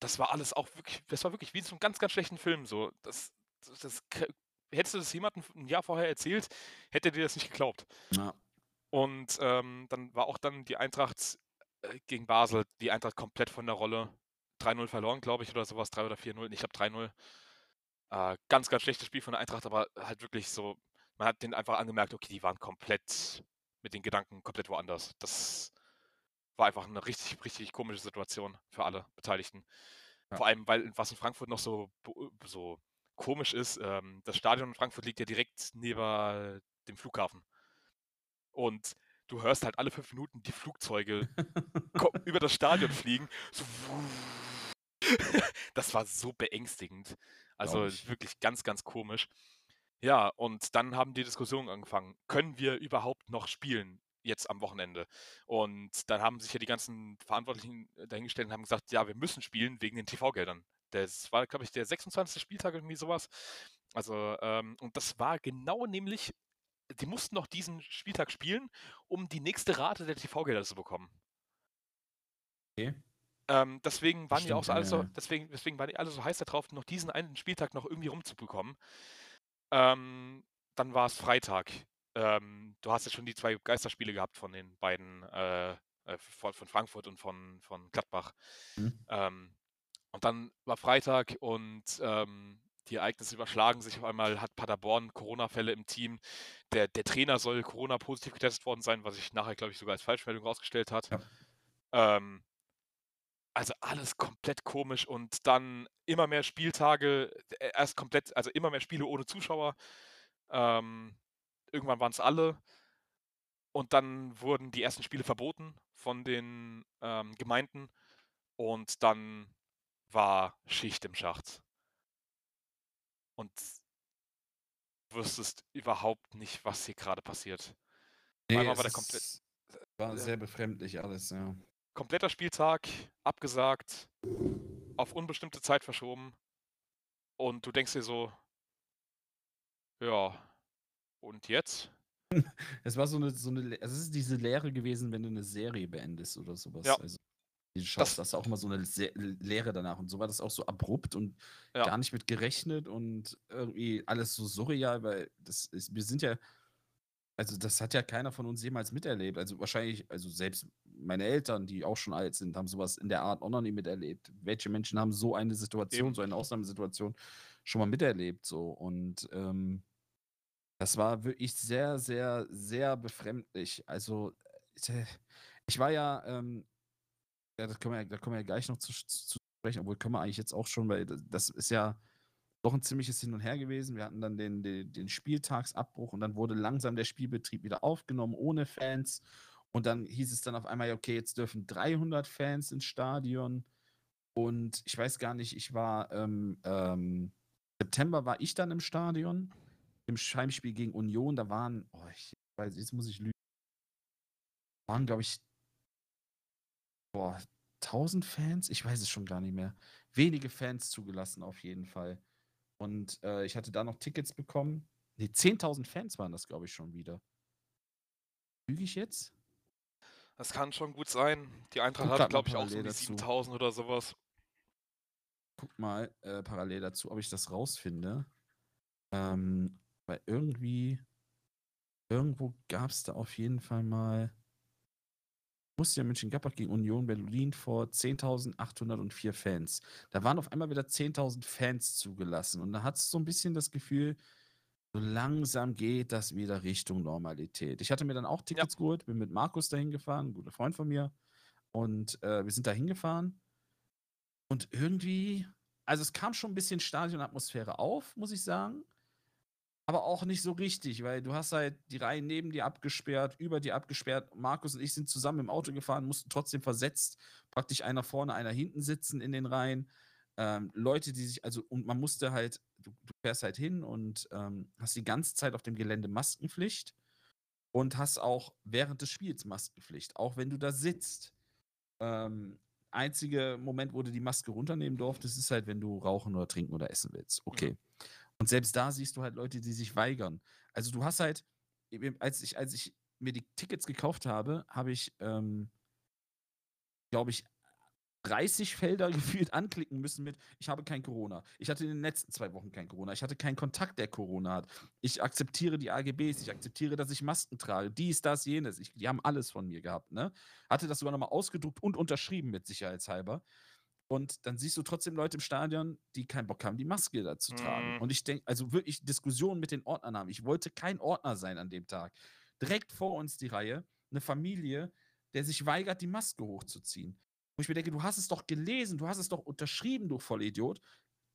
A: das war alles auch wirklich, das war wirklich wie so ein ganz, ganz schlechten Film. So, das, das, das hättest du das jemandem ein Jahr vorher erzählt, hätte dir das nicht geglaubt.
C: Ja.
A: Und ähm, dann war auch dann die Eintracht äh, gegen Basel, die Eintracht komplett von der Rolle. 3-0 verloren, glaube ich, oder sowas, 3 oder 4-0. Ich habe 3-0. Äh, ganz, ganz schlechtes Spiel von der Eintracht, aber halt wirklich so, man hat denen einfach angemerkt, okay, die waren komplett mit den Gedanken komplett woanders. Das war einfach eine richtig, richtig komische Situation für alle Beteiligten.
C: Ja.
A: Vor allem, weil was in Frankfurt noch so, bo- so komisch ist, ähm, das Stadion in Frankfurt liegt ja direkt neben dem Flughafen. Und du hörst halt alle fünf Minuten die Flugzeuge über das Stadion fliegen. So das war so beängstigend. Also wirklich ganz, ganz komisch. Ja, und dann haben die Diskussionen angefangen. Können wir überhaupt noch spielen jetzt am Wochenende? Und dann haben sich ja die ganzen Verantwortlichen dahingestellt und haben gesagt, ja, wir müssen spielen wegen den TV-Geldern. Das war, glaube ich, der 26. Spieltag, irgendwie sowas. Also, ähm, und das war genau nämlich, die mussten noch diesen Spieltag spielen, um die nächste Rate der TV-Gelder zu bekommen.
C: Okay.
A: Ähm, deswegen waren die auch
C: Stimmt,
A: so alle so, deswegen, deswegen waren die alle so heiß darauf, noch diesen einen Spieltag noch irgendwie rumzubekommen. Ähm, dann war es Freitag. Ähm, du hast ja schon die zwei Geisterspiele gehabt von den beiden, äh, äh, von, Frankfurt und von, von Gladbach.
C: Mhm.
A: Ähm, und dann war Freitag und ähm, die Ereignisse überschlagen sich auf einmal, hat Paderborn Corona-Fälle im Team. Der, der Trainer soll Corona-positiv getestet worden sein, was sich nachher, glaube ich, sogar als Falschmeldung rausgestellt hat.
C: Ja.
A: Ähm, also alles komplett komisch und dann immer mehr Spieltage, äh, erst komplett, also immer mehr Spiele ohne Zuschauer. Ähm, irgendwann waren es alle. Und dann wurden die ersten Spiele verboten von den ähm, Gemeinden. Und dann war Schicht im Schacht. Und du wüsstest überhaupt nicht, was hier gerade passiert.
C: Nee,
A: einmal war der komplett-
C: War
A: äh,
C: sehr befremdlich alles, ja.
A: Kompletter Spieltag, abgesagt, auf unbestimmte Zeit verschoben. Und du denkst dir so, ja, und jetzt?
C: Es war so eine, so eine, also es ist diese Lehre gewesen, wenn du eine Serie beendest oder sowas.
A: Ja.
C: Also, du schaust, das ist auch immer so eine Se Leere danach. Und so war das auch so abrupt und
A: Ja.
C: gar nicht mit gerechnet und irgendwie alles so surreal, weil das ist, wir sind ja, also das hat ja keiner von uns jemals miterlebt. Also wahrscheinlich, also selbst meine Eltern, die auch schon alt sind, haben sowas in der Art auch noch nie miterlebt. Welche Menschen haben so eine Situation,
A: Eben.
C: so eine Ausnahmesituation schon mal miterlebt? So und ähm, das war wirklich sehr, sehr, sehr befremdlich. Also äh, ich war ja, ähm, ja, das können wir, da kommen wir ja gleich noch zu, zu sprechen, obwohl können wir eigentlich jetzt auch schon, weil das- ist ja doch ein ziemliches Hin und Her gewesen. Wir hatten dann den, den, den Spieltagsabbruch und dann wurde langsam der Spielbetrieb wieder aufgenommen ohne Fans. Und dann hieß es dann auf einmal, okay, jetzt dürfen 300 Fans ins Stadion. Und ich weiß gar nicht, ich war, ähm, ähm, September war ich dann im Stadion, im Heimspiel gegen Union. Da waren, oh, ich weiß, jetzt muss ich lügen, waren, glaube ich, boah, 1000 Fans? Ich weiß es schon gar nicht mehr. Wenige Fans zugelassen auf jeden Fall. Und äh, ich hatte da noch Tickets bekommen. Nee, 10.000 Fans waren das, glaube ich, schon wieder. Lüge ich jetzt?
A: Das kann schon gut sein. Die Eintracht
C: Guck
A: hat, glaube ich, auch so um
C: parallel
A: die
C: dazu.
A: 7000 oder sowas.
C: Guck mal äh, parallel dazu, ob ich das rausfinde. Ähm, weil irgendwie, irgendwo gab es da auf jeden Fall mal. Borussia Mönchengladbach gegen Union Berlin vor 10.804 Fans. Da waren auf einmal wieder 10.000 Fans zugelassen. Und da hat es so ein bisschen das Gefühl, so langsam geht das wieder Richtung Normalität. Ich hatte mir dann auch Tickets geholt, bin mit Markus dahin gefahren, ein guter Freund von mir. Und äh, wir sind da hingefahren. Und irgendwie, also es kam schon ein bisschen Stadionatmosphäre auf, muss ich sagen. Aber auch nicht so richtig, weil du hast halt die Reihen neben dir abgesperrt, über dir abgesperrt. Markus und ich sind zusammen im Auto gefahren, mussten trotzdem versetzt, praktisch einer vorne, einer hinten sitzen in den Reihen. Ähm, Leute, die sich, also, und man musste halt, du, du fährst halt hin und ähm, hast die ganze Zeit auf dem Gelände Maskenpflicht und hast auch während des Spiels Maskenpflicht, auch wenn du da sitzt. Ähm, einzige Moment, wo du die Maske runternehmen durftest, ist halt, wenn du rauchen oder trinken oder essen willst. Okay. Und selbst da siehst du halt Leute, die sich weigern. Also du hast halt, als ich, als ich mir die Tickets gekauft habe, habe ich, ähm, glaube ich, 30 Felder gefühlt anklicken müssen mit, ich habe kein Corona. Ich hatte in den letzten zwei Wochen kein Corona. Ich hatte keinen Kontakt, der Corona hat. Ich akzeptiere die AGBs, ich akzeptiere, dass ich Masken trage. Dies, das, jenes. Ich, die haben alles von mir gehabt, ne? Hatte das sogar nochmal ausgedruckt und unterschrieben mit sicherheitshalber. Und dann siehst du trotzdem Leute im Stadion, die keinen Bock haben, die Maske da zu tragen.
A: Mhm.
C: Und ich denke, also wirklich Diskussionen mit den Ordnern haben. Ich wollte kein Ordner sein an dem Tag. Direkt vor uns die Reihe, eine Familie, der sich weigert, die Maske hochzuziehen. Wo ich mir denke, du hast es doch gelesen, du hast es doch unterschrieben, du Vollidiot.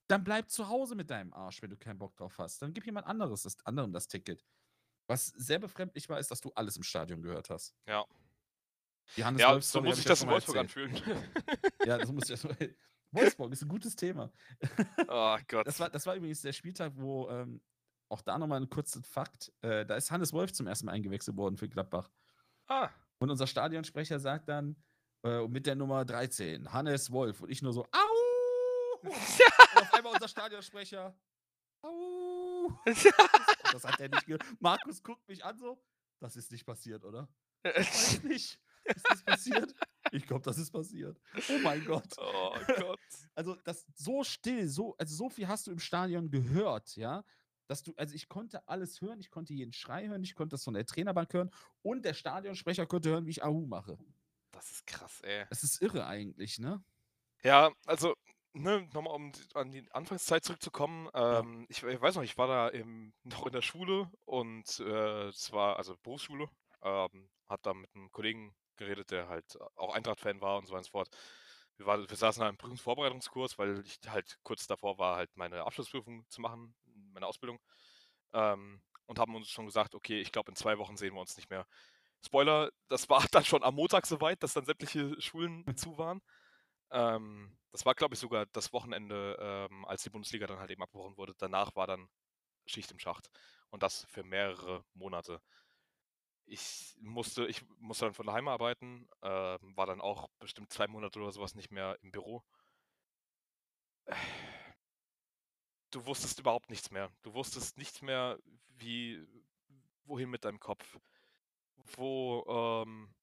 C: Dann bleib zu Hause mit deinem Arsch, wenn du keinen Bock drauf hast. Dann gib jemand anderes das, anderem das Ticket. Was sehr befremdlich war, ist, dass du alles im Stadion gehört hast.
A: Ja. Ja,
C: Wolf
A: so muss
C: ja
A: das in
C: mal
A: Wolfsburg anfühlen.
C: Ja, das muss ich erstmal. Wolfsburg ist ein gutes Thema.
A: oh Gott.
C: Das war, das war übrigens der Spieltag, wo ähm, auch da nochmal ein kurzer Fakt: äh, Da ist Hannes Wolf zum ersten Mal eingewechselt worden für Gladbach.
A: ah,
C: Und unser Stadionsprecher sagt dann äh, mit der Nummer 13, Hannes Wolf. Und ich nur so, au! Und auf einmal unser Stadionsprecher, au! Das hat er nicht gehört. Markus guckt mich an so, das ist nicht passiert, oder? Weiß nicht. Ist das passiert? Ich glaube, das ist passiert. Oh mein Gott.
A: oh Gott.
C: Also, das so still, so, also so viel hast du im Stadion gehört, ja, dass du, also ich konnte alles hören, ich konnte jeden Schrei hören, ich konnte das von der Trainerbank hören und der Stadionsprecher konnte hören, wie ich Ahu mache.
A: Das ist krass, ey.
C: Das ist irre eigentlich, ne?
A: Ja, also, ne, nochmal um an die Anfangszeit zurückzukommen. Ähm, ich, ich weiß noch, ich war da im, noch in der Schule und äh, es war, also Berufsschule, ähm, hat da mit einem Kollegen geredet, der halt auch Eintracht-Fan war und so weiter und so fort. Wir, war, wir saßen da im Prüfungsvorbereitungskurs, weil ich halt kurz davor war, halt meine Abschlussprüfung zu machen, meine Ausbildung. Ähm, und haben uns schon gesagt, okay, ich glaube, in zwei Wochen sehen wir uns nicht mehr. Spoiler, das war dann schon am Montag soweit, dass dann sämtliche Schulen zu waren. Ähm, das war, glaube ich, sogar das Wochenende, ähm, als die Bundesliga dann halt eben abgebrochen wurde. Danach war dann Schicht im Schacht. Und das für mehrere Monate. Ich musste, ich musste dann von daheim arbeiten, ähm, war dann auch bestimmt zwei Monate oder sowas nicht mehr im Büro. Du wusstest überhaupt nichts mehr. Du wusstest nichts mehr, wie, wohin mit deinem Kopf. Wo, ähm,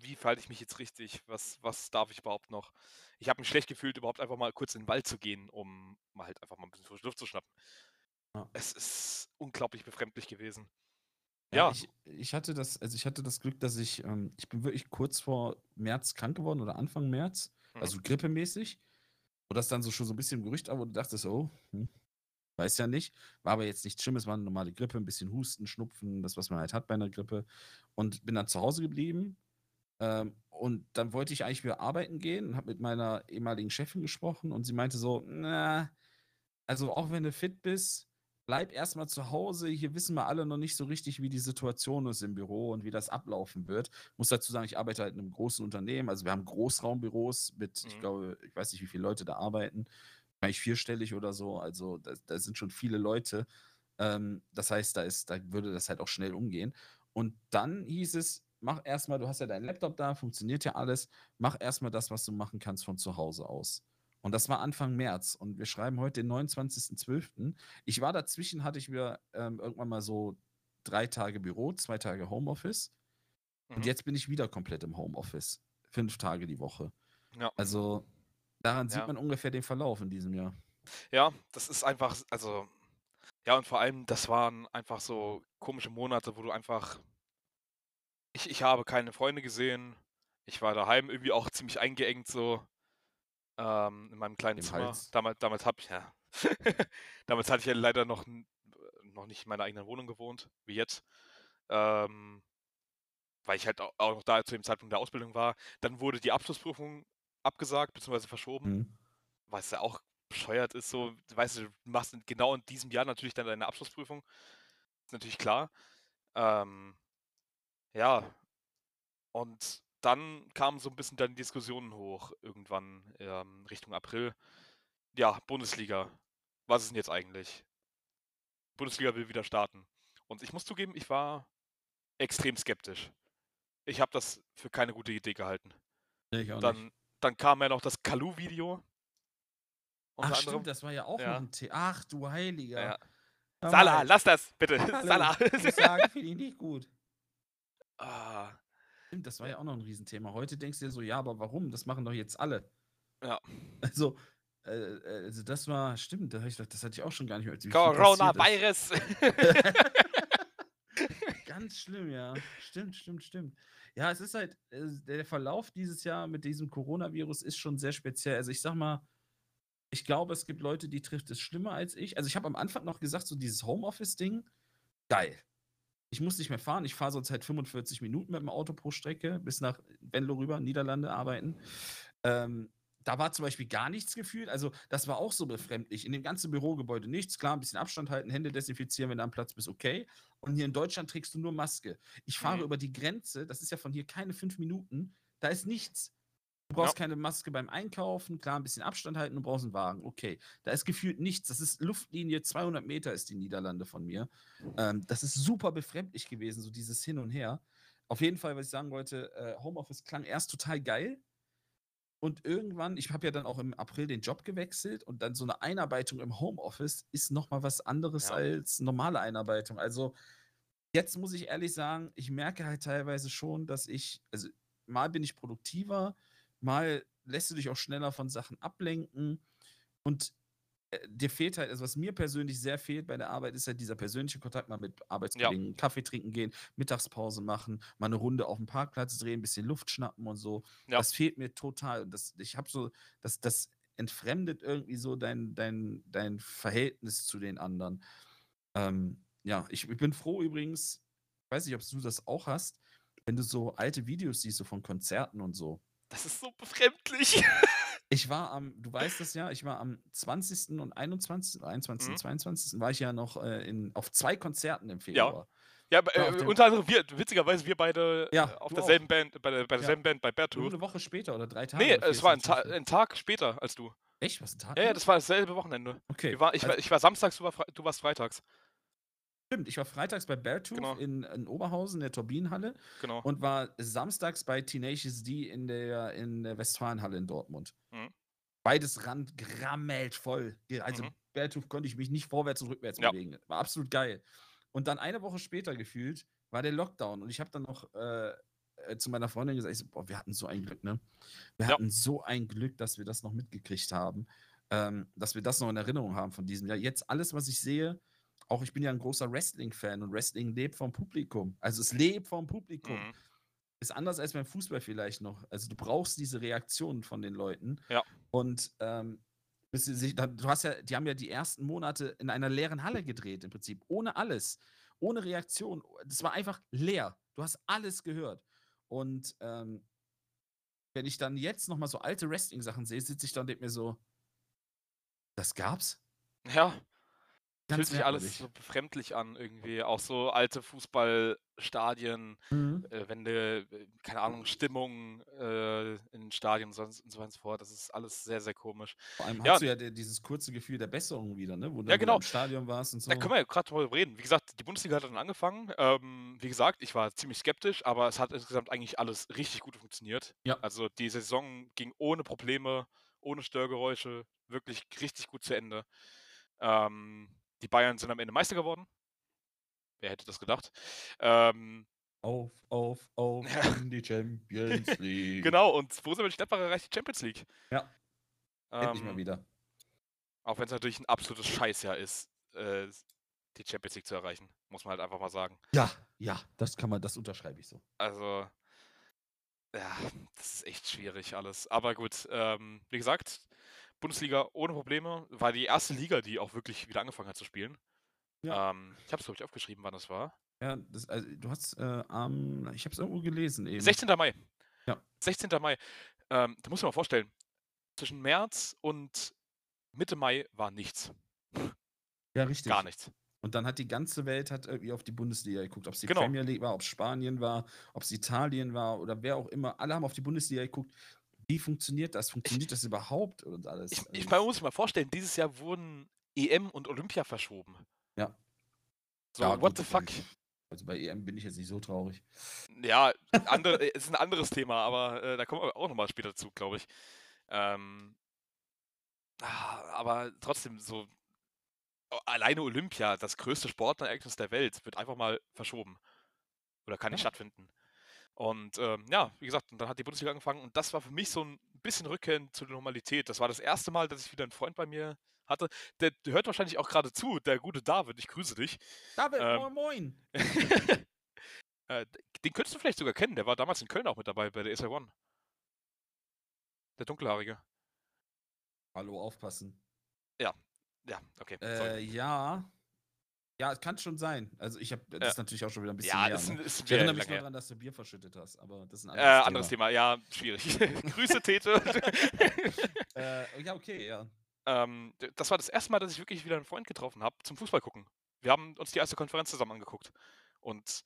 A: wie verhalte ich mich jetzt richtig? Was, was darf ich überhaupt noch? Ich habe mich schlecht gefühlt, überhaupt einfach mal kurz in den Wald zu gehen, um mal halt einfach mal ein bisschen frische Luft zu schnappen.
C: Ja.
A: Es ist unglaublich befremdlich gewesen.
C: Ja, ich, ich hatte das, also ich hatte das Glück, dass ich, ähm, ich bin wirklich kurz vor März krank geworden oder Anfang März,
A: Mhm.
C: also grippemäßig. Und das dann so schon so ein bisschen im Gerücht war, wo du dachtest, oh, hm, weiß ja nicht. War aber jetzt nichts Schlimmes, war eine normale Grippe, ein bisschen Husten, Schnupfen, das, was man halt hat bei einer Grippe. Und bin dann zu Hause geblieben. Ähm, und dann wollte ich eigentlich wieder arbeiten gehen und habe mit meiner ehemaligen Chefin gesprochen und sie meinte so, na, also auch wenn du fit bist, bleib erstmal zu Hause. Hier wissen wir alle noch nicht so richtig, wie die Situation ist im Büro und wie das ablaufen wird. Muss dazu sagen, ich arbeite halt in einem großen Unternehmen. Also wir haben Großraumbüros mit, ich
A: Mhm.
C: glaube, ich weiß nicht, wie viele Leute da arbeiten. Wahrscheinlich vierstellig oder so. Also da, da sind schon viele Leute. Ähm, das heißt, da ist, da würde das halt auch schnell umgehen. Und dann hieß es, mach erstmal, du hast ja deinen Laptop da, funktioniert ja alles, mach erstmal das, was du machen kannst von zu Hause aus. Und das war Anfang März. Und wir schreiben heute den 29.12. Ich war dazwischen, hatte ich wieder ähm, irgendwann mal so drei Tage Büro, zwei Tage Homeoffice. Und
A: Mhm.
C: jetzt bin ich wieder komplett im Homeoffice. Fünf Tage die Woche.
A: Ja.
C: Also daran sieht
A: Ja.
C: man ungefähr den Verlauf in diesem Jahr.
A: Ja, das ist einfach, also, ja, und vor allem, das waren einfach so komische Monate, wo du einfach, ich, ich habe keine Freunde gesehen. Ich war daheim irgendwie auch ziemlich eingeengt, so ähm, in meinem kleinen
C: Im
A: Zimmer.
C: Hals.
A: Damals, damals habe ich, ja, damals hatte ich ja leider noch, n- noch nicht in meiner eigenen Wohnung gewohnt, wie jetzt. Ähm, weil ich halt au- auch noch da zu dem Zeitpunkt der Ausbildung war. Dann wurde die Abschlussprüfung abgesagt bzw. verschoben
C: Mhm.
A: was ja auch bescheuert ist, so, du weißt du, du machst genau in diesem Jahr natürlich dann deine Abschlussprüfung. Ist natürlich klar. Ähm, ja. Und dann kamen so ein bisschen dann Diskussionen hoch, irgendwann ähm, Richtung April. Ja, Bundesliga. Was ist denn jetzt eigentlich? Bundesliga will wieder starten. Und ich muss zugeben, ich war extrem skeptisch. Ich habe das für keine gute Idee gehalten.
C: Nee.
A: Dann, dann kam ja noch das Kalu-Video.
C: Ach
A: Unter
C: stimmt,
A: anderem.
C: das war ja auch
A: Ja.
C: noch ein Thema. Ach du Heiliger.
A: Ja. Salah, lass das, bitte.
C: Hallo,
A: Salah.
C: Ich muss sagen, finde ich nicht gut.
A: ah,
C: das war ja auch noch ein Riesenthema. Heute denkst du dir so, ja, aber warum? Das machen doch jetzt alle.
A: Ja.
C: Also, äh, äh, also das war, stimmt, da hab ich gedacht, das hatte ich auch schon gar nicht mehr.
A: Coronavirus.
C: Ganz schlimm, ja. Stimmt, stimmt, stimmt. Ja, es ist halt, äh, der Verlauf dieses Jahr mit diesem Coronavirus ist schon sehr speziell. Also ich sag mal, ich glaube, es gibt Leute, die trifft es schlimmer als ich. Also ich habe am Anfang noch gesagt, so dieses Homeoffice-Ding, geil. Ich muss nicht mehr fahren. Ich fahre sonst halt 45 Minuten mit dem Auto pro Strecke bis nach Venlo rüber, Niederlande arbeiten. Ähm, da war zum Beispiel gar nichts gefühlt. Also, das war auch so befremdlich. In dem ganzen Bürogebäude nichts. Klar, ein bisschen Abstand halten, Hände desinfizieren, wenn du am Platz bist, okay. Und hier in Deutschland trägst du nur Maske. Ich fahre
A: Mhm.
C: über die Grenze, das ist ja von hier keine fünf Minuten, da ist nichts. Du brauchst
A: Ja.
C: keine Maske beim Einkaufen, klar, ein bisschen Abstand halten, du brauchst einen Wagen, okay. Da ist gefühlt nichts. Das ist Luftlinie, 200 Meter ist die Niederlande von mir. Ähm, das ist super befremdlich gewesen, so dieses Hin und Her. Auf jeden Fall, was ich sagen wollte, äh, Homeoffice klang erst total geil. Und irgendwann, ich habe ja dann auch im April den Job gewechselt und dann so eine Einarbeitung im Homeoffice ist nochmal was anderes
A: Ja.
C: als normale Einarbeitung. Also jetzt muss ich ehrlich sagen, ich merke halt teilweise schon, dass ich, also mal bin ich produktiver, mal lässt du dich auch schneller von Sachen ablenken und äh, dir fehlt halt, also was mir persönlich sehr fehlt bei der Arbeit, ist halt dieser persönliche Kontakt, mal mit Arbeitskollegen Kaffee trinken gehen, Mittagspause machen, mal eine Runde auf dem Parkplatz drehen, ein bisschen Luft schnappen und so.
A: Ja.
C: Das fehlt mir total. Und das, ich habe so, das, das entfremdet irgendwie so dein, dein, dein Verhältnis zu den anderen. Ähm, ja, ich, ich bin froh übrigens, ich weiß nicht, ob du das auch hast, wenn du so alte Videos siehst, so von Konzerten und so.
A: Das ist so befremdlich.
C: Ich war am, du weißt das ja, ich war am 20. und 21., 21.
A: Mhm.
C: und 22. war ich ja noch äh, in, auf zwei Konzerten im Februar.
A: Ja,
C: auf
A: äh, unter anderem wir, witzigerweise wir beide
C: Ja,
A: äh, auf derselben Band, bei, der, bei
C: Ja.
A: derselben Band bei
C: Nur
A: Beartooth.
C: eine Woche später oder drei Tage.
A: Nee, es war ein, Ta
C: 24..
A: ein Tag später als du.
C: Echt? Was ein Tag?
A: Ja, ja, das war dasselbe Wochenende.
C: Okay.
A: War, ich,
C: also,
A: war, ich war samstags, du, war, du warst freitags.
C: Stimmt, ich war freitags bei Beartooth
A: Genau.
C: in, in Oberhausen, in der Turbinenhalle,
A: Genau.
C: und war samstags bei Tenacious D in der, in der Westfalenhalle in Dortmund.
A: Mhm.
C: Beides rand grammelt voll. Also
A: Mhm.
C: Beartooth konnte ich mich nicht vorwärts und rückwärts
A: Ja.
C: bewegen. War absolut geil. Und dann eine Woche später gefühlt war der Lockdown und ich habe dann noch äh, äh, zu meiner Freundin gesagt, so, boah, wir hatten so ein Glück, ne? Wir
A: Ja.
C: hatten so ein Glück, dass wir das noch mitgekriegt haben, ähm, dass wir das noch in Erinnerung haben von diesem Jahr. Jetzt alles, was ich sehe, auch ich bin ja ein großer Wrestling-Fan und Wrestling lebt vom Publikum. Also es lebt vom Publikum.
A: Mhm.
C: Ist anders als beim Fußball vielleicht noch. Also du brauchst diese Reaktionen von den Leuten.
A: Ja.
C: Und ähm, du hast ja, die haben ja die ersten Monate in einer leeren Halle gedreht, im Prinzip. Ohne alles. Ohne Reaktion. Das war einfach leer. Du hast alles gehört. Und ähm, wenn ich dann jetzt nochmal so alte Wrestling-Sachen sehe, sitze ich da und denke mir so, das gab's?
A: Ja, fühlt sich alles so befremdlich an irgendwie. Auch so alte Fußballstadien,
C: Mhm.
A: äh, wenn du, äh, keine Ahnung, Stimmung äh, in Stadien und so, und so weiter und so fort. Das ist alles sehr, sehr komisch.
C: Vor allem
A: Ja.
C: hast du ja de- dieses kurze Gefühl der Besserung wieder, ne? Wo du
A: Ja, genau.
C: im Stadion warst und so.
A: Da können wir ja gerade drüber reden. Wie gesagt, die Bundesliga hat dann angefangen. Ähm, wie gesagt, ich war ziemlich skeptisch, aber es hat insgesamt eigentlich alles richtig gut funktioniert.
C: Ja.
A: Also die Saison ging ohne Probleme, ohne Störgeräusche, wirklich richtig gut zu Ende. Ähm, die Bayern sind am Ende Meister geworden. Wer hätte das gedacht? Ähm,
C: Auf, auf, auf in die Champions League.
A: genau, und Borussia Mönchengladbach erreicht die Champions League.
C: Ja. Endlich mal
A: Ähm,
C: wieder.
A: Auch wenn es natürlich ein absolutes Scheißjahr ist, äh, die Champions League zu erreichen, muss man halt einfach mal sagen.
C: Ja, ja, das kann man, das unterschreibe ich so.
A: Also, ja, das ist echt schwierig alles. Aber gut, ähm, wie gesagt, Bundesliga ohne Probleme. War die erste Liga, die auch wirklich wieder angefangen hat zu spielen.
C: Ja.
A: Ähm, ich habe es, glaube ich, aufgeschrieben, wann das war.
C: Ja, das, also, du hast äh, am, ich habe es irgendwo gelesen eben.
A: 16. Mai.
C: Ja.
A: 16. Mai. Ähm, da muss man mal vorstellen, zwischen März und Mitte Mai war nichts.
C: Ja, richtig.
A: Gar nichts.
C: Und dann hat die ganze Welt hat irgendwie auf die Bundesliga geguckt, ob es die
A: Genau.
C: Premier League war, ob es Spanien war, ob es Italien war oder wer auch immer. Alle haben auf die Bundesliga geguckt. Wie funktioniert das? Funktioniert das überhaupt und alles?
A: Ich,
C: Also
A: ich
C: es-
A: man muss sich mal vorstellen, dieses Jahr wurden EM und Olympia verschoben.
C: Ja.
A: So,
C: Ja,
A: what
C: gut,
A: the fuck?
C: Also bei EM bin ich jetzt nicht so traurig.
A: Ja, andere, äh, ist ein anderes Thema, aber äh, da kommen wir auch nochmal später zu, glaube ich. Ähm, ah, aber trotzdem, so o- alleine Olympia, das größte Sportereignis der Welt, wird einfach mal verschoben. Oder kann nicht
C: Ja.
A: stattfinden. Und ähm, ja, wie gesagt, dann hat die Bundesliga angefangen und das war für mich so ein bisschen Rückkehr zu der Normalität. Das war das erste Mal, dass ich wieder einen Freund bei mir hatte. Der, hört wahrscheinlich auch gerade zu, der gute David, ich grüße dich.
C: David,
A: Ähm,
C: moin moin.
A: äh, den könntest du vielleicht sogar kennen, der war damals in Köln auch mit dabei bei der SR One. Der Dunkelhaarige.
C: Hallo, aufpassen.
A: Ja, okay. sorry.
C: Äh, ja. Ja, es kann schon sein. Also ich habe das ist natürlich auch schon wieder ein bisschen
A: ja,
C: mehr.
A: ist, ein,
C: ne?
A: ist
C: Ich
A: wieder
C: erinnere mich nur daran, dass du Bier verschüttet hast, aber das ist ein
A: Äh,
C: anderes,
A: anderes Thema, ja, schwierig. Grüße, Tete.
C: Äh, ja, okay, ja.
A: ähm, das war das erste Mal, dass ich wirklich wieder einen Freund getroffen habe zum Fußball gucken. Wir haben uns die erste Konferenz zusammen angeguckt. Und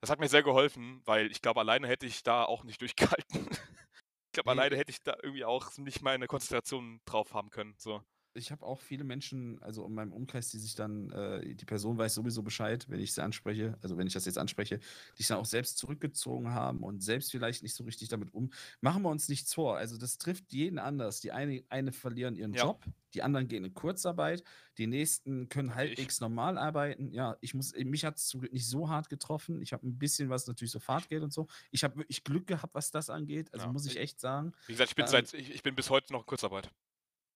A: das hat mir sehr geholfen, weil ich glaube, alleine hätte ich da auch nicht durchgehalten. ich glaube, alleine hätte ich da irgendwie auch nicht meine Konzentration drauf haben können. So.
C: Ich habe auch viele Menschen, also in meinem Umkreis, die sich dann, äh, die Person weiß sowieso Bescheid, wenn ich sie anspreche, also wenn ich das jetzt anspreche, die sich dann auch selbst zurückgezogen haben und selbst vielleicht nicht so richtig damit um. Machen wir uns nichts vor. Also das trifft jeden anders. Die eine, eine verlieren ihren
A: Ja.
C: Job, die anderen gehen in Kurzarbeit, die nächsten können
A: Ich.
C: halbwegs normal arbeiten. Ja, ich muss, mich hat es zum Glück nicht so hart getroffen. Ich habe ein bisschen was natürlich so Fahrtgeld und so. Ich habe wirklich Glück gehabt, was das angeht. Also
A: Ja,
C: muss ich
A: ich-
C: echt sagen.
A: Wie gesagt, ich bin,
C: Ähm,
A: seit, ich, ich bin bis heute noch in Kurzarbeit.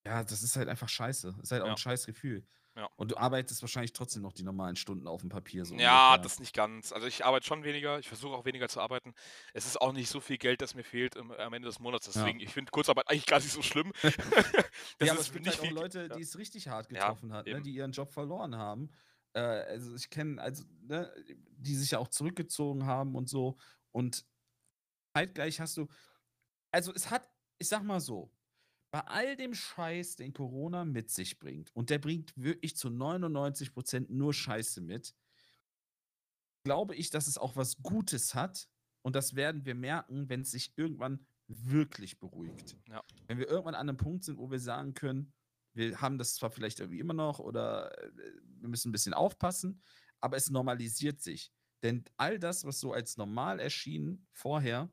C: Ja, das ist halt einfach scheiße. Das ist halt auch
A: Ja.
C: ein scheiß Gefühl.
A: Ja.
C: Und du arbeitest wahrscheinlich trotzdem noch die normalen Stunden auf dem Papier. So
A: Ja,
C: ungefähr.
A: das nicht ganz. Also ich arbeite schon weniger, ich versuche auch weniger zu arbeiten. Es ist auch nicht so viel Geld, das mir fehlt im, am Ende des Monats.
C: Ja.
A: Deswegen, ich finde Kurzarbeit eigentlich gar nicht so schlimm. das
C: ja, aber es gibt halt auch. Leute,
A: ja.
C: die es richtig hart
A: Ja,
C: getroffen hat, ne? die ihren Job verloren haben. Äh, also ich kenne, also, ne, die sich ja auch zurückgezogen haben und so. Und zeitgleich hast du, also es hat, ich sag mal so, bei all dem Scheiß, den Corona mit sich bringt, und der bringt wirklich zu 99% nur Scheiße mit, glaube ich, dass es auch was Gutes hat. Und das werden wir merken, wenn es sich irgendwann wirklich beruhigt.
A: Ja.
C: Wenn wir irgendwann an einem Punkt sind, wo wir sagen können, wir haben das zwar vielleicht irgendwie immer noch oder äh, wir müssen ein bisschen aufpassen, aber es normalisiert sich. Denn all das, was so als normal erschien vorher,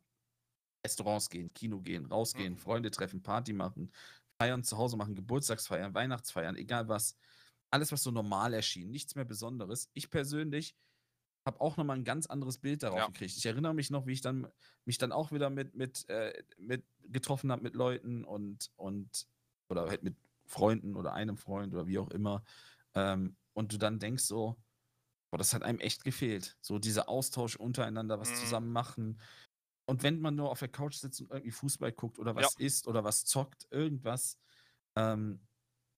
C: Restaurants gehen, Kino gehen, rausgehen,
A: Mhm.
C: Freunde treffen, Party machen, feiern zu Hause machen, Geburtstagsfeiern, Weihnachtsfeiern, egal was. Alles, was so normal erschien, nichts mehr Besonderes. Ich persönlich habe auch nochmal ein ganz anderes Bild darauf
A: Ja.
C: gekriegt. Ich erinnere mich noch, wie ich dann mich dann auch wieder mit, mit, äh, mit getroffen habe mit Leuten und, und oder halt mit Freunden oder einem Freund oder wie auch immer. Ähm, und du dann denkst so, boah, das hat einem echt gefehlt. So dieser Austausch untereinander, was
A: Mhm.
C: zusammen machen. Und wenn man nur auf der Couch sitzt und irgendwie Fußball guckt oder
A: Ja.
C: was isst oder was zockt, irgendwas. Ähm,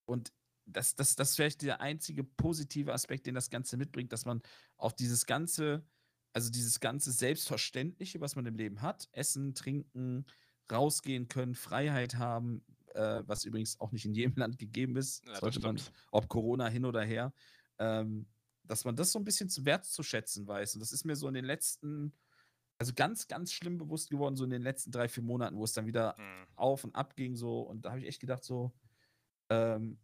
C: und das, das, das ist vielleicht der einzige positive Aspekt, den das Ganze mitbringt, dass man auf dieses ganze, also dieses ganze Selbstverständliche, was man im Leben hat, essen, trinken, rausgehen können, Freiheit haben, äh, was übrigens auch nicht in jedem Land gegeben ist,
A: Ja,
C: sollte man, ob Corona hin oder her, ähm, dass man das so ein bisschen zu wert zu schätzen weiß. Und das ist mir so in den letzten, also ganz, ganz schlimm bewusst geworden, so in den letzten drei, vier Monaten, wo es dann wieder
A: Hm.
C: auf und ab ging so. Und da habe ich echt gedacht, so, ähm,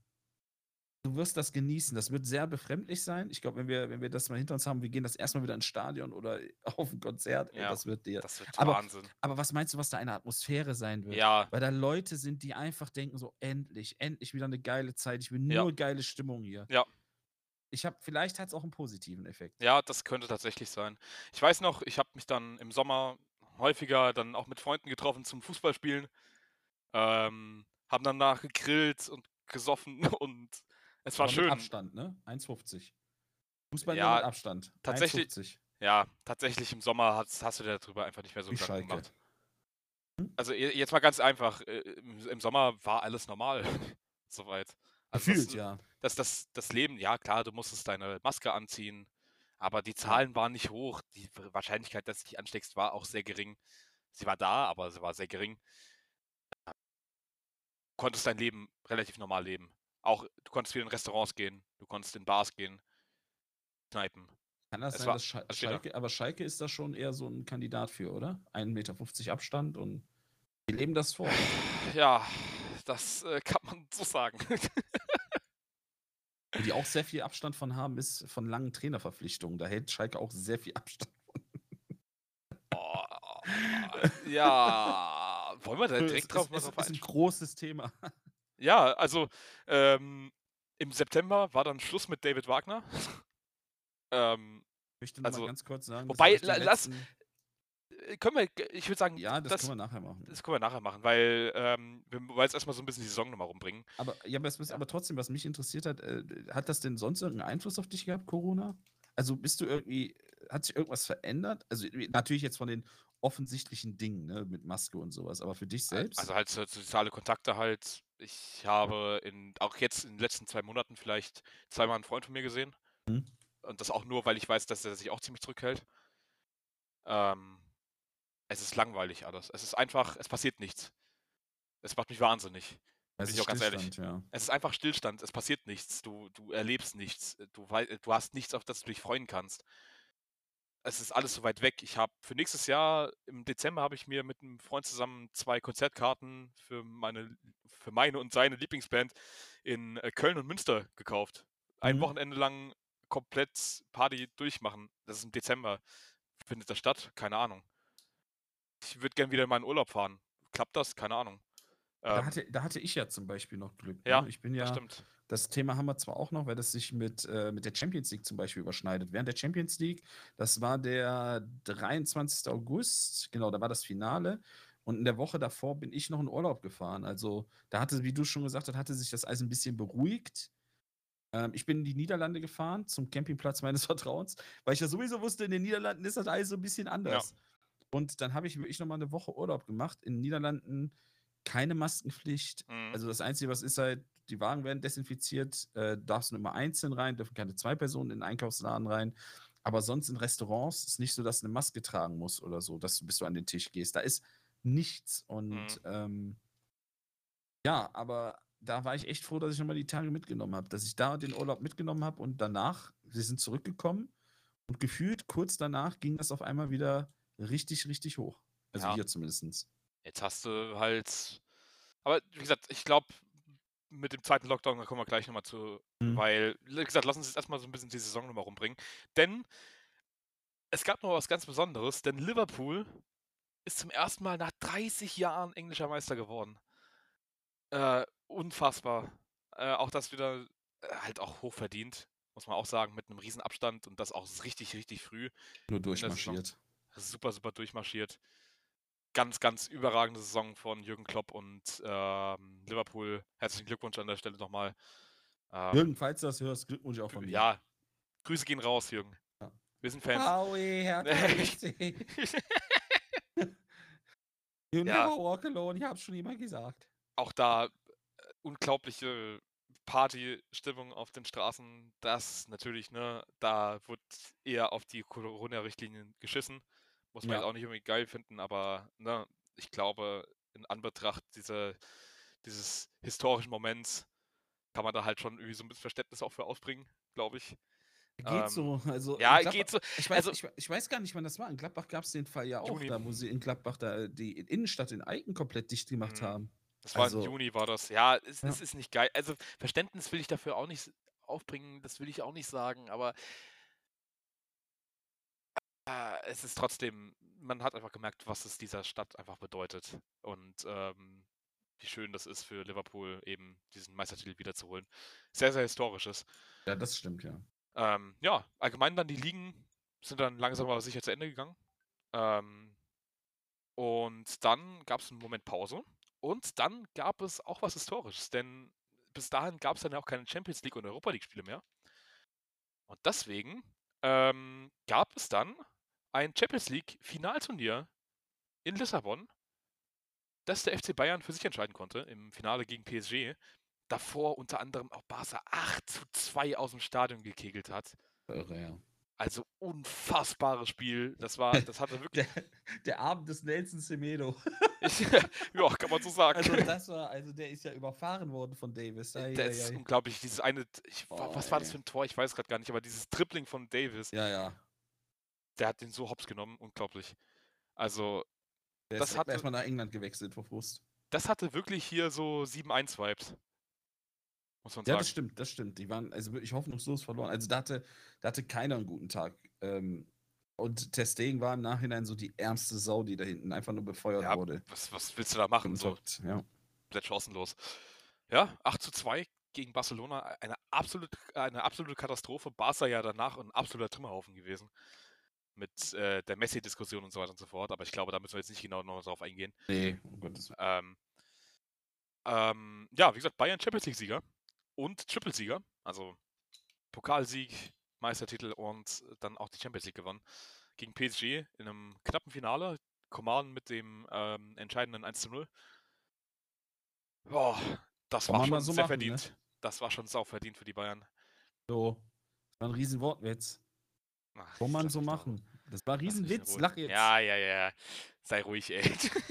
C: du wirst das genießen. Das wird sehr befremdlich sein. Ich glaube, wenn wir, wenn wir das mal hinter uns haben, wir gehen das erstmal wieder ins Stadion oder auf ein Konzert,
A: Ja,
C: das wird dir.
A: Das wird
C: Aber-
A: Wahnsinn.
C: Aber was meinst du, was da eine Atmosphäre sein wird?
A: Ja,
C: Weil da Leute sind, die einfach denken, so endlich, endlich wieder eine geile Zeit. Ich will
A: Ja.
C: nur geile Stimmung hier.
A: Ja.
C: Ich habe, vielleicht hat es auch einen positiven Effekt.
A: ja, das könnte tatsächlich sein. Ich weiß noch, ich habe mich dann im Sommer häufiger dann auch mit Freunden getroffen zum Fußballspielen. Ähm, haben danach gegrillt und gesoffen und es war
C: Aber
A: schön.
C: Mit Abstand, ne? 1,50. Fußball
A: Ja,
C: mit Abstand.
A: tatsächlich-
C: 1,50.
A: Ja, tatsächlich im Sommer hast, hast du dir darüber einfach nicht mehr so Gedanken gemacht. Also je- jetzt mal ganz einfach, äh, im Sommer war alles normal. Soweit. Also
C: Gefühlt,
A: das,
C: ja.
A: Das, das, das Leben, ja klar, du musstest deine Maske anziehen, aber die Zahlen waren nicht hoch. Die Wahrscheinlichkeit, dass du dich ansteckst, war auch sehr gering. Sie war da, aber sie war sehr gering. Du konntest dein Leben relativ normal leben. Auch du konntest wieder in Restaurants gehen, du konntest in Bars gehen, Kneipen.
C: Kann das
A: Es
C: sein,
A: war-
C: dass Schal
A: es steht da.
C: Schalke, aber Schalke ist da schon eher so ein Kandidat für, oder? 1,50 Meter Abstand und wir leben das vor.
A: Ja, das äh, kann man so sagen.
C: Die auch sehr viel Abstand von haben, ist von langen Trainerverpflichtungen. Da hält Schalke auch sehr viel Abstand.
A: Oh, ja, wollen wir da
C: Es
A: direkt
C: ist,
A: drauf mal
C: ist,
A: drauf
C: ist ein großes Thema.
A: Ja, also ähm, im September war dann Schluss mit David Wagner. ähm,
C: Ich möchte noch
A: Also,
C: mal ganz kurz sagen. das
A: wobei, lass-
C: letzten-
A: äh, können wir, ich würde sagen,
C: Ja, das,
A: das,
C: können wir nachher machen.
A: das können wir nachher machen, weil ähm, wir wollen jetzt erstmal so ein bisschen die Saison nochmal rumbringen.
C: Aber, ja, aber, es aber trotzdem, was mich interessiert hat, äh, hat das denn sonst irgendeinen Einfluss auf dich gehabt, Corona? Also bist du irgendwie, hat sich irgendwas verändert? Also äh, natürlich jetzt von den offensichtlichen Dingen, ne, mit Maske und sowas, aber für dich selbst?
A: Also halt so soziale Kontakte halt. Ich habe in, auch jetzt in den letzten zwei Monaten vielleicht zweimal einen Freund von mir gesehen.
C: Mhm.
A: Und das auch nur, weil ich weiß, dass er sich auch ziemlich zurückhält. Ähm, es ist langweilig alles. Es ist einfach, es passiert nichts. Es macht mich wahnsinnig.
C: Es
A: bin
C: ist
A: ich auch ganz ehrlich.
C: Ja.
A: Es ist einfach Stillstand, es passiert nichts, du, du erlebst nichts, du, du hast nichts, auf das du dich freuen kannst. Es ist alles so weit weg. Ich habe für nächstes Jahr, im Dezember, habe ich mir mit einem Freund zusammen zwei Konzertkarten für meine, für meine und seine Lieblingsband in äh, Köln und Münster gekauft. Ein
C: Mhm.
A: Wochenende lang komplett Party durchmachen. Das ist im Dezember. Findet das statt? Keine Ahnung. Ich würde gern wieder in meinen Urlaub fahren. Klappt das? Keine Ahnung.
C: Da,
A: Ähm,
C: hatte, da hatte ich ja zum Beispiel noch Glück.
A: Ja,
C: ne? Ich bin
A: das
C: ja,
A: stimmt.
C: das Thema haben wir zwar auch noch, weil das sich mit, äh, mit der Champions League zum Beispiel überschneidet. Während der Champions League, das war der 23. August, genau, da war das Finale. Und in der Woche davor bin ich noch in Urlaub gefahren. Also da hatte, wie du schon gesagt hast, hatte sich das Eis ein bisschen beruhigt. Ähm, ich bin in die Niederlande gefahren, zum Campingplatz meines Vertrauens, weil ich ja sowieso wusste, in den Niederlanden ist das Eis so ein bisschen anders. Und dann habe ich wirklich nochmal eine Woche Urlaub gemacht. In den Niederlanden keine Maskenpflicht.
A: Mhm.
C: Also das Einzige, was ist halt, die Wagen werden desinfiziert, äh, darfst nur immer einzeln rein, dürfen keine zwei Personen in den Einkaufsladen rein. Aber sonst in Restaurants ist nicht so, dass du eine Maske tragen musst oder so, dass du bis du an den Tisch gehst. Da ist nichts. Und
A: Mhm.
C: ähm, ja, aber da war ich echt froh, dass ich nochmal die Tage mitgenommen habe, dass ich da den Urlaub mitgenommen habe und danach, wir sind zurückgekommen und gefühlt kurz danach ging das auf einmal wieder richtig, richtig hoch. Also
A: Ja.
C: hier zumindest.
A: Jetzt hast du halt. Aber wie gesagt, ich glaube, mit dem zweiten Lockdown, da kommen wir gleich nochmal zu.
C: Mhm.
A: Weil, wie gesagt, lass uns jetzt erstmal so ein bisschen die Saison nochmal rumbringen. Denn es gab noch was ganz Besonderes, denn Liverpool ist zum ersten Mal nach 30 Jahren englischer Meister geworden. Äh, unfassbar. Äh, auch das wieder äh, halt auch hochverdient. muss man auch sagen, mit einem riesen Abstand und das auch richtig, richtig früh.
C: Nur durchmarschiert.
A: Super, super durchmarschiert. Ganz, ganz überragende Saison von Jürgen Klopp und ähm, Liverpool. Herzlichen Glückwunsch an der Stelle nochmal. Ähm,
C: Jürgen, falls du das hörst, Glückwunsch auch von mir.
A: ja, Grüße gehen raus, Jürgen.
C: Ja.
A: Wir sind Fans.
C: Howie. You
A: Ja.
C: never walk alone, ich hab's schon immer gesagt.
A: auch da äh, unglaubliche Partystimmung auf den Straßen. Das natürlich, ne, da wird eher auf die Corona-Richtlinien geschissen. Muss man
C: Ja.
A: jetzt auch nicht irgendwie geil finden, aber ne, ich glaube, in Anbetracht dieser, dieses historischen Moments kann man da halt schon irgendwie so ein bisschen Verständnis auch für aufbringen, glaube ich.
C: Geht
A: Ähm,
C: so. Also
A: Ja,
C: Gladbach-
A: geht so.
C: Ich weiß,
A: also-
C: ich, ich weiß gar nicht, wann das war. In Gladbach gab es den Fall ja auch,
A: Juni.
C: da wo sie in Gladbach da die Innenstadt in Eiken komplett dicht gemacht
A: Mhm.
C: haben.
A: Das war
C: Also-
A: im Juni, war das. Ja, es,
C: Ja.
A: es ist nicht geil. Also Verständnis will ich dafür auch nicht aufbringen, das will ich auch nicht sagen, aber äh, es ist trotzdem, man hat einfach gemerkt, was es dieser Stadt einfach bedeutet und ähm, wie schön das ist für Liverpool eben diesen Meistertitel wiederzuholen. Sehr, sehr historisches.
C: Ja, das stimmt, ja.
A: Ähm, ja, allgemein dann die Ligen sind dann langsam aber sicher zu Ende gegangen. Ähm, und dann gab es einen Moment Pause. Und dann gab es auch was Historisches, denn bis dahin gab es dann ja auch keine Champions League und Europa League-Spiele mehr. Und deswegen ähm, gab es dann ein Champions League-Finalturnier in Lissabon, das der FC Bayern für sich entscheiden konnte im Finale gegen PSG. Davor unter anderem auch Barca 8 zu 2 aus dem Stadion gekegelt hat.
C: Irre, ja.
A: Also unfassbares Spiel. Das war, das hatte wirklich.
C: Der, der Abend des Nelson Semedo.
A: ja, kann man so sagen.
C: Also das war, also der ist ja überfahren worden von Davis. Ei,
A: der
C: ei,
A: ist
C: ei.
A: unglaublich. Dieses eine, ich,
C: Oh,
A: was war das für ein Tor? Ich weiß gerade gar nicht, aber dieses Tripling von Davis,
C: Ja, ja.
A: Der hat den so hops genommen. Unglaublich. Also,
C: Der
A: Das
C: ist
A: hatte-
C: erstmal nach England gewechselt vor Frust.
A: das hatte wirklich hier so 7-1-Vibes. Muss man
C: Ja,
A: sagen.
C: das stimmt, das stimmt. Die waren also wirklich hoffnungslos verloren. Also da hatte, da hatte keiner einen guten Tag. Ähm, und Testegen war im Nachhinein so die ärmste Sau, die da hinten einfach nur befeuert
A: Ja,
C: wurde.
A: Was, was willst du da machen? So
C: ja.
A: komplett chancenlos. Ja, 8 zu 2 gegen Barcelona. Eine absolute, eine absolute Katastrophe. Barca ja danach ein absoluter Trümmerhaufen gewesen. Mit äh, der Messi-Diskussion und so weiter und so fort. Aber ich glaube, da müssen wir jetzt nicht genau noch drauf eingehen.
C: Nee, um Willen.
A: Ähm, ähm, ja, wie gesagt, Bayern Champions League-Sieger und Triple-Sieger. Also Pokalsieg, Meistertitel und dann auch die Champions League gewonnen. Gegen PSG in einem knappen Finale. Coman mit dem ähm, entscheidenden 1 zu 0. Boah, das
C: Kann
A: war schon
C: so
A: sehr
C: machen, ne?
A: verdient. Das war schon sau verdient für die Bayern.
C: So. War ein riesen Wortwitz.
A: Ach,
C: Kann man so machen. Das war Riesenwitz. Lach jetzt.
A: Ja, ja, ja. Sei ruhig, ey.
C: Ja.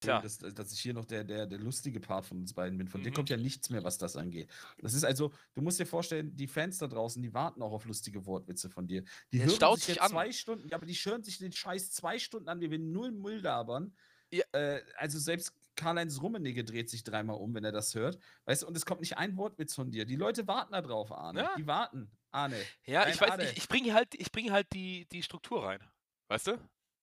A: Tja.
C: Dass, dass ich hier noch der, der, der lustige Part von uns beiden bin. Von dir
A: Mhm.
C: kommt ja nichts mehr, was das angeht. Das ist also, du musst dir vorstellen, die Fans da draußen, die warten auch auf lustige Wortwitze von dir. Die
A: Der
C: hören sich
A: sich an.
C: zwei Stunden, ja, aber die hören sich den Scheiß zwei Stunden an, wie wir null Müll labern.
A: Ja.
C: Äh, also selbst Karl-Heinz Rummenigge dreht sich dreimal um, wenn er das hört. Weißt du, und es kommt nicht ein Wortwitz von dir. Die Leute warten da drauf, Arne.
A: Ja.
C: Die warten, Arne.
A: Ja, ich weiß,
C: Ade.
A: ich, ich bringe halt, ich bringe halt die, die Struktur rein. Weißt du?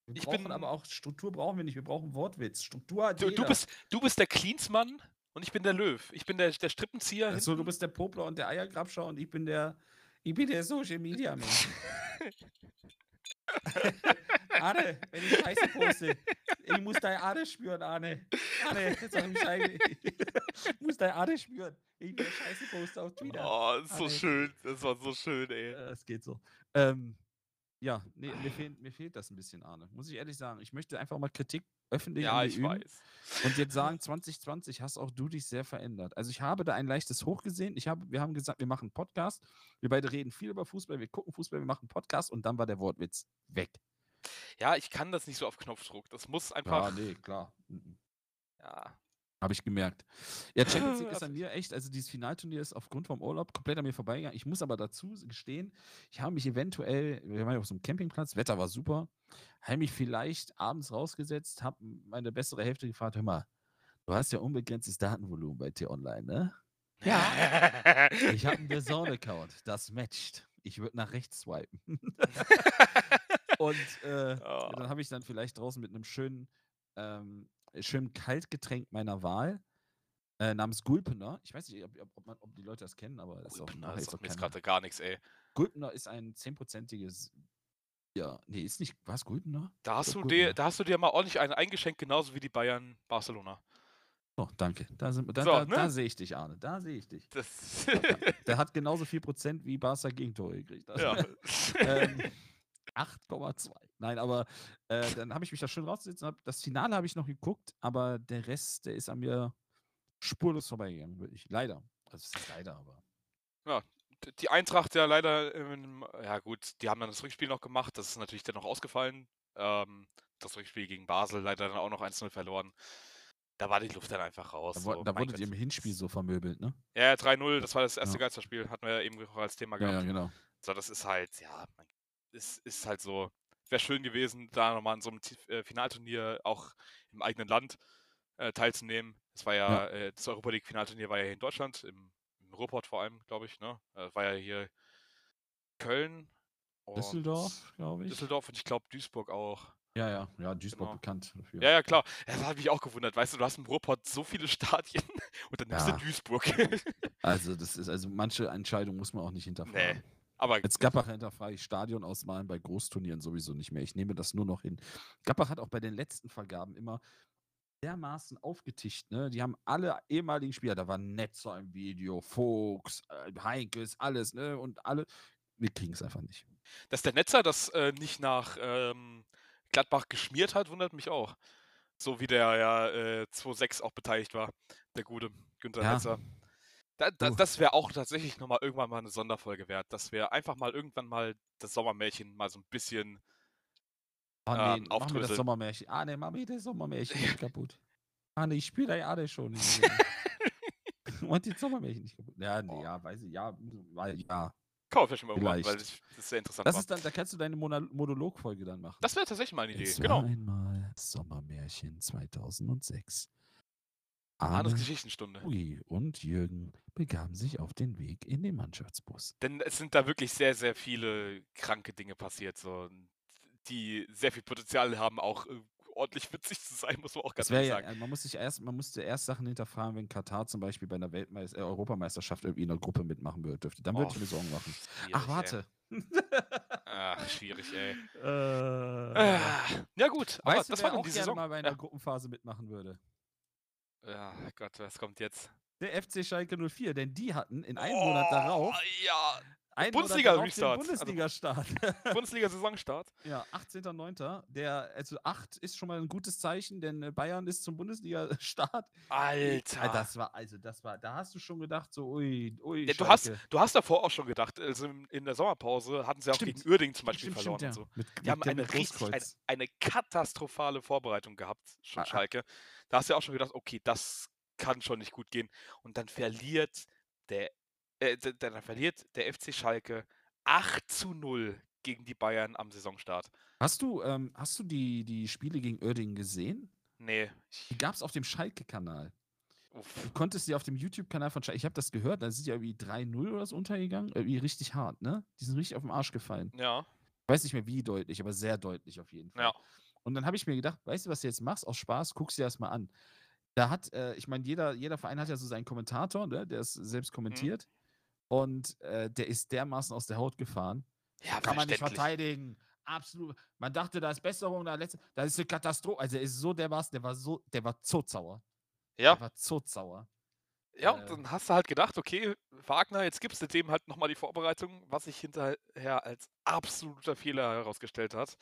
C: Wir
A: Ich
C: brauchen
A: bin-
C: aber auch Struktur brauchen wir nicht. Wir brauchen Wortwitz. Struktur hat
A: Du,
C: jeder.
A: du, bist, du bist der Cleansmann und ich bin der Löw. Ich bin der, der Strippenzieher.
C: Achso, du bist der Popler und der Eiergrabscher und ich bin der, ich bin der Social Media Mensch. Arne, wenn ich Scheiße poste, ich muss deine Arne spüren, Arne. Arne, sag ich Scheiße. Ich muss deine Arne spüren. Ich bin Scheiße poste auf Twitter.
A: Oh, das ist so
C: Arne.
A: schön. Das war so schön, ey.
C: Es geht so. Ähm, ja, nee, mir fehlt, mir fehlt das ein bisschen, Arne. Muss ich ehrlich sagen. Ich möchte einfach mal Kritik öffentlich
A: Ja, ich
C: üben.
A: weiß.
C: Und jetzt sagen, 2020 hast auch du dich sehr verändert. Also ich habe da ein leichtes Hoch gesehen. Ich habe, wir haben gesagt, wir machen einen Podcast. Wir beide reden viel über Fußball, wir gucken Fußball, wir machen einen Podcast und dann war der Wortwitz weg.
A: Ja, ich kann das nicht so auf Knopfdruck. Das muss einfach.
C: nee, klar. Mhm.
A: Ja.
C: Habe ich gemerkt. Ja, Champions League ist an mir echt, also dieses Finalturnier ist aufgrund vom Urlaub komplett an mir vorbeigegangen. Ich muss aber dazu gestehen, ich habe mich eventuell, wir waren ja auf so einem Campingplatz, Wetter war super, habe mich vielleicht abends rausgesetzt, habe meine bessere Hälfte gefragt, hör mal, du hast ja unbegrenztes Datenvolumen bei T-Online, ne?
A: Ja.
C: Ich habe einen The Zone-Account, das matcht. Ich würde nach rechts swipen. Und äh,
A: Oh.
C: dann habe ich dann vielleicht draußen mit einem schönen, ähm, schönen Kaltgetränk meiner Wahl äh, namens Gulpener. Ich weiß nicht, ob, ob, man, ob die Leute das kennen, aber das ist auch
A: Gulpener, das
C: ist auch
A: jetzt gerade gar nichts, ey.
C: Gulpener ist ein 10%iges. Ja, nee, ist nicht. Was, Gulpener?
A: Da hast, du
C: Gulpener.
A: dir, da hast du dir mal ordentlich einen eingeschenkt, genauso wie die Bayern Barcelona.
C: Oh, danke. Da, sind, da,
A: So,
C: da,
A: ne?
C: da sehe ich dich, Arne. Da sehe ich dich. Der hat genauso viel Prozent wie Barca Gegentore gekriegt. Also,
A: ja.
C: ähm, 8,2. Nein, aber äh, dann habe ich mich da schön rausgesetzt. und Hab, das Finale habe ich noch geguckt, aber der Rest, der ist an mir spurlos vorbeigegangen, wirklich. Leider. Also, es ist leider, aber.
A: D- die Eintracht ja leider, ähm, ja gut, die haben dann das Rückspiel noch gemacht, das ist natürlich dann noch ausgefallen. Ähm, das Rückspiel gegen Basel leider dann auch noch 1-0 verloren. Da war die Luft dann einfach raus.
C: Da,
A: so,
C: da
A: mein
C: wurdet ihr im Hinspiel so vermöbelt, ne?
A: Ja, ja, 3-0, das war das erste
C: Ja.
A: Geisterspiel, hatten wir ja eben auch als Thema
C: Ja,
A: gehabt.
C: ja, genau.
A: So, das ist halt, ja, man, es ist halt so, wäre schön gewesen, da nochmal an so einem äh, Finalturnier auch im eigenen Land äh, teilzunehmen. Es war ja,
C: Ja.
A: äh, das Europa League Finalturnier war ja hier in Deutschland, im, im Ruhrpott vor allem, glaube ich, ne? Äh, war ja hier Köln. und
C: Düsseldorf, glaube ich.
A: Düsseldorf und ich glaube Duisburg auch.
C: Ja, ja, ja, Duisburg
A: Genau.
C: bekannt dafür.
A: Ja, ja, klar. Das hat mich auch gewundert. Weißt du, du hast im Ruhrpott so viele Stadien und dann nimmst
C: Ja.
A: du Duisburg.
C: Also, das ist, also manche Entscheidungen muss man auch nicht hinterfragen.
A: Aber
C: Als Gappach hinterfrage ich Stadion ausmalen bei Großturnieren sowieso nicht mehr. Ich nehme das nur noch hin. Gappach hat auch bei den letzten Vergaben immer dermaßen aufgetischt. Ne? Die haben alle ehemaligen Spieler, da war Netzer im Video, Fuchs, äh, Heinkes, alles, ne? Und alle. Wir kriegen es einfach nicht.
A: dass der Netzer das äh, nicht nach ähm, Gladbach geschmiert hat, wundert mich auch. So wie der ja äh, 2-6 auch beteiligt war, der gute Günther
C: Ja.
A: Netzer. Da, da, das wäre auch tatsächlich nochmal irgendwann mal eine Sonderfolge wert, dass wir einfach mal irgendwann mal das Sommermärchen mal so ein bisschen.
C: Oh, nee,
A: Ähm,
C: mach mir das
A: aufdröseln.
C: Sommermärchen. Ah, ne, mach mir das Sommermärchen nicht kaputt. Ah, ne, ich spiele da ja alle schon. Und die Sommermärchen nicht kaputt. Ja, nee,
A: Oh.
C: ja, weiß ich, ja, weil, ja.
A: Kann man vielleicht mal irgendwann, weil
C: Vielleicht.
A: das, das sehr interessant
C: Das
A: war.
C: ist dann, da kannst du deine Monologfolge dann machen.
A: Das wäre tatsächlich mal eine Idee.
C: Es
A: Genau.
C: einmal Sommermärchen 2006.
A: Arnes
C: Arne,
A: Geschichtenstunde.
C: Ui und Jürgen begaben sich auf den Weg in den Mannschaftsbus.
A: Denn es sind da wirklich sehr, sehr viele kranke Dinge passiert, so, die sehr viel Potenzial haben, auch äh, ordentlich witzig zu sein, muss man auch ganz ehrlich
C: ja,
A: sagen.
C: äh, man muss sich erst, man musste erst Sachen hinterfragen, wenn Katar zum Beispiel bei einer Weltmeister, äh, Europameisterschaft irgendwie in einer Gruppe mitmachen würde, dürfte. Dann würde ich
A: Oh,
C: mir Sorgen machen. Ach,
A: ey.
C: warte.
A: Ach, schwierig, ey.
C: äh,
A: Ah, ja gut, aber
C: weißt du,
A: das war dann
C: auch
A: die
C: gerne
A: Saison.
C: mal bei einer
A: Ja.
C: Gruppenphase mitmachen würde?
A: Ja, Gott, was kommt jetzt?
C: Der FC Schalke 04, denn die hatten in einem Monat darauf
A: Oh, Ja,
C: einen
A: Bundesliga-Restart.
C: Monat
A: Also-
C: darauf den Bundesliga-Start.
A: Bundesliga-Saisonstart.
C: Ja, 18.09. Der, also 8 ist schon mal ein gutes Zeichen, denn äh, Bayern ist zum Bundesliga-Start.
A: Alter.
C: Ah, Das war, also das war, da hast du schon gedacht, so, ui, ui.
A: ja, du, hast, du hast davor auch schon gedacht, also in der Sommerpause hatten sie auch
C: Stimmt.
A: gegen Uerdingen zum Beispiel
C: Stimmt,
A: verloren
C: stimmt,
A: und
C: ja.
A: so.
C: Mit,
A: Die
C: mit
A: haben eine richtig, eine, eine katastrophale Vorbereitung gehabt, schon
C: Ah, ah.
A: Schalke. Da hast du ja auch schon gedacht, okay, das kann schon nicht gut gehen. Und dann verliert der, äh, dann verliert der FC Schalke 8 zu 0 gegen die Bayern am Saisonstart.
C: Hast du, ähm, hast du die, die Spiele gegen Oerdingen gesehen?
A: Nee.
C: Die gab es auf dem Schalke-Kanal. Du konntest die auf dem YouTube-Kanal von Schalke, ich habe das gehört, da sind ja irgendwie 3-0 oder so untergegangen. Irgendwie richtig hart, ne? Die sind richtig auf den Arsch gefallen.
A: Ja,
C: Ich weiß nicht mehr wie deutlich, aber sehr deutlich auf jeden Fall.
A: ja.
C: Und dann habe ich mir gedacht, weißt du, was du jetzt machst? Aus Spaß, guckst dir das mal an. Da hat, äh, ich meine, jeder, jeder Verein hat ja so seinen Kommentator, ne, der es selbst
A: Mhm.
C: kommentiert. Und äh, der ist dermaßen aus der Haut gefahren.
A: Ja,
C: Kann man nicht verteidigen. Absolut. Man dachte, da ist Besserung, da letzte, das ist eine Katastrophe. Also er ist so dermaßen, der war so, der war zotzauer.
A: Ja,
C: Der war zotzauer.
A: ja, und
C: äh,
A: dann hast du halt gedacht, okay, Wagner, jetzt gibst du dem halt nochmal die Vorbereitung, was sich hinterher als absoluter Fehler herausgestellt hat.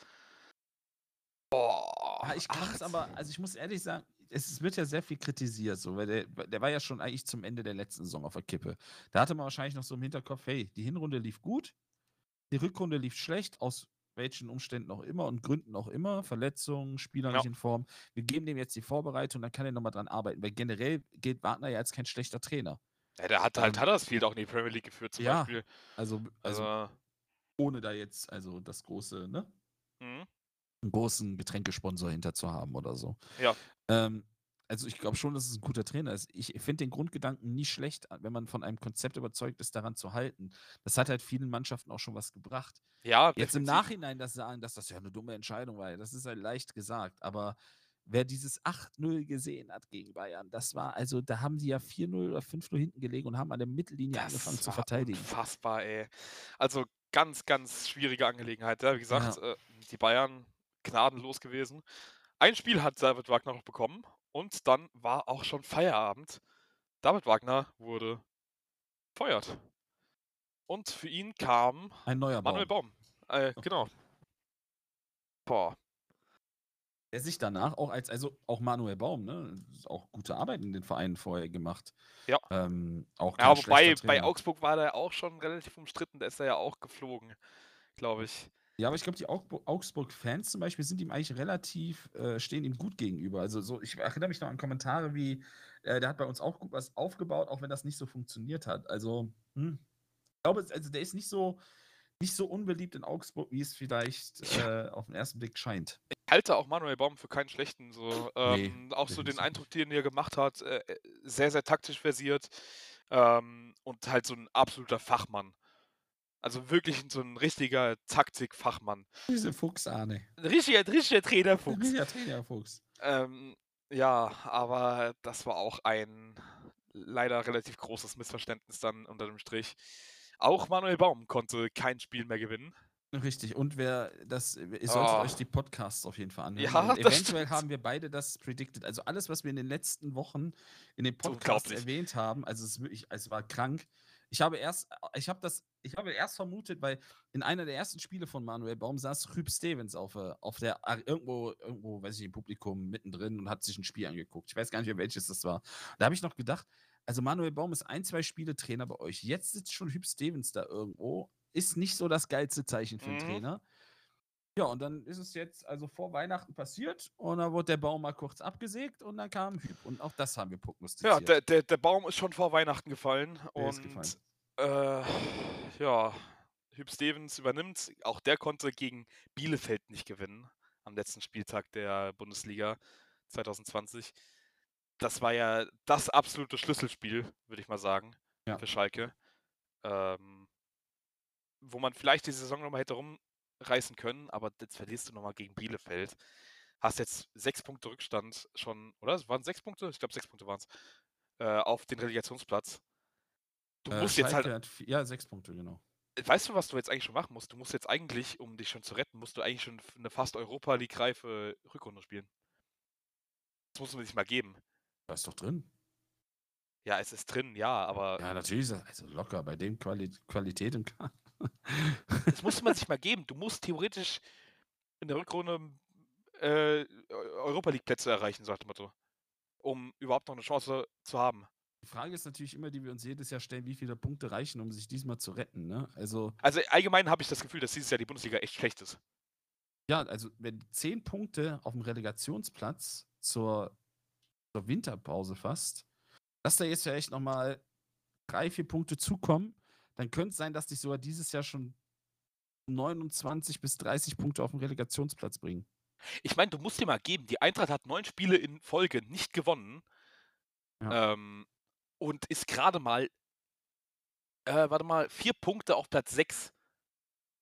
A: Boah.
C: Ja, ich kann es
A: 8.
C: aber, also ich muss ehrlich sagen, es es wird ja sehr viel kritisiert, so, weil der, der war ja schon eigentlich zum Ende der letzten Saison auf der Kippe. Da hatte man wahrscheinlich noch so im Hinterkopf, hey, die Hinrunde lief gut, die Rückrunde lief schlecht, aus welchen Umständen auch immer und Gründen auch immer, Verletzungen, Spieler
A: Ja.
C: nicht in Form. Wir geben dem jetzt die Vorbereitung, dann kann er nochmal dran arbeiten, weil generell gilt Wagner ja als kein schlechter Trainer.
A: Ja, der hat halt
C: Ähm,
A: Huddersfield auch in die Premier League geführt, zum
C: ja,
A: Beispiel.
C: Also, also
A: Also,
C: ohne da jetzt, also das große, ne?
A: mhm.
C: Einen großen Getränkesponsor hinter zu haben oder so.
A: Ja.
C: Ähm, also ich glaube schon, dass es ein guter Trainer ist. Ich finde den Grundgedanken nie schlecht, wenn man von einem Konzept überzeugt ist, daran zu halten. Das hat halt vielen Mannschaften auch schon was gebracht.
A: ja,
C: Jetzt im. Nachhinein das sagen, dass das ja eine dumme Entscheidung war, das ist halt leicht gesagt. Aber wer dieses 8-0 gesehen hat gegen Bayern, das war, also da haben sie ja 4-0 oder 5-0 hinten gelegen und haben an der Mittellinie
A: Das
C: angefangen zu verteidigen.
A: Unfassbar, ey. Also ganz, ganz schwierige Angelegenheit. Ja, wie gesagt, äh, die Bayern gnadenlos gewesen. Ein Spiel hat David Wagner noch bekommen und dann war auch schon Feierabend. David Wagner wurde feuert. Und für ihn kam
C: Ein neuer
A: Manuel
C: Baum,
A: Baum. Äh, genau. Boah.
C: der sich danach auch als, also auch Manuel Baum, ne, auch gute Arbeit in den Vereinen vorher gemacht.
A: Ja.
C: Ähm, auch
A: Ja,
C: schlechter
A: bei
C: Trainer.
A: Augsburg war der auch schon relativ umstritten. Da ist er ja auch geflogen, glaube ich.
C: Ja, aber ich glaube, die Augsburg-Fans zum Beispiel sind ihm eigentlich relativ, äh, stehen ihm gut gegenüber. Also so, ich erinnere mich noch an Kommentare wie, äh, der hat bei uns auch gut was aufgebaut, auch wenn das nicht so funktioniert hat. Also, hm. ich glaube, also der ist nicht so, nicht so unbeliebt in Augsburg, wie es vielleicht äh, auf den ersten Blick scheint.
A: Ich halte auch Manuel Baum für keinen schlechten. So,
C: Nee,
A: ähm, auch so den Eindruck, den er gemacht hat, äh, äh, sehr, sehr taktisch versiert ähm, und halt so ein absoluter Fachmann. Also wirklich so ein richtiger Taktikfachmann.
C: Diese Fuchs, Arne.
A: Ein richtiger, richtiger Trainerfuchs.
C: Ja, Trainerfuchs.
A: Ähm, ja, aber das war auch ein leider relativ großes Missverständnis dann unter dem Strich. Auch Manuel Baum konnte kein Spiel mehr gewinnen.
C: Richtig, und wer das, ihr solltet
A: Oh.
C: euch die Podcasts auf jeden Fall anhören.
A: Ja,
C: eventuell haben wir beide das predicted. Also alles, was wir in den letzten Wochen in den Podcasts erwähnt haben, also es ist wirklich, es war krank. Ich habe erst, ich habe das, ich habe erst vermutet, weil in einer der ersten Spiele von Manuel Baum saß Rüb Stevens auf, äh, auf der irgendwo, irgendwo, weiß ich, im Publikum mittendrin und hat sich ein Spiel angeguckt. Ich weiß gar nicht mehr, welches das war. Da habe ich noch gedacht, also Manuel Baum ist ein, zwei Spiele Trainer bei euch. Jetzt sitzt schon Hüb Stevens da irgendwo. Ist nicht so das geilste Zeichen für einen
A: Mhm.
C: Trainer. Ja, und dann ist es jetzt also vor Weihnachten passiert und dann wurde der Baum mal kurz abgesägt und dann kam Hüb. Und auch das haben wir prognostiziert.
A: Ja, der, der, der Baum ist schon vor Weihnachten gefallen.
C: Der ist
A: und
C: gefallen.
A: Äh, ja, Hüb Stevens übernimmt. Auch der konnte gegen Bielefeld nicht gewinnen am letzten Spieltag der Bundesliga 2020. Das war ja das absolute Schlüsselspiel, würde ich mal sagen,
C: Ja.
A: für Schalke. Ähm, wo man vielleicht die Saison nochmal hätte rumreißen können, aber jetzt verlierst du nochmal gegen Bielefeld. Hast jetzt sechs Punkte Rückstand schon, oder? Es waren sechs Punkte? Ich glaube, sechs Punkte waren es. Äh, auf den Relegationsplatz. Du
C: Äh,
A: musst jetzt halt
C: Schalke hat vi- ja, sechs Punkte, genau.
A: Weißt du, was du jetzt eigentlich schon machen musst? Du musst jetzt eigentlich, um dich schon zu retten, musst du eigentlich schon eine fast Europa League reife Rückrunde spielen. Das musst du mir nicht mal geben.
C: Da ist doch drin.
A: Ja, es ist drin, ja, aber
C: Ja, natürlich. ist Also locker bei dem Quali Qualität im Kader.
A: Das musste man sich mal geben. Du musst theoretisch in der Rückrunde äh, Europa League Plätze erreichen, sagt Motto. Um überhaupt noch eine Chance zu haben.
C: Die Frage ist natürlich immer, die wir uns jedes Jahr stellen, wie viele Punkte reichen, um sich diesmal zu retten. Ne? Also,
A: Also allgemein habe ich das Gefühl, dass dieses Jahr die Bundesliga echt schlecht ist.
C: ja, also wenn zehn Punkte auf dem Relegationsplatz zur, zur Winterpause fast, dass da jetzt ja echt nochmal drei, vier Punkte zukommen, dann könnte es sein, dass dich sogar dieses Jahr schon 29 bis 30 Punkte auf dem Relegationsplatz bringen.
A: Ich meine, du musst dir mal geben, die Eintracht hat neun Spiele in Folge nicht gewonnen. Ähm, und ist gerade mal, äh, warte mal, vier Punkte auf Platz sechs.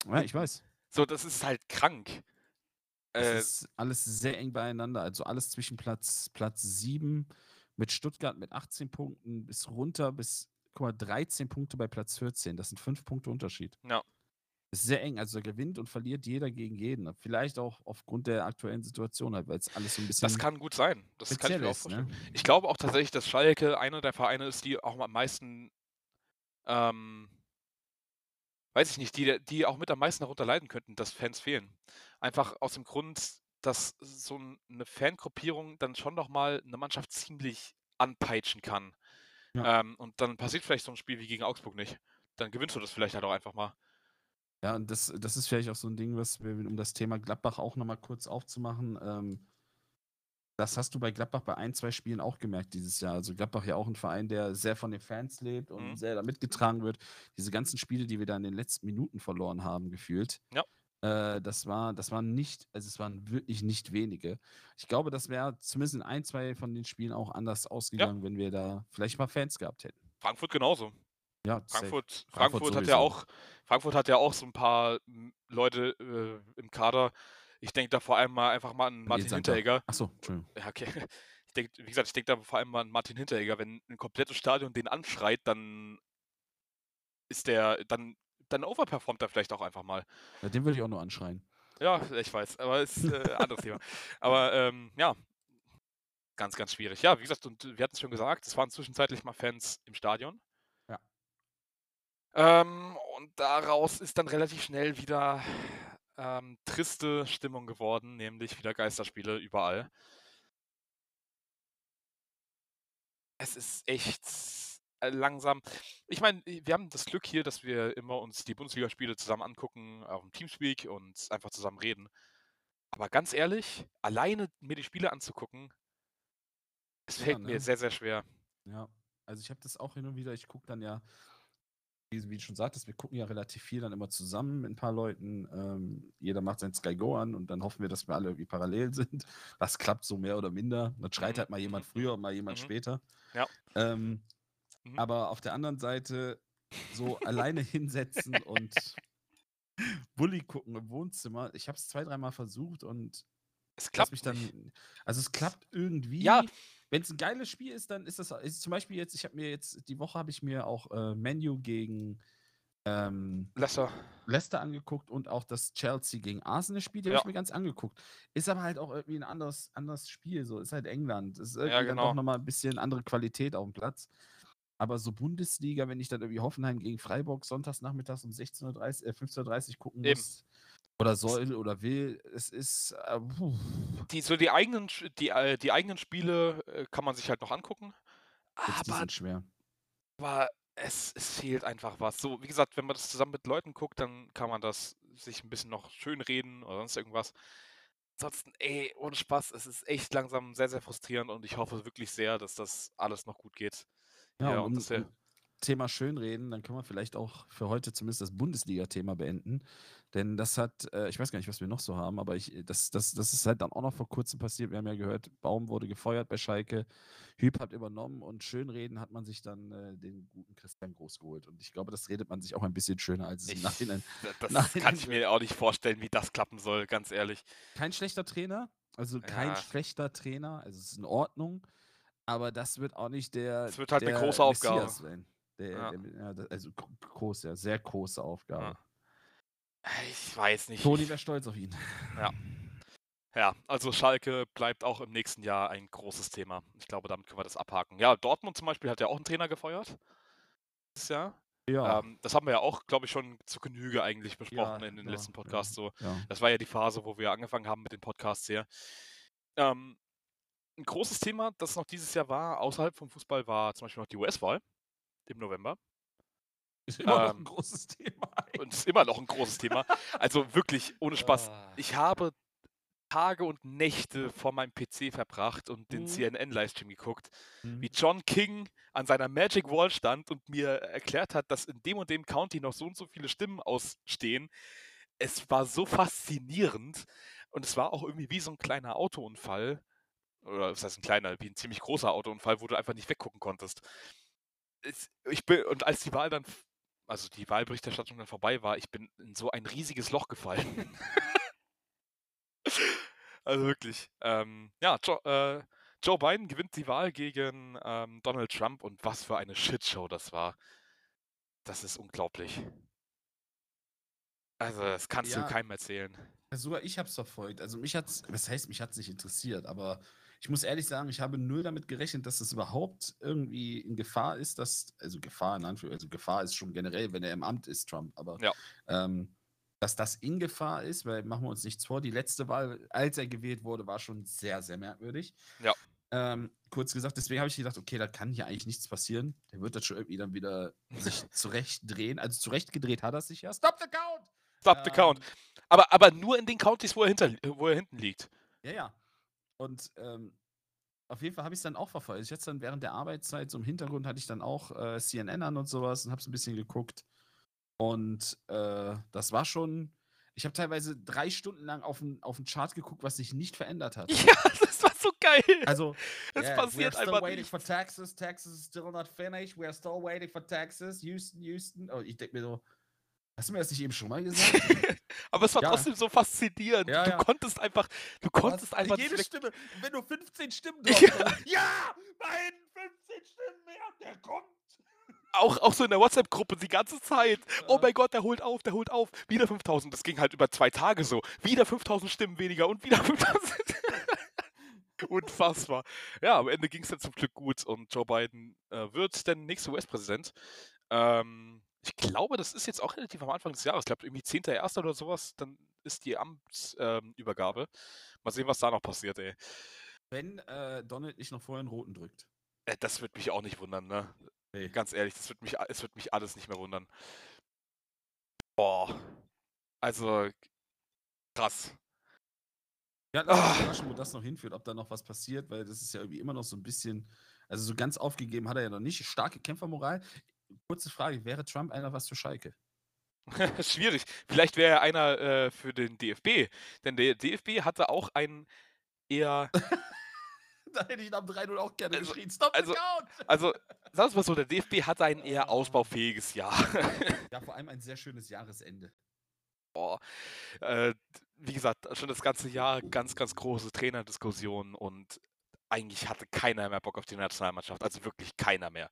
C: Ja, ich weiß.
A: So, das ist halt krank.
C: Es
A: Äh,
C: ist alles sehr eng beieinander. Also alles zwischen Platz, Platz 7 mit Stuttgart mit 18 Punkten bis runter bis guck mal, 13 Punkte bei Platz 14. Das sind fünf Punkte Unterschied.
A: Ja.
C: Das ist sehr eng. Also da gewinnt und verliert jeder gegen jeden. Vielleicht auch aufgrund der aktuellen Situation halt, weil es alles so ein bisschen
A: das kann gut sein. Das kann ich mir auch.
C: Ne?
A: vorstellen. Ich glaube auch tatsächlich, dass Schalke einer der Vereine ist, die auch am meisten, ähm, weiß ich nicht, die, die auch mit am meisten darunter leiden könnten, dass Fans fehlen. Einfach aus dem Grund, dass so ein- eine Fangruppierung dann schon nochmal eine Mannschaft ziemlich anpeitschen kann.
C: Ja.
A: Ähm, und dann passiert vielleicht so ein Spiel wie gegen Augsburg nicht. Dann gewinnst du das vielleicht halt auch einfach mal.
C: Ja, und das, das ist vielleicht auch so ein Ding, was wir, um das Thema Gladbach auch nochmal kurz aufzumachen. Ähm, das hast du bei Gladbach bei ein, zwei Spielen auch gemerkt dieses Jahr. Also Gladbach ja auch ein Verein, der sehr von den Fans lebt und
A: Mhm.
C: sehr da mitgetragen wird. Diese ganzen Spiele, die wir da in den letzten Minuten verloren haben, gefühlt.
A: Ja.
C: Äh, das war, das waren nicht, also es waren wirklich nicht wenige. Ich glaube, das wäre zumindest in ein, zwei von den Spielen auch anders ausgegangen, wenn wir da vielleicht mal Fans gehabt hätten.
A: Frankfurt genauso.
C: Ja.
A: Frankfurt,
C: Frankfurt
A: Frankfurt, hat ja auch, Frankfurt hat ja auch so ein paar m, Leute äh, im Kader, Ich denke da vor allem mal einfach mal an Martin Hinteregger.
C: Achso, Entschuldigung.
A: Ja, okay. Ich denk, wie gesagt, ich denke da vor allem mal an Martin Hinteregger. Wenn ein komplettes Stadion den anschreit, dann ist der, dann, dann overperformt er vielleicht auch einfach mal.
C: Ja, den würde ich auch nur anschreien.
A: Ja, ich weiß, aber ist äh, ein anderes Thema. Aber ähm, ja, ganz, ganz schwierig. Ja, wie gesagt, und wir hatten es schon gesagt, es waren zwischenzeitlich mal Fans im Stadion.
C: Ja.
A: Ähm, und daraus ist dann relativ schnell wieder ähm, triste Stimmung geworden, nämlich wieder Geisterspiele überall. Es ist echt äh, langsam. Ich meine, wir haben das Glück hier, dass wir immer uns die Bundesligaspiele zusammen angucken, auf dem Teamspeak und einfach zusammen reden. Aber ganz ehrlich, alleine mir die Spiele anzugucken, es
C: Ja,
A: fällt mir
C: ne?
A: sehr, sehr schwer.
C: Ja, also ich habe das auch hin und wieder, ich gucke dann ja, wie, wie du schon sagtest, wir gucken ja relativ viel dann immer zusammen mit ein paar Leuten. Ähm, jeder macht sein Sky Go an und dann hoffen wir, dass wir alle irgendwie parallel sind. Das klappt so mehr oder minder. Dann schreit
A: Mhm,
C: halt mal jemand
A: mhm,
C: früher und mal jemand
A: mhm.
C: später.
A: Ja.
C: Ähm,
A: Mhm.
C: Aber auf der anderen Seite so alleine hinsetzen und Bully gucken im Wohnzimmer. Ich habe es zwei, dreimal versucht und
A: Es klappt
C: mich dann.
A: nicht.
C: Also es klappt irgendwie.
A: Ja.
C: Wenn es ein geiles Spiel ist, dann ist das ist zum Beispiel jetzt, ich habe mir jetzt, die Woche habe ich mir auch äh, Menu gegen ähm,
A: Lesser.
C: Leicester angeguckt und auch das Chelsea gegen Arsenal Spiel, die habe
A: Ja.
C: ich mir ganz angeguckt. Ist aber halt auch irgendwie ein anderes, anderes Spiel, so ist halt England. Ist irgendwie
A: Ja,
C: dann
A: genau.
C: doch nochmal ein bisschen andere Qualität auf dem Platz. Aber so Bundesliga, wenn ich dann irgendwie Hoffenheim gegen Freiburg sonntags nachmittags um 16.30 äh, 15.30 Uhr gucken
A: Eben.
C: muss oder soll oder will, es ist äh.
A: Die, so die eigenen, die, äh, die eigenen Spiele äh, kann man sich halt noch angucken.
C: Jetzt, die
A: Aber,
C: sind schwer.
A: aber es, es fehlt einfach was. So, wie gesagt, wenn man das zusammen mit Leuten guckt, dann kann man das sich ein bisschen noch schön reden oder sonst irgendwas. Ansonsten, ey, ohne Spaß, es ist echt langsam sehr, sehr frustrierend und ich hoffe wirklich sehr, dass das alles noch gut geht.
C: Ja,
A: Ja,
C: und
A: und das
C: Thema Schönreden, dann können wir vielleicht auch für heute zumindest das Bundesliga-Thema beenden. Denn das hat, äh, ich weiß gar nicht, was wir noch so haben, aber ich, das, das, das ist halt dann auch noch vor kurzem passiert. Wir haben ja gehört, Baum wurde gefeuert bei Schalke, Hüb hat übernommen und Schönreden hat man sich dann äh, den guten Christian Groß geholt. Und ich glaube, das redet man sich auch ein bisschen schöner, als es im
A: Ich,
C: Nachhinein.
A: das
C: Nein,
A: kann ich mir auch nicht vorstellen, wie das klappen soll, ganz ehrlich.
C: Kein schlechter Trainer, also kein
A: Ja.
C: schlechter Trainer, also es ist in Ordnung, aber das wird auch nicht der.
A: Es wird halt eine
C: der
A: große Aufgabe.
C: Sein. Der,
A: Ja.
C: der, ja, das- also gro- groß, ja, sehr große Aufgabe.
A: Ja. Ich weiß nicht.
C: Toni wäre stolz auf ihn.
A: Ja, also Schalke bleibt auch im nächsten Jahr ein großes Thema. Ich glaube, damit können wir das abhaken. Ja, Dortmund zum Beispiel hat ja auch einen Trainer gefeuert. Dieses Jahr.
C: Ja.
A: Ähm, das haben wir ja auch, glaube ich, schon zu Genüge eigentlich besprochen
C: Ja,
A: in den
C: ja,
A: letzten
C: ja.
A: Podcasts. So.
C: ja.
A: Das war ja die Phase, wo wir angefangen haben mit den Podcasts hier. Ähm, ein großes Thema, das noch dieses Jahr war, außerhalb vom Fußball, war zum Beispiel noch die US-Wahl im November.
C: Ist immer noch
A: Ähm,
C: ein großes Thema.
A: Und ist immer noch ein großes Thema. Also wirklich, ohne Spaß.
C: Ah.
A: Ich habe Tage und Nächte vor meinem PC verbracht und den
C: Mhm.
A: CNN-Livestream geguckt,
C: Mhm.
A: wie John King an seiner Magic Wall stand und mir erklärt hat, dass in dem und dem County noch so und so viele Stimmen ausstehen. Es war so faszinierend und es war auch irgendwie wie so ein kleiner Autounfall. Oder was heißt ein kleiner, wie ein ziemlich großer Autounfall, wo du einfach nicht weggucken konntest. Es, ich bin, und als die Wahl dann, also die Wahlberichterstattung dann vorbei war, ich bin in so ein riesiges Loch gefallen. also wirklich. Ähm, ja, Joe, äh, Joe Biden gewinnt die Wahl gegen ähm, Donald Trump und was für eine Shitshow das war. Das ist unglaublich. Also, das kannst
C: Ja.
A: du keinem erzählen.
C: Sogar ich habe es verfolgt. Also mich hat's, was heißt, mich hat es nicht interessiert, aber ich muss ehrlich sagen, ich habe null damit gerechnet, dass es überhaupt irgendwie in Gefahr ist, dass, also Gefahr in Anführungszeichen, also Gefahr ist schon generell, wenn er im Amt ist, Trump, aber
A: Ja.
C: ähm, dass das in Gefahr ist, weil machen wir uns nichts vor, die letzte Wahl, als er gewählt wurde, war schon sehr, sehr merkwürdig.
A: Ja.
C: Ähm, kurz gesagt, deswegen habe ich gedacht, okay, da kann hier eigentlich nichts passieren. Der wird das schon irgendwie dann wieder sich zurechtdrehen. Also zurechtgedreht hat er sich ja. Stop the count!
A: Stop the count.
C: Ähm,
A: Aber, aber nur in den Countys, wo er, hinter, wo er hinten liegt.
C: Ja, ja. Und ähm, auf jeden Fall habe ich es dann auch verfolgt. Ich hatte dann während der Arbeitszeit, so im Hintergrund hatte ich dann auch äh, CNN an und sowas und habe es ein bisschen geguckt. Und äh, das war schon, ich habe teilweise drei Stunden lang auf den, auf den Chart geguckt, was sich nicht verändert hat.
A: Ja, das war so geil.
C: Also,
A: Es
C: yeah,
A: passiert
C: we're still
A: einfach
C: waiting
A: nichts.
C: for Texas. Texas is still not finished. We're still waiting for Texas. Houston, Houston. Oh, ich denke mir so, Hast du mir das nicht eben schon mal gesagt?
A: Aber es war
C: Ja.
A: trotzdem so faszinierend.
C: Ja,
A: du
C: ja.
A: konntest einfach, du konntest einfach
C: jede Stimme, wenn du 15 Stimmen
A: Ja.
C: drauf hast, ja, mein 15 Stimmen mehr, der kommt.
A: auch, auch so in der WhatsApp-Gruppe die ganze Zeit. Oh
C: Ja.
A: mein Gott, der holt auf, der holt auf. Wieder 5000. Das ging halt über zwei Tage so. Wieder 5000 Stimmen weniger und wieder 5000. Unfassbar. Ja, am Ende ging es dann zum Glück gut und Joe Biden äh, wird der nächste US-Präsident. Ähm, ich glaube, das ist jetzt auch relativ am Anfang des Jahres. Ich glaube, irgendwie 10.01. oder sowas, dann ist die Amtsübergabe. Ähm. Mal sehen, was da noch passiert, ey.
C: Wenn äh, Donald nicht noch vorher einen roten drückt.
A: Äh, Das würde mich auch nicht wundern, ne?
C: Nee.
A: Ganz ehrlich, das wird mich, es wird mich alles nicht mehr wundern. Boah. Also, krass.
C: Ja, lass uns überraschen, wo das noch hinführt, ob da noch was passiert, weil das ist ja irgendwie immer noch so ein bisschen, also so ganz aufgegeben hat er ja noch nicht. Starke Kämpfermoral. Kurze Frage, wäre Trump einer was für Schalke?
A: Schwierig. Vielleicht wäre er einer äh, für den DFB. Denn der DFB hatte auch einen eher.
C: Da hätte ich nach dem 3-0 auch gerne
A: Also-
C: geschrien. Stop
A: also-! Also, sagen wir es mal so, der DFB hatte ein eher ausbaufähiges Jahr.
C: Ja, vor allem ein sehr schönes Jahresende.
A: Boah. Äh, wie gesagt, schon das ganze Jahr ganz, ganz große Trainerdiskussionen und eigentlich hatte keiner mehr Bock auf die Nationalmannschaft. Also wirklich keiner mehr.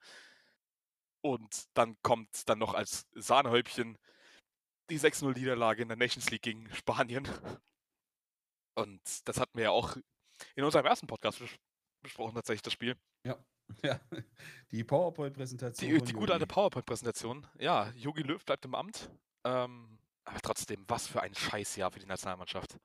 A: Und dann kommt dann noch als Sahnehäubchen die 6-0-Niederlage in der Nations League gegen Spanien. Und das hatten wir ja auch in unserem ersten Podcast bes besprochen, tatsächlich, das Spiel.
C: Ja, die PowerPoint-Präsentation.
A: Die, die gute alte. PowerPoint-Präsentation. Ja, Jogi Löw bleibt im Amt. Ähm, aber trotzdem, was für ein Scheißjahr für die Nationalmannschaft.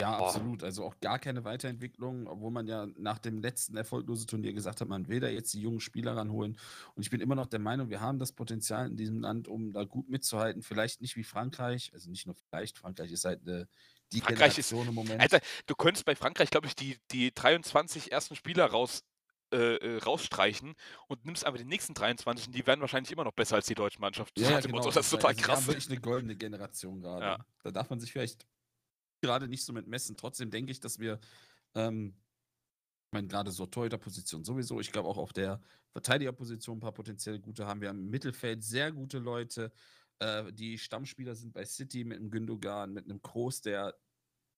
C: Ja,
A: Boah.
C: absolut. Also auch gar keine Weiterentwicklung, obwohl man ja nach dem letzten erfolglosen Turnier gesagt hat, man will da jetzt die jungen Spieler ranholen. Und ich bin immer noch der Meinung, wir haben das Potenzial in diesem Land, um da gut mitzuhalten. Vielleicht nicht wie Frankreich, also nicht nur vielleicht, Frankreich ist halt eine, die
A: Frankreich ist-
C: Generation im Moment.
A: Alter, du könntest bei Frankreich, glaube ich, die, die 23 ersten Spieler raus, äh, äh, rausstreichen und nimmst einfach die nächsten 23 und die werden wahrscheinlich immer noch besser als die deutsche Mannschaft.
C: Ja, genau.
A: Das ist total
C: also Wir
A: krass.
C: haben wirklich eine goldene Generation gerade.
A: Ja.
C: Da darf man sich vielleicht gerade nicht so mit messen. Trotzdem denke ich, dass wir, ähm, ich meine, gerade so Torhüter-Position sowieso. Ich glaube auch auf der Verteidigerposition ein paar potenziell gute haben. Wir haben im Mittelfeld sehr gute Leute. Äh, die Stammspieler sind bei City mit einem Gündogan, mit einem Kroos, der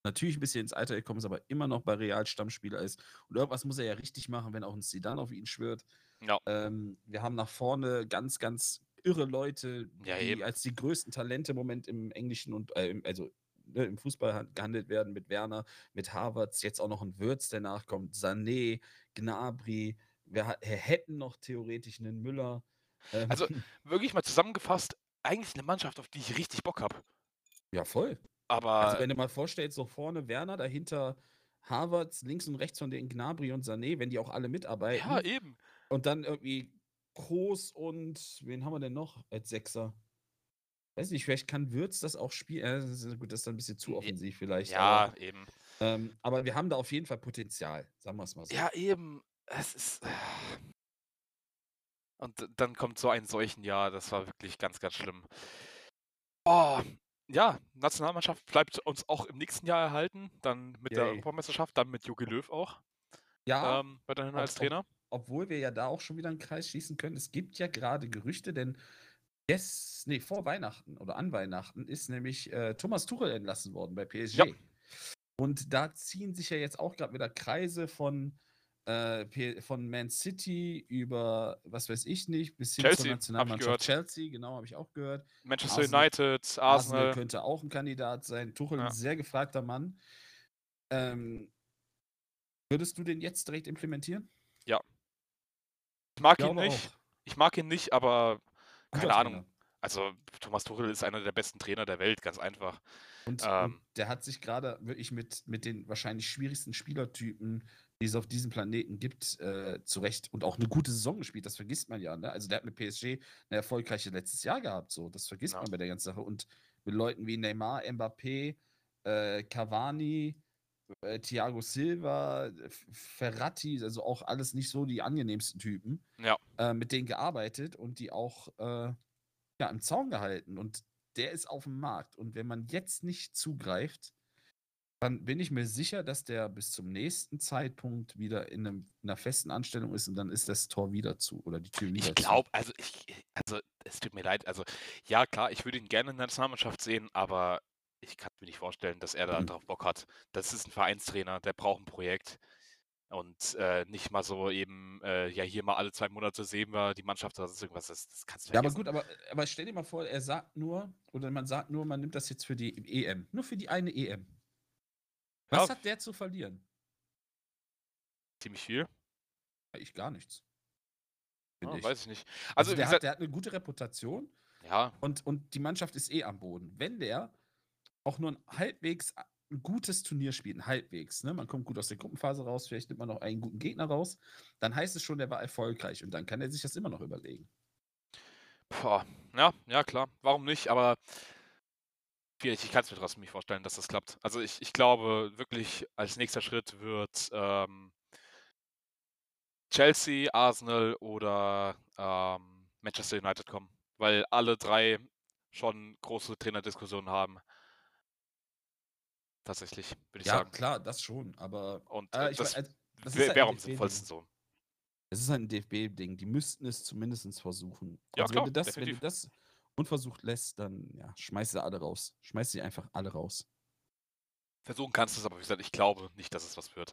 C: natürlich ein bisschen ins Alter gekommen ist, aber immer noch bei Real Stammspieler ist. Und irgendwas muss er ja richtig machen, wenn auch ein Zidane auf ihn schwört.
A: Ja.
C: Ähm, wir haben nach vorne ganz, ganz irre Leute,
A: Ja,
C: die
A: eben.
C: als die größten Talente im Moment im Englischen und äh, also ne, im Fußball han- gehandelt werden mit Werner, mit Havertz, jetzt auch noch ein Würz, der nachkommt, Sané, Gnabry. Wir hätten noch theoretisch einen Müller. Ähm,
A: Also, Wirklich mal zusammengefasst, eigentlich eine Mannschaft, auf die ich richtig Bock habe.
C: ja, voll.
A: Aber
C: Also, wenn du mal vorstellst, so vorne Werner, dahinter Havertz, links und rechts von denen Gnabry und Sané, wenn die auch alle mitarbeiten.
A: ja, eben.
C: Und dann irgendwie Groß und wen haben wir denn noch als Sechser? Weiß nicht, vielleicht kann Würz das auch spielen. Äh, das ist, gut, das ist dann ein bisschen zu offensiv vielleicht.
A: Ja,
C: Aber,
A: eben.
C: ähm, aber wir haben da auf jeden Fall Potenzial, sagen wir es mal so.
A: Ja, eben. Es ist. Und d- dann kommt so ein solchen Jahr, das war wirklich ganz, ganz schlimm. Oh, ja, Nationalmannschaft bleibt uns auch im nächsten Jahr erhalten, dann mit der
C: Yay.
A: Europameisterschaft, dann mit Jogi Löw auch,
C: Ja,
A: ähm, weiterhin als
C: ob-
A: Trainer.
C: obwohl wir ja da auch schon wieder einen Kreis schließen können. Es gibt ja gerade Gerüchte, denn yes, nee, vor Weihnachten oder an Weihnachten ist nämlich äh, Thomas Tuchel entlassen worden bei PSG. Und da ziehen sich ja jetzt auch gerade wieder Kreise von, äh, von Man City über, was weiß ich nicht, bis hin
A: Chelsea,
C: zur
A: ich
C: Nationalmannschaft. Chelsea, genau, habe ich auch gehört.
A: Manchester
C: Arsenal-
A: United,
C: Arsenal
A: Arsenal.
C: könnte auch ein Kandidat sein. Tuchel,
A: Ja.
C: ein sehr gefragter Mann. Ähm, würdest du den jetzt direkt implementieren?
A: Ich mag ihn
C: glaube
A: nicht.
C: auch.
A: Ich mag ihn nicht, aber keine Ahnung. Also Thomas Tuchel ist einer der besten Trainer der Welt, ganz einfach.
C: Und,
A: Ähm.
C: und der hat sich gerade wirklich mit, mit den wahrscheinlich schwierigsten Spielertypen, die es auf diesem Planeten gibt, äh, zurecht und auch eine gute Saison gespielt. Das vergisst man ja. Ne? Also der hat mit PSG eine erfolgreiche letztes Jahr gehabt. So, das vergisst
A: Ja.
C: man bei der ganzen Sache. Und mit Leuten wie Neymar, Mbappé, äh, Cavani, äh, Thiago Silva, Ferrati, also auch alles nicht so die angenehmsten Typen,
A: Ja.
C: äh, mit denen gearbeitet und die auch äh, ja, im Zaun gehalten. Und der ist auf dem Markt. Und wenn man jetzt nicht zugreift, dann bin ich mir sicher, dass der bis zum nächsten Zeitpunkt wieder in, einem, in einer festen Anstellung ist und dann ist das Tor wieder zu oder die Tür wieder
A: Ich
C: zu.
A: glaube, also ich, also es tut mir leid. Also, ja, klar, ich würde ihn gerne in der Nationalmannschaft sehen, aber ich kann mir nicht vorstellen, dass er da
C: Mhm.
A: drauf Bock hat. Das ist ein Vereinstrainer, der braucht ein Projekt. Und äh, nicht mal so eben, äh, ja, hier mal alle zwei Monate sehen wir die Mannschaft oder sonst irgendwas. Das, das kannst du
C: Ja, aber
A: vergessen.
C: gut, aber, aber stell dir mal vor, er sagt nur, oder man sagt nur, man nimmt das jetzt für die EM. Nur für die eine EM. Was
A: Ja.
C: hat der zu verlieren?
A: Ziemlich viel.
C: Ich gar nichts. Finde ich.
A: weiß ich nicht.
C: Also,
A: Also,
C: der, hat, der hat eine gute Reputation
A: ja,
C: und, und die Mannschaft ist eh am Boden. Wenn der auch nur ein halbwegs ein gutes Turnier spielt, ein halbwegs, ne? man kommt gut aus der Gruppenphase raus, vielleicht nimmt man noch einen guten Gegner raus, dann heißt es schon, der war erfolgreich und dann kann er sich das immer noch überlegen.
A: boah, ja, ja, klar. Warum nicht? Aber schwierig. Ich kann es mir trotzdem nicht vorstellen, dass das klappt. Also, ich, ich glaube wirklich, als nächster Schritt wird ähm, Chelsea, Arsenal oder ähm, Manchester United kommen, weil alle drei schon große Trainerdiskussionen haben. Tatsächlich, würde ich
C: Ja,
A: sagen.
C: klar, das schon, aber
A: Und
C: äh,
A: äh, das
C: mein, das ist
A: wär-
C: halt
A: wäre
C: ein
A: am sinnvollsten so.
C: Es ist halt ein DFB-Ding. Die müssten es zumindest versuchen.
A: Ja,
C: also
A: klar,
C: wenn du das, wenn du das unversucht lässt, dann ja, schmeiß sie alle raus. Schmeiß sie einfach alle raus.
A: Versuchen kannst du es, aber wie gesagt, ich glaube nicht, dass es was wird.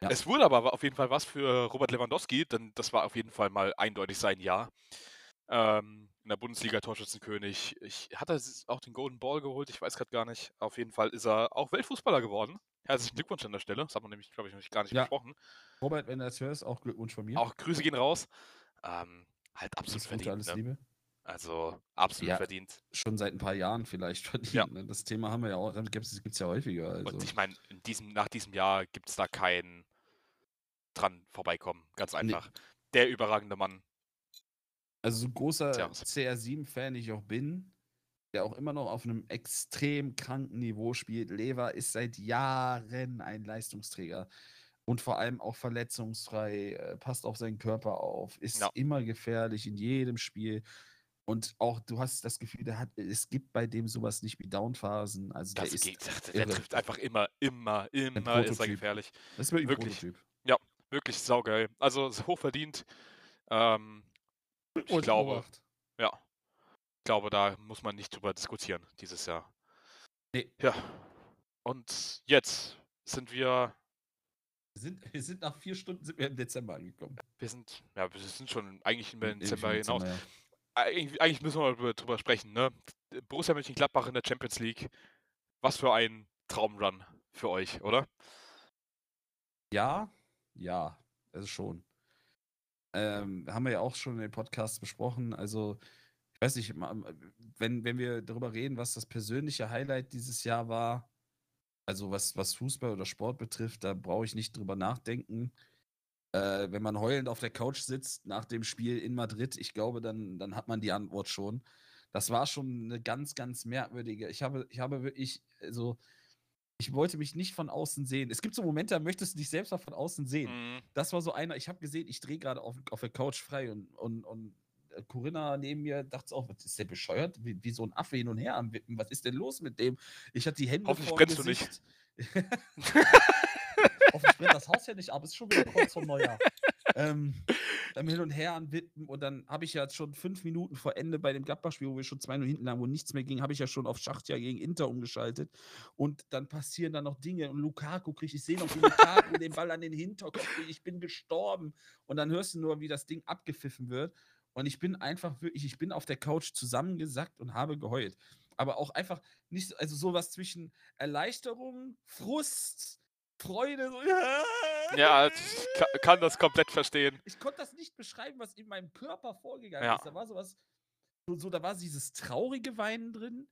C: Ja.
A: Es wurde aber auf jeden Fall was für Robert Lewandowski, denn das war auf jeden Fall mal eindeutig sein Jahr. Ähm, in der Bundesliga Torschützenkönig. Ich, hat er s- auch den Golden Ball geholt? Ich weiß gerade gar nicht. Auf jeden Fall ist er auch Weltfußballer geworden. Herzlichen Glückwunsch an der Stelle. Das hat man nämlich, glaube ich, noch nicht, gar nicht
C: Ja.
A: besprochen.
C: Robert, wenn du das hörst, auch Glückwunsch von mir.
A: Auch Grüße gehen raus. Ähm, halt absolut verdient.
C: alles
A: Ne?
C: Liebe.
A: Also absolut
C: Ja.
A: verdient.
C: Schon seit ein paar Jahren vielleicht verdient.
A: Ja.
C: Ne? Das Thema haben wir ja auch, gibt es ja häufiger. Also.
A: Und ich meine, in diesem, nach diesem Jahr gibt es da kein dran vorbeikommen. Ganz
C: Nee.
A: einfach. Der überragende Mann.
C: Also so großer
A: Jahres.
C: CR7-Fan ich auch bin, der auch immer noch auf einem extrem kranken Niveau spielt. Lever ist seit Jahren ein Leistungsträger und vor allem auch verletzungsfrei, äh, passt auf seinen Körper auf, ist
A: Ja.
C: immer gefährlich in jedem Spiel. Und auch du hast das Gefühl, der hat, es gibt bei dem sowas nicht wie Downphasen. Also der
A: Das
C: ist,
A: geht. Der
C: irre.
A: trifft einfach immer, immer, immer ist er gefährlich.
C: das ist wirklich ein
A: wirklich.
C: Prototyp.
A: Wirklich saugeil. Also hochverdient. Ähm, ich
C: Glückwunsch,
A: glaube,
C: Robert.
A: ja. Ich glaube, da muss man nicht drüber diskutieren dieses Jahr.
C: Nee.
A: Ja. Und jetzt sind wir,
C: Wir sind, wir sind nach vier Stunden sind wir im Dezember angekommen.
A: wir sind, ja, wir sind schon eigentlich
C: im
A: Dezember hinaus.
C: ja.
A: Eigentlich, eigentlich müssen wir mal drüber, sprechen, ne? Borussia Mönchengladbach in der Champions League. Was für ein Traumrun für euch, oder?
C: Ja, ja, also schon. Ähm, haben wir ja auch schon in den Podcasts besprochen. Also, ich weiß nicht, wenn, wenn wir darüber reden, was das persönliche Highlight dieses Jahr war, also was, was Fußball oder Sport betrifft, da brauche ich nicht drüber nachdenken. Äh, wenn man heulend auf der Couch sitzt nach dem Spiel in Madrid, ich glaube, dann, dann hat man die Antwort schon. Das war schon eine ganz, ganz merkwürdige. Ich habe, ich habe wirklich, also, ich wollte mich nicht von außen sehen. Es gibt so Momente, da möchtest du dich selbst mal von außen sehen.
A: Mhm.
C: Das war so einer, ich habe gesehen, ich drehe gerade auf, auf der Couch frei und, und, und äh, Corinna neben mir dachte auch, was ist der bescheuert? Wie, wie so ein Affe hin und her am Wippen. Was ist denn los mit dem? Ich hatte die Hände
A: Hoffentlich brennst du nicht.
C: Hoffentlich brennt das Haus ja nicht ab, ist schon wieder kurz vor Neujahr. ähm, am Hin und Her an und dann habe ich ja schon fünf Minuten vor Ende bei dem Gladbach-Spiel, wo wir schon zwei 0 hinten lagen, wo nichts mehr ging, habe ich ja schon auf Schachtja gegen Inter umgeschaltet. Und dann passieren da noch Dinge und Lukaku kriegt, ich sehe noch wie Lukaku den Ball an den Hinterkopf, ich bin gestorben. Und dann hörst du nur, wie das Ding abgepfiffen wird. Und ich bin einfach wirklich, ich bin auf der Couch zusammengesackt und habe geheult. Aber auch einfach nicht, so- also sowas zwischen Erleichterung, Frust, Freude, so,
A: Ja, ich ka- kann das komplett verstehen.
C: ich konnte das nicht beschreiben, was in meinem Körper vorgegangen
A: Ja.
C: ist. Da war sowas, so, so, da war dieses traurige Weinen drin,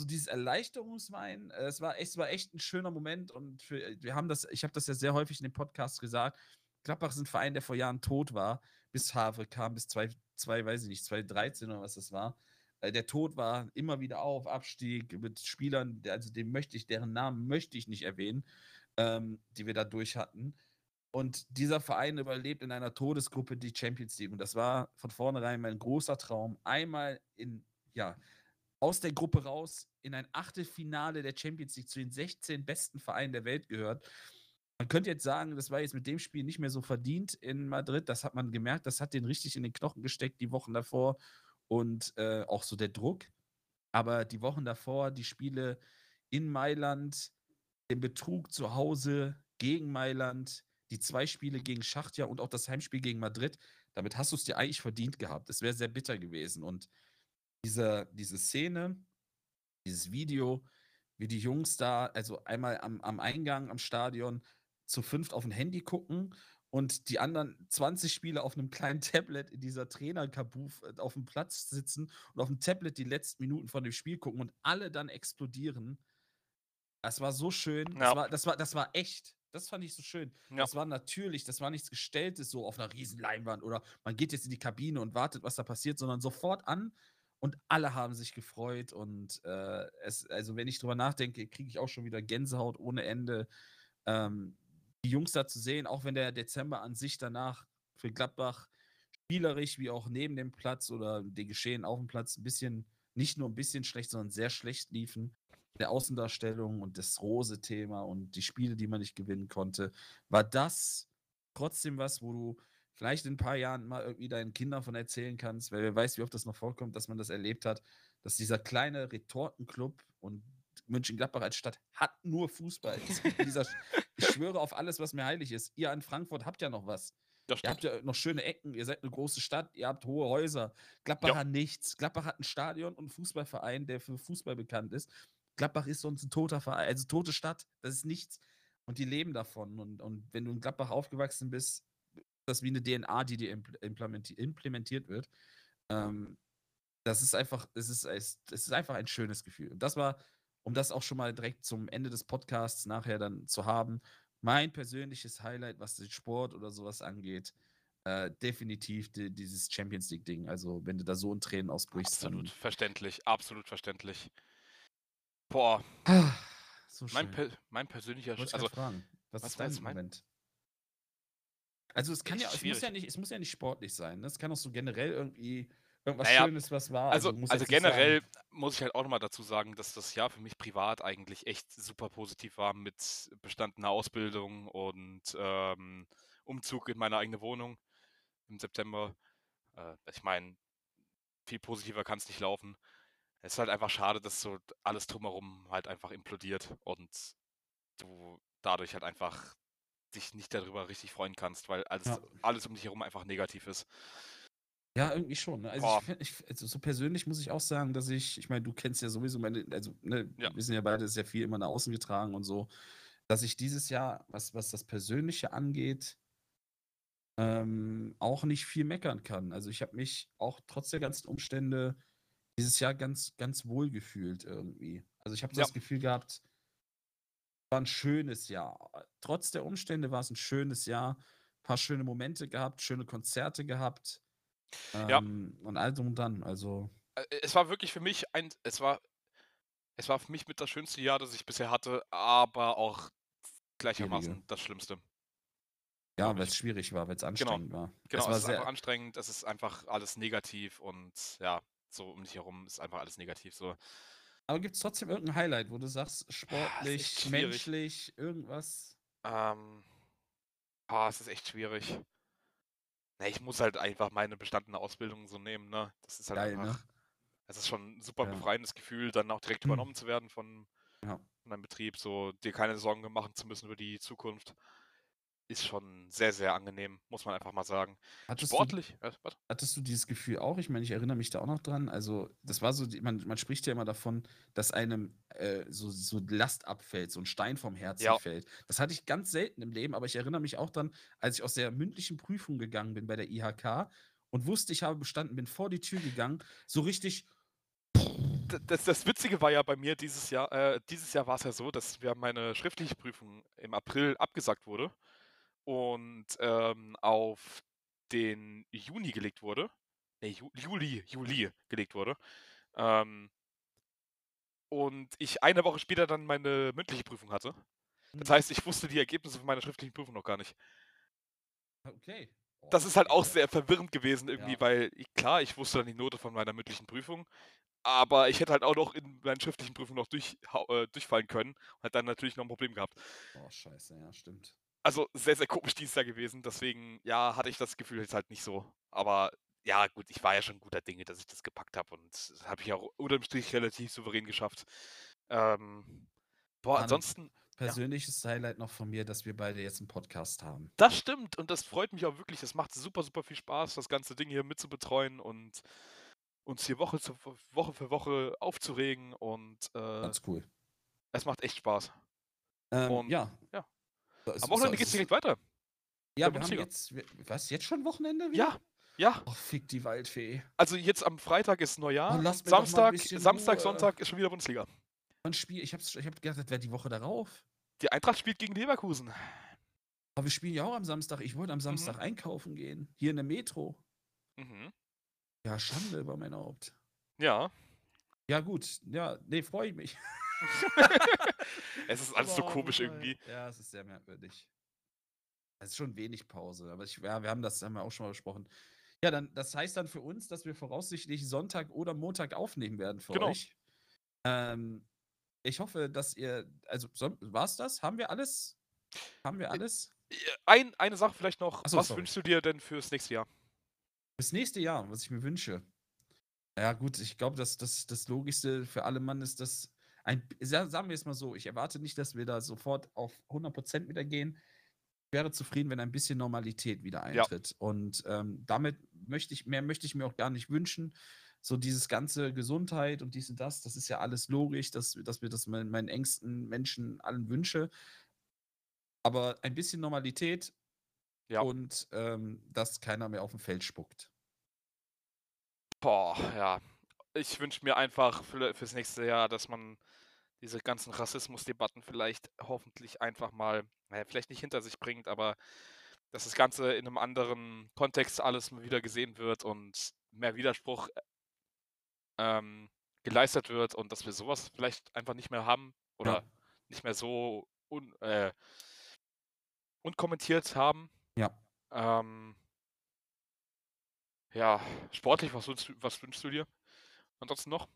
C: so dieses Erleichterungsweinen. Äh, Es war echt, es war echt ein schöner Moment und für, wir haben das, ich habe das ja sehr häufig in dem Podcast gesagt. Gladbach ist ein Verein, der vor Jahren tot war, bis Havre kam, bis zwei, zwei weiß ich nicht, 2013 oder was das war. Äh, Der Tod war immer wieder auf, Abstieg mit Spielern, also den möchte ich, deren Namen möchte ich nicht erwähnen, ähm, die wir da durch hatten. Und dieser Verein überlebt in einer Todesgruppe die Champions League. Und das war von vornherein mein großer Traum. Einmal in, ja, aus der Gruppe raus in ein Achtelfinale der Champions League zu den 16 besten Vereinen der Welt gehört. Man könnte jetzt sagen, das war jetzt mit dem Spiel nicht mehr so verdient in Madrid. Das hat man gemerkt. Das hat den richtig in den Knochen gesteckt die Wochen davor. und äh, auch so der Druck. Aber die Wochen davor, die Spiele in Mailand, den Betrug zu Hause gegen Mailand, die zwei Spiele gegen Schachtja und auch das Heimspiel gegen Madrid, damit hast du es dir eigentlich verdient gehabt. Es wäre sehr bitter gewesen. Und diese, diese Szene, dieses Video, wie die Jungs da, also einmal am, am Eingang am Stadion zu fünft auf ein Handy gucken und die anderen 20 Spieler auf einem kleinen Tablet in dieser Trainerkabuf äh, auf dem Platz sitzen und auf dem Tablet die letzten Minuten von dem Spiel gucken und alle dann explodieren. Das war so schön.
A: Ja.
C: Das, war, das, war, das war echt. Das fand ich so schön.
A: Ja.
C: Das war natürlich, das war nichts Gestelltes so auf einer riesen Leinwand oder man geht jetzt in die Kabine und wartet, was da passiert, sondern sofort an und alle haben sich gefreut und äh, es, also wenn ich drüber nachdenke, kriege ich auch schon wieder Gänsehaut ohne Ende. Ähm, die Jungs da zu sehen, auch wenn der Dezember an sich danach für Gladbach spielerisch wie auch neben dem Platz oder die Geschehen auf dem Platz ein bisschen, nicht nur ein bisschen schlecht, sondern sehr schlecht liefen. Der Außendarstellung und das Rose-Thema und die Spiele, die man nicht gewinnen konnte, war das trotzdem was, wo du vielleicht in ein paar Jahren mal irgendwie deinen Kindern von erzählen kannst, weil wer weiß, wie oft das noch vorkommt, dass man das erlebt hat, dass dieser kleine Retortenclub und München-Gladbach als Stadt hat nur Fußball. Dieser, ich schwöre auf alles, was mir heilig ist. Ihr in Frankfurt habt ja noch was. Ihr habt ja noch schöne Ecken, ihr seid eine große Stadt, ihr habt hohe Häuser. Gladbach
A: Ja.
C: hat nichts. Gladbach hat ein Stadion und einen Fußballverein, der für Fußball bekannt ist. Gladbach ist sonst ein toter Verein, also tote Stadt, das ist nichts. Und die leben davon. Und, und wenn du in Gladbach aufgewachsen bist, ist das wie eine DNA, die dir impl- implementi implementiert wird. Ähm, das ist einfach, es ist, es ist einfach ein schönes Gefühl. Und das war, um das auch schon mal direkt zum Ende des Podcasts nachher dann zu haben, mein persönliches Highlight, was den Sport oder sowas angeht, äh, definitiv die, dieses Champions League-Ding. Also, wenn du da so in Tränen ausbrichst,
A: Absolut verständlich, absolut verständlich. Boah.
C: Ah, so
A: mein,
C: schön.
A: per mein persönlicher,
C: Wollte ich
A: also
C: fragen. Was,
A: was
C: ist dein Moment? Also es kann ja, es muss ja nicht, es muss ja nicht sportlich sein. ne? Es kann auch so generell irgendwie irgendwas
A: Naja,
C: Schönes, was war.
A: Also, also
C: nicht
A: generell
C: Sagen,
A: muss ich halt auch nochmal dazu sagen, dass das Jahr für mich privat eigentlich echt super positiv war mit bestandener Ausbildung und ähm, Umzug in meine eigene Wohnung im September. Äh, ich meine, viel positiver kann es nicht laufen. Es ist halt einfach schade, dass so alles drumherum halt einfach implodiert und du dadurch halt einfach dich nicht darüber richtig freuen kannst, weil alles,
C: Ja.
A: alles um dich herum einfach negativ ist.
C: ja, irgendwie schon. Ne? Also, ich, ich, also so persönlich muss ich auch sagen, dass ich, ich meine, du kennst ja sowieso meine, also ne,
A: Ja.
C: wir wissen ja beide, sehr viel immer nach außen getragen und so, dass ich dieses Jahr, was, was das Persönliche angeht, ähm, auch nicht viel meckern kann. Also ich habe mich auch trotz der ganzen Umstände dieses Jahr ganz, ganz wohl gefühlt irgendwie. Also ich habe
A: Ja.
C: das Gefühl gehabt, war ein schönes Jahr. Trotz der Umstände war es ein schönes Jahr. Ein paar schöne Momente gehabt, schöne Konzerte gehabt.
A: Ja.
C: Ähm, Und all drum und dann. Also,
A: es war wirklich für mich ein, es war, es war für mich mit das schönste Jahr, das ich bisher hatte, aber auch gleichermaßen das Schlimmste.
C: ja, weil es schwierig war, weil es anstrengend war.
A: Genau,
C: es
A: es,
C: war
A: ist
C: sehr,
A: einfach anstrengend, es ist einfach alles negativ und ja, so um dich herum ist einfach alles negativ. So.
C: aber gibt es trotzdem irgendein Highlight, wo du sagst,
A: echt
C: sportlich, menschlich, irgendwas?
A: Ähm, ah, es ist echt schwierig. Ne, ich muss halt einfach meine bestandene Ausbildung so nehmen, ne? Das ist halt
C: Geil, ne?
A: einfach, es ist schon ein super
C: Ja.
A: befreiendes Gefühl, dann auch direkt
C: Hm.
A: übernommen zu werden von,
C: Ja.
A: von einem Betrieb, so dir keine Sorgen machen zu müssen über die Zukunft. Ist schon sehr, sehr angenehm, muss man einfach mal sagen.
C: Hattest du,
A: Sportlich, äh, warte.
C: hattest du dieses Gefühl auch? Ich meine, ich erinnere mich da auch noch dran. Also, das war so, man, man spricht ja immer davon, dass einem äh, so, so Last abfällt, so ein Stein vom Herzen
A: Ja.
C: fällt. Das hatte ich ganz selten im Leben, aber ich erinnere mich auch dann, als ich aus der mündlichen Prüfung gegangen bin bei der IHK und wusste, ich habe bestanden, bin vor die Tür gegangen, so richtig,
A: Das, das Witzige war ja bei mir dieses Jahr, äh, dieses Jahr war es ja so, dass wir meine schriftliche Prüfung im April abgesagt wurde und ähm, auf den Juni gelegt wurde. Nee, Ju Juli, Juli gelegt wurde. Ähm, und ich eine Woche später dann meine mündliche Prüfung hatte. Das
C: hm,
A: heißt, ich wusste die Ergebnisse von meiner schriftlichen Prüfung noch gar nicht.
C: okay. Oh,
A: Das ist halt auch sehr verwirrend gewesen irgendwie,
C: Ja.
A: weil klar, ich wusste dann die Note von meiner mündlichen Prüfung, aber ich hätte halt auch noch in meinen schriftlichen Prüfungen noch durch, äh, durchfallen können und hätte dann natürlich noch ein Problem gehabt.
C: Oh, scheiße, ja, stimmt.
A: Also sehr, sehr komisch dieses Jahr gewesen, deswegen, ja, hatte ich das Gefühl jetzt halt nicht so. Aber ja, gut, ich war ja schon guter Dinge, dass ich das gepackt habe und das habe ich auch unterm Strich relativ souverän geschafft. Ähm, boah,
C: Dann
A: ansonsten,
C: Persönliches Highlight noch von mir, dass wir beide jetzt einen Podcast haben.
A: das stimmt und das freut mich auch wirklich. Es macht super, super viel Spaß, das ganze Ding hier mitzubetreuen und uns hier Woche, zu, Woche für Woche aufzuregen und äh,
C: Ganz cool.
A: es macht echt Spaß.
C: Ähm,
A: Und-
C: ja.
A: ja.
C: Es
A: Am Wochenende
C: es
A: geht's direkt weiter.
C: Ja, wir haben jetzt, was, jetzt schon Wochenende? wieder?
A: Ja, ja.
C: Ach, fick die Waldfee.
A: Also jetzt am Freitag ist Neujahr.
C: Oh,
A: Samstag, Samstag,
C: Ruhe.
A: Sonntag ist schon wieder Bundesliga.
C: Ein Spiel, ich hab's, ich hab gedacht, das wäre die Woche darauf.
A: Die Eintracht spielt gegen Leverkusen.
C: Aber wir spielen ja auch am Samstag. Ich wollte am Samstag einkaufen gehen. Hier in der Metro.
A: Mhm.
C: Ja, Schande über mein Haupt.
A: Ja.
C: Ja, gut. Ja, nee, freue ich mich.
A: Es ist alles so
C: Aber
A: komisch
C: wobei-
A: irgendwie.
C: Ja, es ist sehr merkwürdig. Es ist schon wenig Pause, aber ich, ja, wir haben das haben wir auch schon mal besprochen. Ja, dann, das heißt dann für uns, dass wir voraussichtlich Sonntag oder Montag aufnehmen werden für
A: Genau.
C: euch. Ähm, ich hoffe, dass ihr, also war es das? Haben wir alles? Haben wir alles?
A: Ein, eine Sache vielleicht noch.
C: So,
A: Was
C: sorry.
A: wünschst du dir denn fürs nächste Jahr?
C: Fürs nächste Jahr, was ich mir wünsche. Ja, gut, ich glaube, dass das, das Logischste für alle Mann ist, dass ein, sa- sagen wir es mal so, ich erwarte nicht, dass wir da sofort auf 100% wieder gehen. Ich wäre zufrieden, wenn ein bisschen Normalität wieder
A: Ja.
C: eintritt. Und ähm, damit möchte ich, mehr möchte ich mir auch gar nicht wünschen. So dieses ganze Gesundheit und dies und das, das ist ja alles logisch, dass, dass wir das meinen, meinen engsten Menschen allen wünsche. Aber ein bisschen Normalität
A: Ja.
C: und ähm, dass keiner mehr auf dem Feld spuckt.
A: Boah, ja. Ich wünsche mir einfach für, fürs nächste Jahr, dass man diese ganzen Rassismusdebatten vielleicht hoffentlich einfach mal, naja, vielleicht nicht hinter sich bringt, aber dass das Ganze in einem anderen Kontext alles mal wieder gesehen wird und mehr Widerspruch ähm, geleistet wird und dass wir sowas vielleicht einfach nicht mehr haben oder
C: Ja.
A: nicht mehr so un, äh, unkommentiert haben.
C: Ja.
A: Ähm, ja, sportlich, was was wünschst du dir? Ansonsten noch?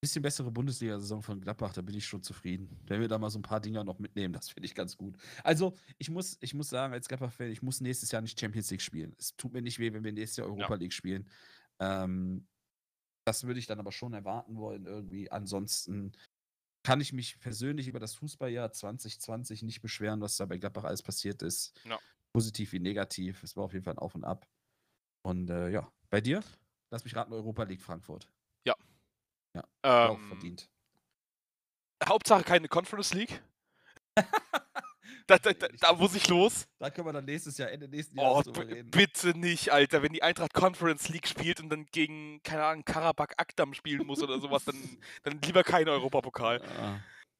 C: bisschen bessere Bundesliga-Saison von Gladbach, da bin ich schon zufrieden. Wenn wir da mal so ein paar Dinger noch mitnehmen, das finde ich ganz gut. Also, ich muss, ich muss sagen, als Gladbach-Fan, ich muss nächstes Jahr nicht Champions League spielen. Es tut mir nicht weh, wenn wir nächstes Jahr Europa League spielen. Ähm, das würde ich dann aber schon erwarten wollen, irgendwie. Ansonsten kann ich mich persönlich über das Fußballjahr 2020 nicht beschweren, was da bei Gladbach alles passiert ist.
A: Ja.
C: Positiv wie negativ. Es war auf jeden Fall ein Auf und Ab. Und äh, ja, bei dir? Lass mich raten, Europa League Frankfurt. War auch
A: Ähm,
C: verdient.
A: Hauptsache keine Conference League. da, da, da, da muss ich los.
C: Da können wir dann nächstes Jahr, Ende nächsten
A: Oh,
C: Jahres
A: b-
C: reden.
A: bitte nicht, Alter. Wenn die Eintracht Conference League spielt und dann gegen, keine Ahnung, Karabakh Akdam spielen muss oder sowas, dann, dann lieber kein Europapokal.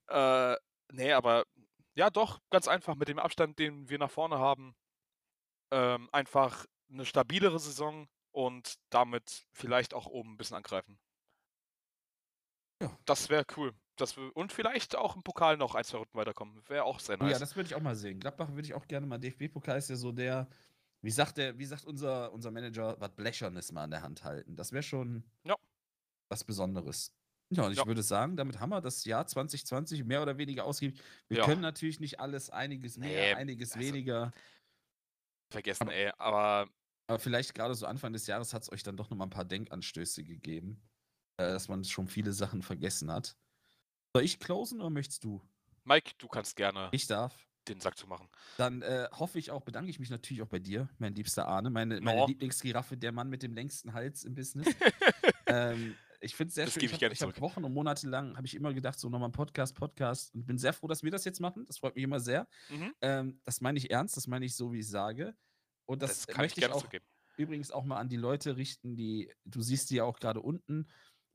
C: Ah,
A: Äh, nee, aber ja, doch, ganz einfach mit dem Abstand, den wir nach vorne haben. Ähm, einfach eine stabilere Saison und damit vielleicht auch oben ein bisschen angreifen.
C: Ja.
A: Das wäre cool. Das und vielleicht auch im Pokal noch ein, zwei Runden weiterkommen. Wäre auch sehr
C: Oh
A: nice.
C: ja, das würde ich auch mal sehen. Gladbach würde ich auch gerne mal. DFB-Pokal ist ja so der, wie sagt der, wie sagt unser, unser Manager, was Blechernes mal an der Hand halten. Das wäre schon
A: Ja.
C: was Besonderes. Ja, und ich
A: Ja.
C: würde sagen, damit haben wir das Jahr 2020 mehr oder weniger ausgiebig. Wir
A: Ja.
C: können natürlich nicht alles, einiges mehr,
A: Nee,
C: einiges
A: also-
C: weniger.
A: Vergessen,
C: aber-
A: ey. Aber
C: Aber vielleicht gerade so Anfang des Jahres hat es euch dann doch nochmal ein paar Denkanstöße gegeben, äh, dass man schon viele Sachen vergessen hat. Soll ich closen oder möchtest du?
A: Mike, du kannst gerne
C: Ich darf.
A: den Sack zu machen.
C: Dann äh, hoffe ich auch, bedanke ich mich natürlich auch bei dir, mein liebster Arne, meine, meine
A: No.
C: Lieblingsgiraffe, der Mann mit dem längsten Hals im Business. ähm, ich finde es sehr
A: Das
C: schön.
A: gebe ich
C: Ich
A: gerne
C: habe. Wochen und Monate lang habe ich immer gedacht, so nochmal ein Podcast, Podcast. Und bin sehr froh, dass wir das jetzt machen. Das freut mich immer sehr.
A: Mhm.
C: Ähm, das meine ich ernst, das meine ich so, wie ich sage. Und das,
A: Das, kann ich
C: möchte ich
A: gerne
C: auch
A: zugeben.
C: übrigens auch mal an die Leute richten, die, du siehst die ja auch gerade unten.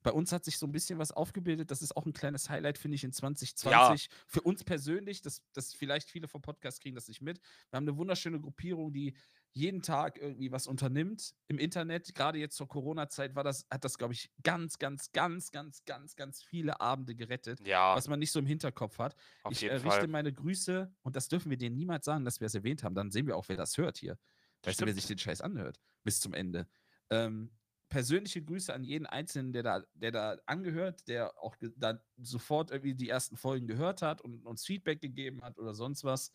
C: Bei uns hat sich so ein bisschen was aufgebildet. Das ist auch ein kleines Highlight, finde ich, in 2020. Für uns persönlich, das, das vielleicht viele vom Podcast kriegen das nicht mit. Wir haben eine wunderschöne Gruppierung, die jeden Tag irgendwie was unternimmt im Internet. Gerade jetzt zur Corona-Zeit war das, hat das, glaube ich, ganz, ganz, ganz, ganz, ganz, ganz viele Abende gerettet,
A: Ja,
C: was man nicht so im Hinterkopf hat.
A: auf
C: ich richte
A: Fall.
C: meine Grüße und das dürfen wir denen niemals sagen, dass wir es erwähnt haben. Dann sehen wir auch, wer das hört hier. Weißt du, wer
A: Stimmt.
C: sich den Scheiß anhört bis zum Ende. Ähm, persönliche Grüße an jeden Einzelnen, der da, der da angehört, der auch da sofort irgendwie die ersten Folgen gehört hat und uns Feedback gegeben hat oder sonst was.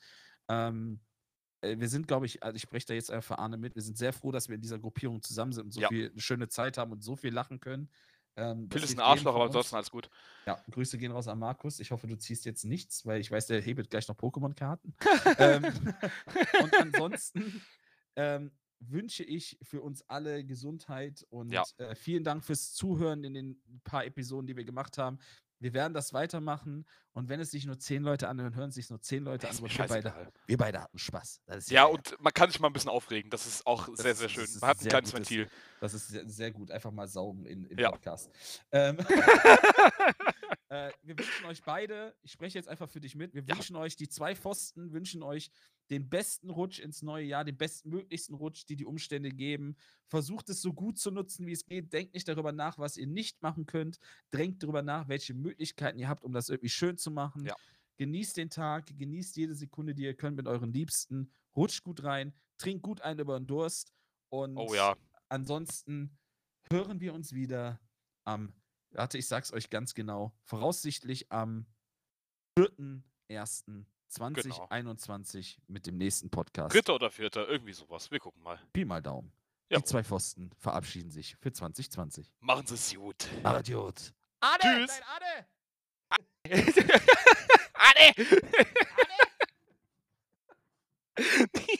C: Ähm, äh, wir sind, glaube ich, also ich spreche da jetzt einfach Arne mit, wir sind sehr froh, dass wir in dieser Gruppierung zusammen sind und so
A: Ja.
C: viel eine schöne Zeit haben und so viel lachen können. Ähm,
A: Phil ist ein Arschloch, aber ansonsten alles gut.
C: Ja, Grüße gehen raus an Markus. Ich hoffe, du ziehst jetzt nichts, weil ich weiß, der hebelt gleich noch Pokémon-Karten. ähm, und ansonsten ähm, wünsche ich für uns alle Gesundheit und
A: Ja.
C: äh, vielen Dank fürs Zuhören in den paar Episoden, die wir gemacht haben. Wir werden das weitermachen und wenn es sich nur zehn Leute anhören, hören es sich nur zehn Leute an. Wir, beide, wir beide hatten Spaß.
A: Ja,
C: geil.
A: und man kann sich mal ein bisschen aufregen. Das ist auch
C: Das
A: sehr, sehr schön. Man hat ein kleines
C: gutes-
A: Ventil.
C: Das ist sehr, sehr gut. Einfach mal saugen in, im
A: Ja.
C: Podcast. Ähm, äh, wir wünschen euch beide, ich spreche jetzt einfach für dich mit, wir
A: Ja.
C: wünschen euch, die zwei Pfosten wünschen euch den besten Rutsch ins neue Jahr, den bestmöglichsten Rutsch, die die Umstände geben. Versucht es so gut zu nutzen, wie es geht. Denkt nicht darüber nach, was ihr nicht machen könnt. Drängt darüber nach, welche Möglichkeiten ihr habt, um das irgendwie schön zu machen.
A: Ja.
C: Genießt den Tag, genießt jede Sekunde, die ihr könnt mit euren Liebsten. Rutscht gut rein, trinkt gut ein über den Durst. Und
A: Oh ja.
C: ansonsten hören wir uns wieder am, Warte, ich sag's euch ganz genau. Voraussichtlich am 4.1.2021 genau. mit dem nächsten Podcast.
A: Dritter oder vierter, irgendwie sowas. Wir gucken mal.
C: Pi mal Daumen.
A: Ja.
C: Die zwei Pfosten verabschieden sich für 2020.
A: Machen Sie es gut.
C: Adiot.
B: Ade!
A: Tschüss.
B: Nein, Ade! Ade! Ade!
A: Ade!